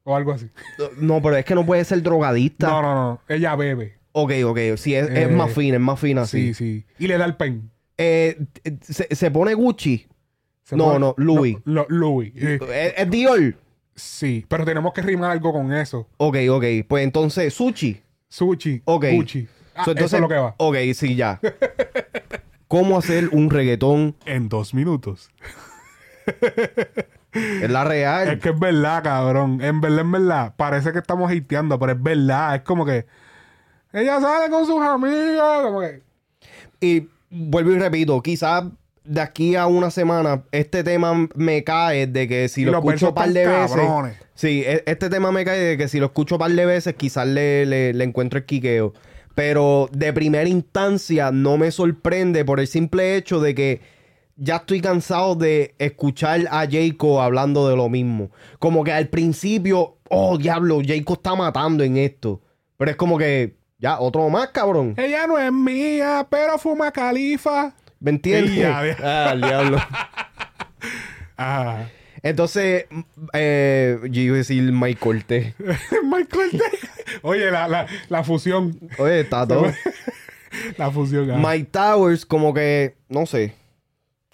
O algo así. No, pero es que no puede ser drogadista. No, no, no. Ella bebe. Ok, ok. Sí, es, es Eh, más fina, es más fina, Sí, sí. sí. Y le da el pen. Eh, se, se pone Gucci. Se No, no, Louis. No, lo- Louis. Eh, ¿Es, es Dior? sí, pero tenemos que rimar algo con eso. Ok, ok. Pues entonces, Sushi. Sushi. Ok. Gucci. Ah, So, eso es lo que va. Ok, sí, ya. [LAUGHS] ¿Cómo hacer un reggaetón? En dos minutos. Es la real. Es que es verdad, cabrón. En verdad, en verdad. Parece que estamos hateando, pero es verdad. Es como que. Ella sale con sus amigas. Como que. Y vuelvo y repito, quizás de aquí a una semana este tema me cae de que si Y lo escucho un par de están veces. cabrones. Sí, e- este tema me cae de que si lo escucho un par de veces quizás le, le- le encuentro el quiqueo. Pero de primera instancia no me sorprende por el simple hecho de que ya estoy cansado de escuchar a Jayco hablando de lo mismo. Como que al principio, oh diablo, Jayco está matando en esto. Pero es como que, ya, otro más, cabrón. Ella no es mía, pero fuma califa. ¿Me entiendes? [LAUGHS] Ah, diablo. [LAUGHS] Ah. Entonces, eh, yo iba a decir Mike Cortés. [LAUGHS] Michael Day. Oye, la, la, la fusión. Oye, está todo. [LAUGHS] La fusión. ah. Mike Towers, como que, no sé,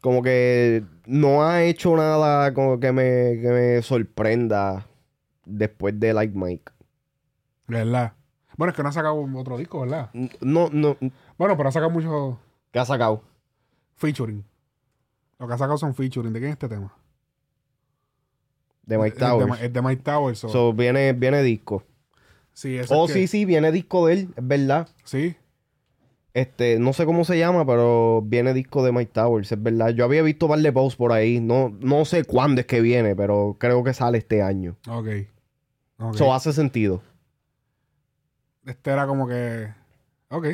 como que no ha hecho nada como que me, que me sorprenda después de Like Mike. ¿Verdad? Bueno, es que no ha sacado otro disco, ¿verdad? No, no, Bueno, pero ha sacado mucho ¿qué ha sacado? featuring. Lo que ha sacado son featuring. ¿De quién es este tema? De Mike Es de, Towers. es de Mike Towers. so- So, viene, viene disco. sí, ese Oh, es que- sí, sí, viene disco de él, es verdad. Sí. Este, no sé cómo se llama, pero viene disco de Mike Towers, es verdad. Yo había visto de posts por ahí. No, no sé cuándo es que viene, pero creo que sale este año. Ok. Ok. Eso hace sentido. Este era como que. Ok.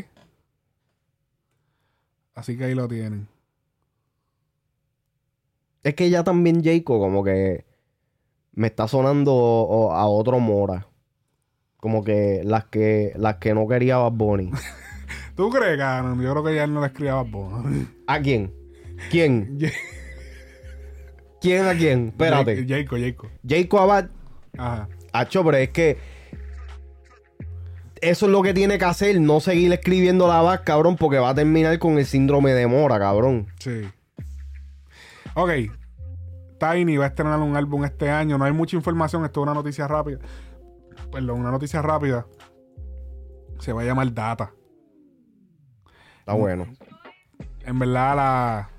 Así que ahí lo tienen. Es que ya también Jacob como que me está sonando o- a otro Mora. Como que las que las que no quería Bad Bunny. [LAUGHS] ¿Tú crees, cabrón? Yo creo que ya no le escribía a Bad Bunny. ¿A quién? ¿Quién? ¿Quién a quién? Espérate. Jacob, Jacob. Jacob Abad. Ajá. Acho, pero es que eso es lo que tiene que hacer, no seguir escribiendo la Abad, cabrón, porque va a terminar con el síndrome de Mora, cabrón. Sí. Ok. Tiny va a estrenar un álbum este año. No hay mucha información. Esto es una noticia rápida. Perdón, una noticia rápida. Se va a llamar Data. Está bueno. En verdad, la.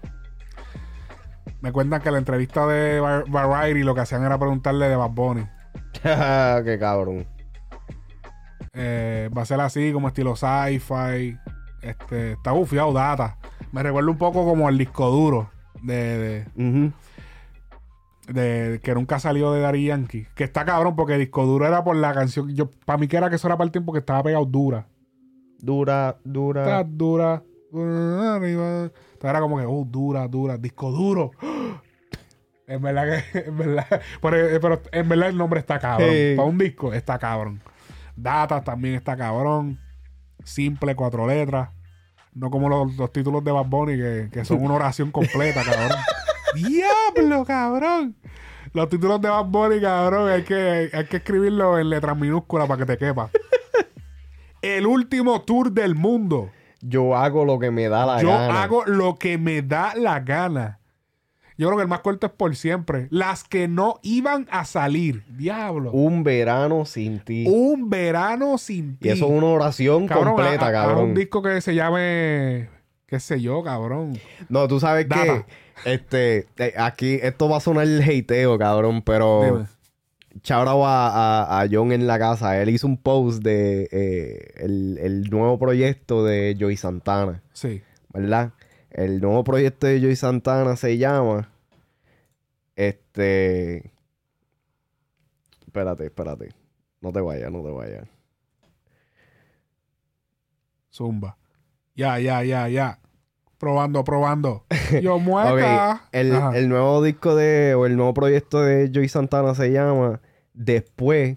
Me cuentan que la entrevista de Va- Variety lo que hacían era preguntarle de Bad Bunny. [LAUGHS] Qué cabrón. Eh, va a ser así, como estilo sci-fi. Este, está bufiado, data. Me recuerda un poco como el disco duro de. De- que nunca salió de Daddy Yankee. Que está cabrón porque disco duro era por la canción. Yo, para mí que era que eso era para el tiempo que estaba pegado dura. Dura, Está dura. dura. dura, era como que, oh, dura, dura. Disco duro. [GASPS] En verdad que, [LAUGHS] en verdad, pero, pero en verdad el nombre está cabrón. Para un disco está cabrón. Datas también está cabrón. Simple, cuatro letras. No como los, los títulos de Bad Bunny que, que son una oración completa, cabrón. [LAUGHS] ¡Diablo, cabrón! Los títulos de Bad Bunny, cabrón, hay que, hay que escribirlo en letras minúsculas para que te quepa. El último tour del mundo. Yo hago lo que me da la Yo gana. hago lo que me da la gana. Yo creo que el más corto es por siempre. Las que no iban a salir. Diablo. Un verano sin ti. Un verano sin ti. y eso es una oración Cabrón, completa, cabrón. un disco que se llame. qué sé yo, cabrón. No, tú sabes Data. que este, eh, aquí esto va a sonar el hateo, cabrón, pero Dime. out a, a- a John en la casa. Él hizo un post de eh, el, el nuevo proyecto de Joey Santana, Sí. ¿verdad? El nuevo proyecto de Joey Santana se llama este Espérate, espérate. No te vayas, no te vayas. Zumba. Ya, ya, ya, ya. Probando, probando. [LAUGHS] Yo mueca. El, el nuevo disco de, o el nuevo proyecto de Joey Santana se llama Después,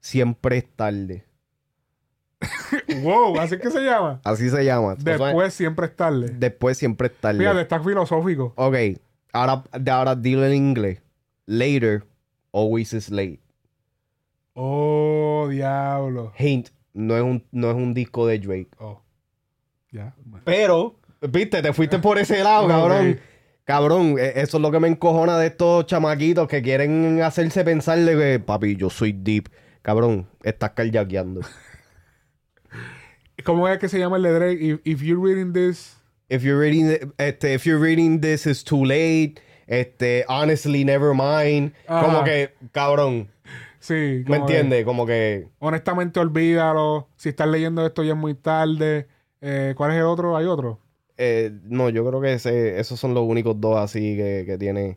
siempre es tarde. [LAUGHS] Wow, así que se llama. Así se llama. Después siempre es tarde. después, siempre es tarde. Fíjate, está filosófico. Ok, ahora, de ahora dilo en inglés. Later, always is late. Oh, diablo. Hint, no es un, no es un disco de Drake. Oh. Ya. Pero, viste, te fuiste por ese lado, cabrón. Cabrón, e- eso es lo que me encojona de estos chamaquitos que quieren hacerse pensar de que, papi, yo soy deep. Cabrón, estás carjaqueando. ¿Cómo es que se llama el de Drake? If, if you're reading this. If you're reading, este, if you're reading this is too late. Este, honestly, never mind. Ajá. Como que, cabrón, Sí. ¿me entiendes? Como que, honestamente, olvídalo. Si estás leyendo esto ya es muy tarde. Eh, ¿Cuál es el otro? ¿Hay otro? Eh, no, yo creo que ese, esos son los únicos dos así que, que tiene.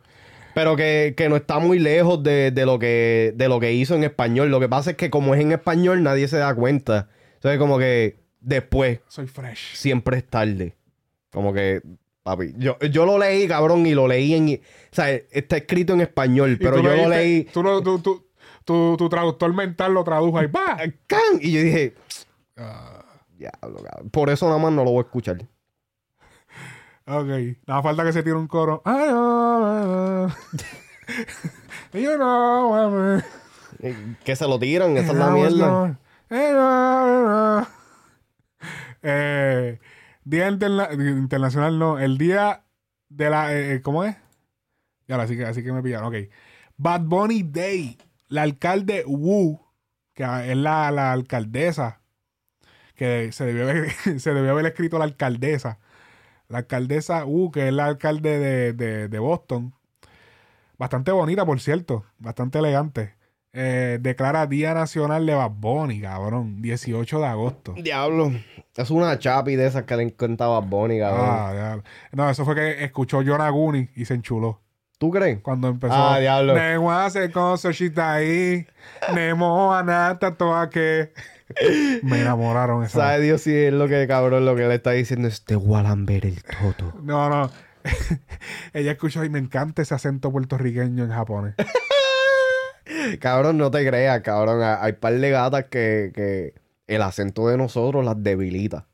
Pero que, que no está muy lejos de, de lo que, de lo que hizo en español. Lo que pasa es que como es en español, nadie se da cuenta. Entonces, como que después, Soy fresh. siempre es tarde. Como que, papi, yo, yo lo leí, cabrón, y lo leí en... O sea, está escrito en español, pero yo lo leí... Tú, lo- tú- tú- tu, tu traductor mental lo tradujo ahí. ¡Bah! [LAUGHS] ¡Can! Y yo dije, diablo, cabrón. Por eso nada más no lo voy a escuchar. Ok. Nada falta que se tire un coro. Ay. [LAUGHS] You know, Que se lo tiran, esa es la mierda. Eh, Día interna- Internacional, no. El día de la. eh, eh, ¿Cómo es? Y ahora sí que, así que me pillaron. Ok. Bad Bunny Day. La alcalde Wu, que es la, la alcaldesa, que se debió, haber, [LAUGHS] se debió haber escrito la alcaldesa. La alcaldesa Wu, que es la alcalde de, de- de Boston. Bastante bonita, por cierto. Bastante elegante. Eh, declara Día Nacional de Bad Bunny, cabrón. 18 de agosto. Diablo. Es una chapi de esas que le encantaba a Bonnie, cabrón. Ah, diablo. No, eso fue que escuchó John Aguni y se enchuló. ¿Tú crees? Cuando empezó. Ah, diablo. Nemo hace cosas, shita ahí. Nemo anata toda que. Me enamoraron esa. Sabe Dios si es lo que, cabrón, lo que le está diciendo es te Walamber el toto. No, no. [LAUGHS] Ella escuchó y me encanta ese acento puertorriqueño en japonés. [LAUGHS] cabrón, no te creas, cabrón. Hay par de gatas que, que el acento de nosotros las debilita.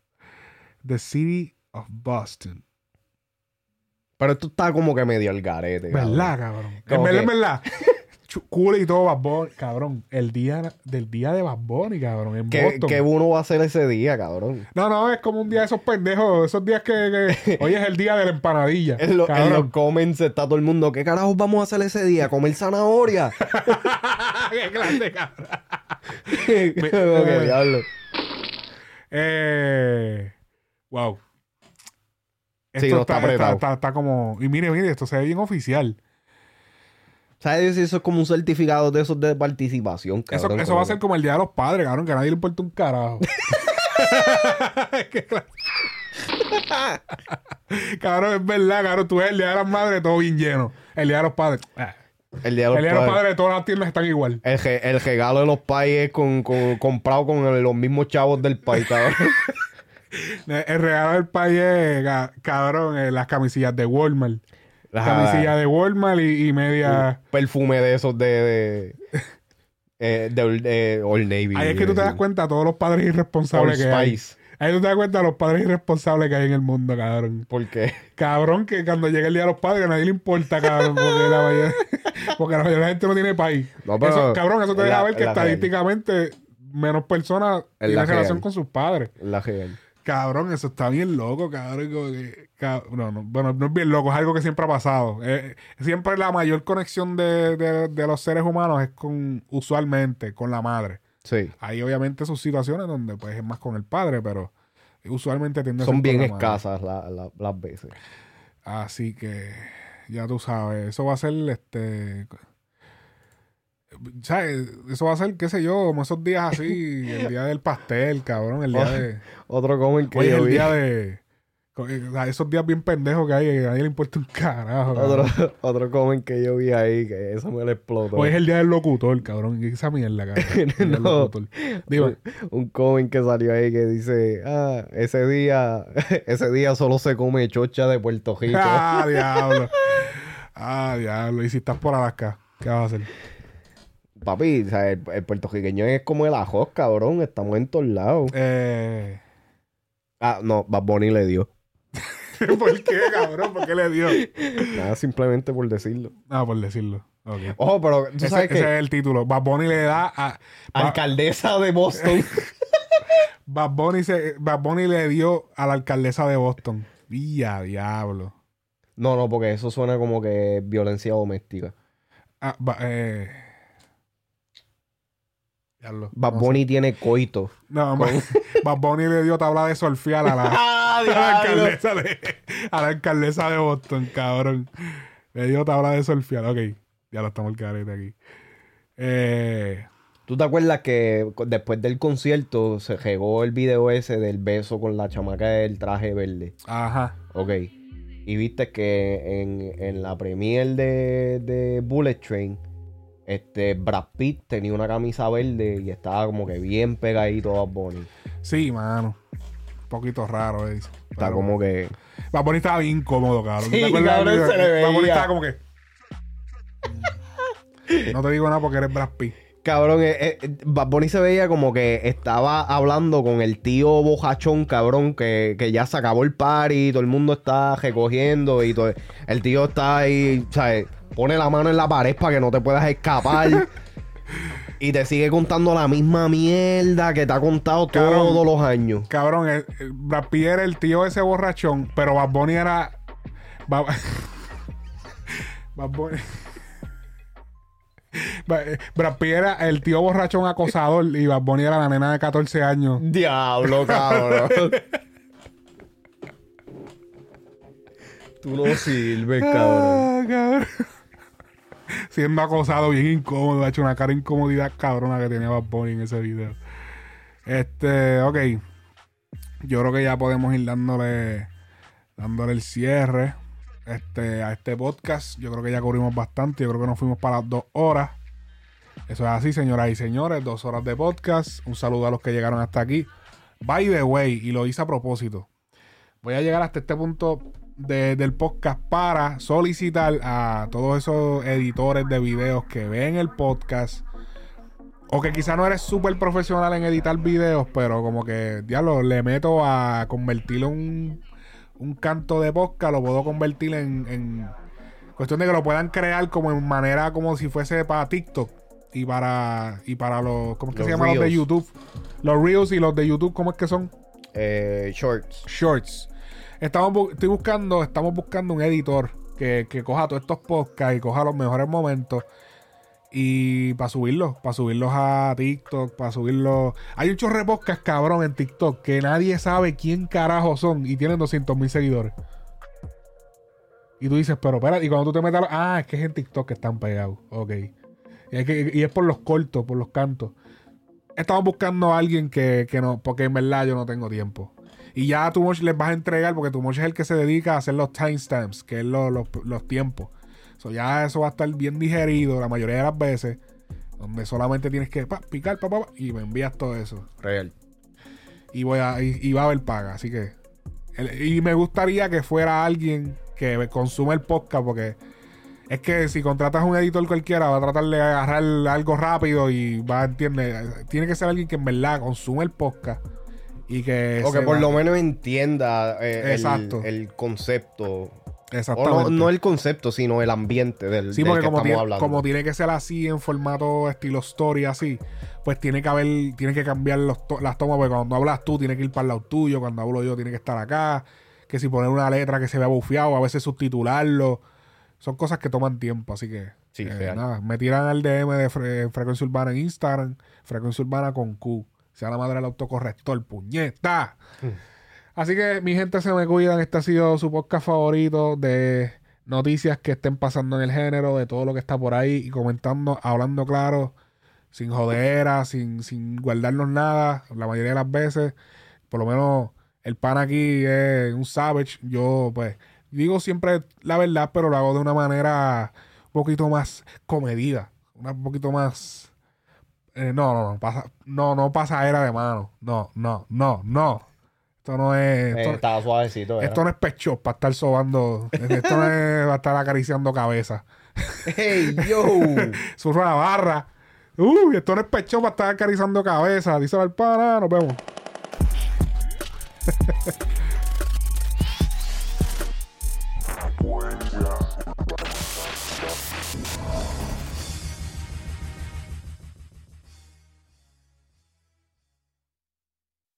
The City of Boston. Pero esto está como que medio al garete. ¿Verdad, cabrón? En verdad, en verdad. [LAUGHS] Cool y todo, Bad Bunny, cabrón. El día del día de Bad Bunny, cabrón, en ¿Qué, Boston. qué uno va a hacer ese día, cabrón? No, no, es como un día de esos pendejos, esos días que, que- [LAUGHS] hoy es el día de la empanadilla. En, lo- en los comments está todo el mundo, ¿qué carajos vamos a hacer ese día? ¿Comer zanahoria? [LAUGHS] Qué clase, cabrón. [LAUGHS] Como que, diablo. Eh, wow. Sí, no, está apretado. está- está como. Y mire, mire, esto se ve bien oficial. ¿Sabes si eso es como un certificado de esos de participación, Eso, cabrón? eso va a ser como el día de los padres, cabrón, que a nadie le importa un carajo. [LAUGHS] Cabrón, es verdad, cabrón. Tú ves el día de las madres todo bien lleno. El día de los padres. ah. El día de los El día de los padres. padres, todas las tiendas están igual. El, el regalo de los pais es con, con- comprado con el- los mismos chavos del país, cabrón. [LAUGHS] El regalo del país es, ca- cabrón, eh, las camisillas de Walmart. Camisilla de Walmart y, y media. perfume de esos de. de, eh, de Old- de Old Navy. Ahí es que tú te das cuenta de todos los padres irresponsables que hay. Ahí tú te das cuenta de los padres irresponsables que hay en el mundo, cabrón. ¿Por qué? Cabrón, que cuando llega el día de los padres a nadie le importa, cabrón, porque la mayoría, [LAUGHS] porque la mayoría de la gente no tiene país. No, pero Eso, cabrón, eso te deja la- ver que real. estadísticamente menos personas tienen la relación con sus padres. La real. Cabrón, eso está bien loco, cabrón. que- no, no, bueno, no es bien loco, es algo que siempre ha pasado. Eh, siempre la mayor conexión de, de- de los seres humanos es con, usualmente, con la madre. Sí. Hay obviamente sus situaciones donde pues es más con el padre, pero usualmente tiende a ser Son bien escasas la- la- las veces. Así que ya tú sabes, eso va a ser este ¿sabes? Eso va a ser, qué sé yo, como esos días así, el [LAUGHS] día del pastel, cabrón, el día de Otro comen que Oye, yo el vi. día de sea, esos días bien pendejos que hay, que a nadie le importa un carajo. Otro, cabrón. otro [LAUGHS] comen que yo vi ahí, que eso me lo explotó. Hoy es el día del locutor, cabrón. ¿Qué es esa mierda, cabrón? El [LAUGHS] No. locutor. Dime. un, un comen que salió ahí que dice, ah, ese día, ese día solo se come chocha de Puerto Rico. Ah, diablo. Ah, diablo. Y si estás por Alaska, ¿qué vas a hacer? Papi, o sea, el, el puertorriqueño es como el ajos, cabrón. Estamos en todos lados. Eh, Ah, no, Bad Bunny le dio. [LAUGHS] ¿Por qué, cabrón? ¿Por qué le dio? Nada, simplemente por decirlo. Ah, por decirlo. Ok. Ojo, pero tú Ese, sabes ese es que el título. Bad Bunny le da a... Alcaldesa de Boston. [LAUGHS] Bad Bunny, se- Bad Bunny le dio a la alcaldesa de Boston. Vía, diablo. no, no, porque eso suena como que violencia doméstica. Ah, ba- eh. Bad no sé. Bunny tiene coito. No, [LAUGHS] Bad Bunny le dio tabla de solfial a la, [LAUGHS] ¡Ah, a la alcaldesa de, a la alcaldesa de Boston, cabrón. Le dio tabla de solfial. Ok, ya lo estamos el carete aquí. Eh, ¿Tú te acuerdas que después del concierto se regó el video ese del beso con la chamaca del traje verde? ajá. Ok. Y viste que en, en la premier de, de Bullet Train, este Brad Pitt tenía una camisa verde y estaba como que bien pegadito a Bunny. Sí, mano. Un poquito raro eso. Está Pero- como que. Bad Bunny estaba bien cómodo, cabrón. ¿No Sí, te cabrón, se le Bad Bunny veía. estaba como que. No te digo nada porque eres Brad Pitt. Cabrón, eh, eh, Bad Bunny se veía como que estaba hablando con el tío bojachón, cabrón, que, que ya se acabó el party, todo el mundo está recogiendo y todo. El tío está ahí, ¿sabes? Pone la mano en la pared para que no te puedas escapar. [LAUGHS] y te sigue contando la misma mierda que te ha contado Cabrón. todos los años. Cabrón, el, el Brad Pitt era el tío ese borrachón, pero Bad Bunny era. Bad, [LAUGHS] Bad Bunny. [LAUGHS] Eh, Brad Pitt era el tío borrachón acosador y Bad Bunny era la nena de 14 años. Diablo, cabrón. Tú no sirves, cabrón. Ah, cabrón. Siendo acosado, bien incómodo. Ha hecho una cara de incomodidad cabrona que tenía Bad Bunny en ese video. Este, ok. Yo creo que ya podemos ir dándole, dándole el cierre este, a este podcast. Yo creo que ya cubrimos bastante. Yo creo que nos fuimos para dos horas. Eso es así, señoras y señores. Dos horas de podcast. Un saludo a los que llegaron hasta aquí. By the way, y lo hice a propósito. Voy a llegar hasta este punto de- del podcast para solicitar a todos esos editores de videos que ven el podcast o que quizá no eres súper profesional en editar videos, pero como que, diablo, le meto a convertirlo en un, un canto de podcast, lo puedo convertir en, en cuestión de que lo puedan crear como en manera como si fuese para TikTok y para y para los, ¿cómo es que Los se llaman los de. YouTube? Los Reels y los de YouTube, ¿cómo es que son? Eh, shorts. Shorts. Estamos estoy buscando, estamos buscando un editor que, que coja todos estos podcasts y coja los mejores momentos y para subirlos, para subirlos a TikTok, para subirlos. Hay un chorre cabrón en TikTok que nadie sabe quién carajo son y tienen 200 mil seguidores. Y tú dices, pero espera, y cuando tú te metas, ah, es que es en TikTok que están pegados. Ok. Y es, que- y es por los cortos, por los cantos. Estamos buscando a alguien que, que no, porque en verdad yo no tengo tiempo. Y ya tu Moch les vas a entregar, porque tu es el que se dedica a hacer los timestamps, que es lo- los- los tiempos. So, ya eso va a estar bien digerido la mayoría de las veces. Donde solamente tienes que pa, picar, pa, pa, pa, y me envías todo eso. Real. Y voy a, y, y va a haber paga. Así que. el- y me gustaría que fuera alguien que consuma el podcast, porque es que si contratas a un editor cualquiera, va a tratar de agarrar algo rápido y va a entender. Tiene que ser alguien que en verdad consume el podcast y que. O que por va- lo menos entienda eh, Exacto. el, concepto. O Exactamente. no, no el concepto, sino el ambiente del, Sí, del porque que como estamos tiene, hablando. como tiene que ser así en formato estilo story, así, pues tiene que haber, tiene que cambiar los to- las tomas, porque cuando hablas tú tiene que ir para el lado tuyo, cuando hablo yo tiene que estar acá, que si poner una letra que se vea bufeado, a veces subtitularlo, son cosas que toman tiempo, así que Sí, eh, nada, me tiran al DM de Fre- Frecuencia Urbana en Instagram, Frecuencia Urbana con Q, sea la madre del autocorrector, puñeta. Así que mi gente se me cuidan. Este ha sido su podcast favorito de noticias que estén pasando en el género, de todo lo que está por ahí y comentando, hablando claro, sin jodera, sin, sin guardarnos nada, la mayoría de las veces. Por lo menos el pan aquí es un savage. Yo, pues, digo siempre la verdad, pero lo hago de una manera un poquito más comedida, un poquito más. Eh, no, no, no, pasa, no, no pasadera de mano. No, no, no, no. Esto no es. Eh, esto- estaba suavecito. esto no es pecho para estar sobando. Esto no es para estar acariciando cabeza. ¡Hey, yo! [LAUGHS] Surro la barra. Uy, esto no es pecho para estar acariciando cabeza. Díselo al pana. Nos vemos. [LAUGHS]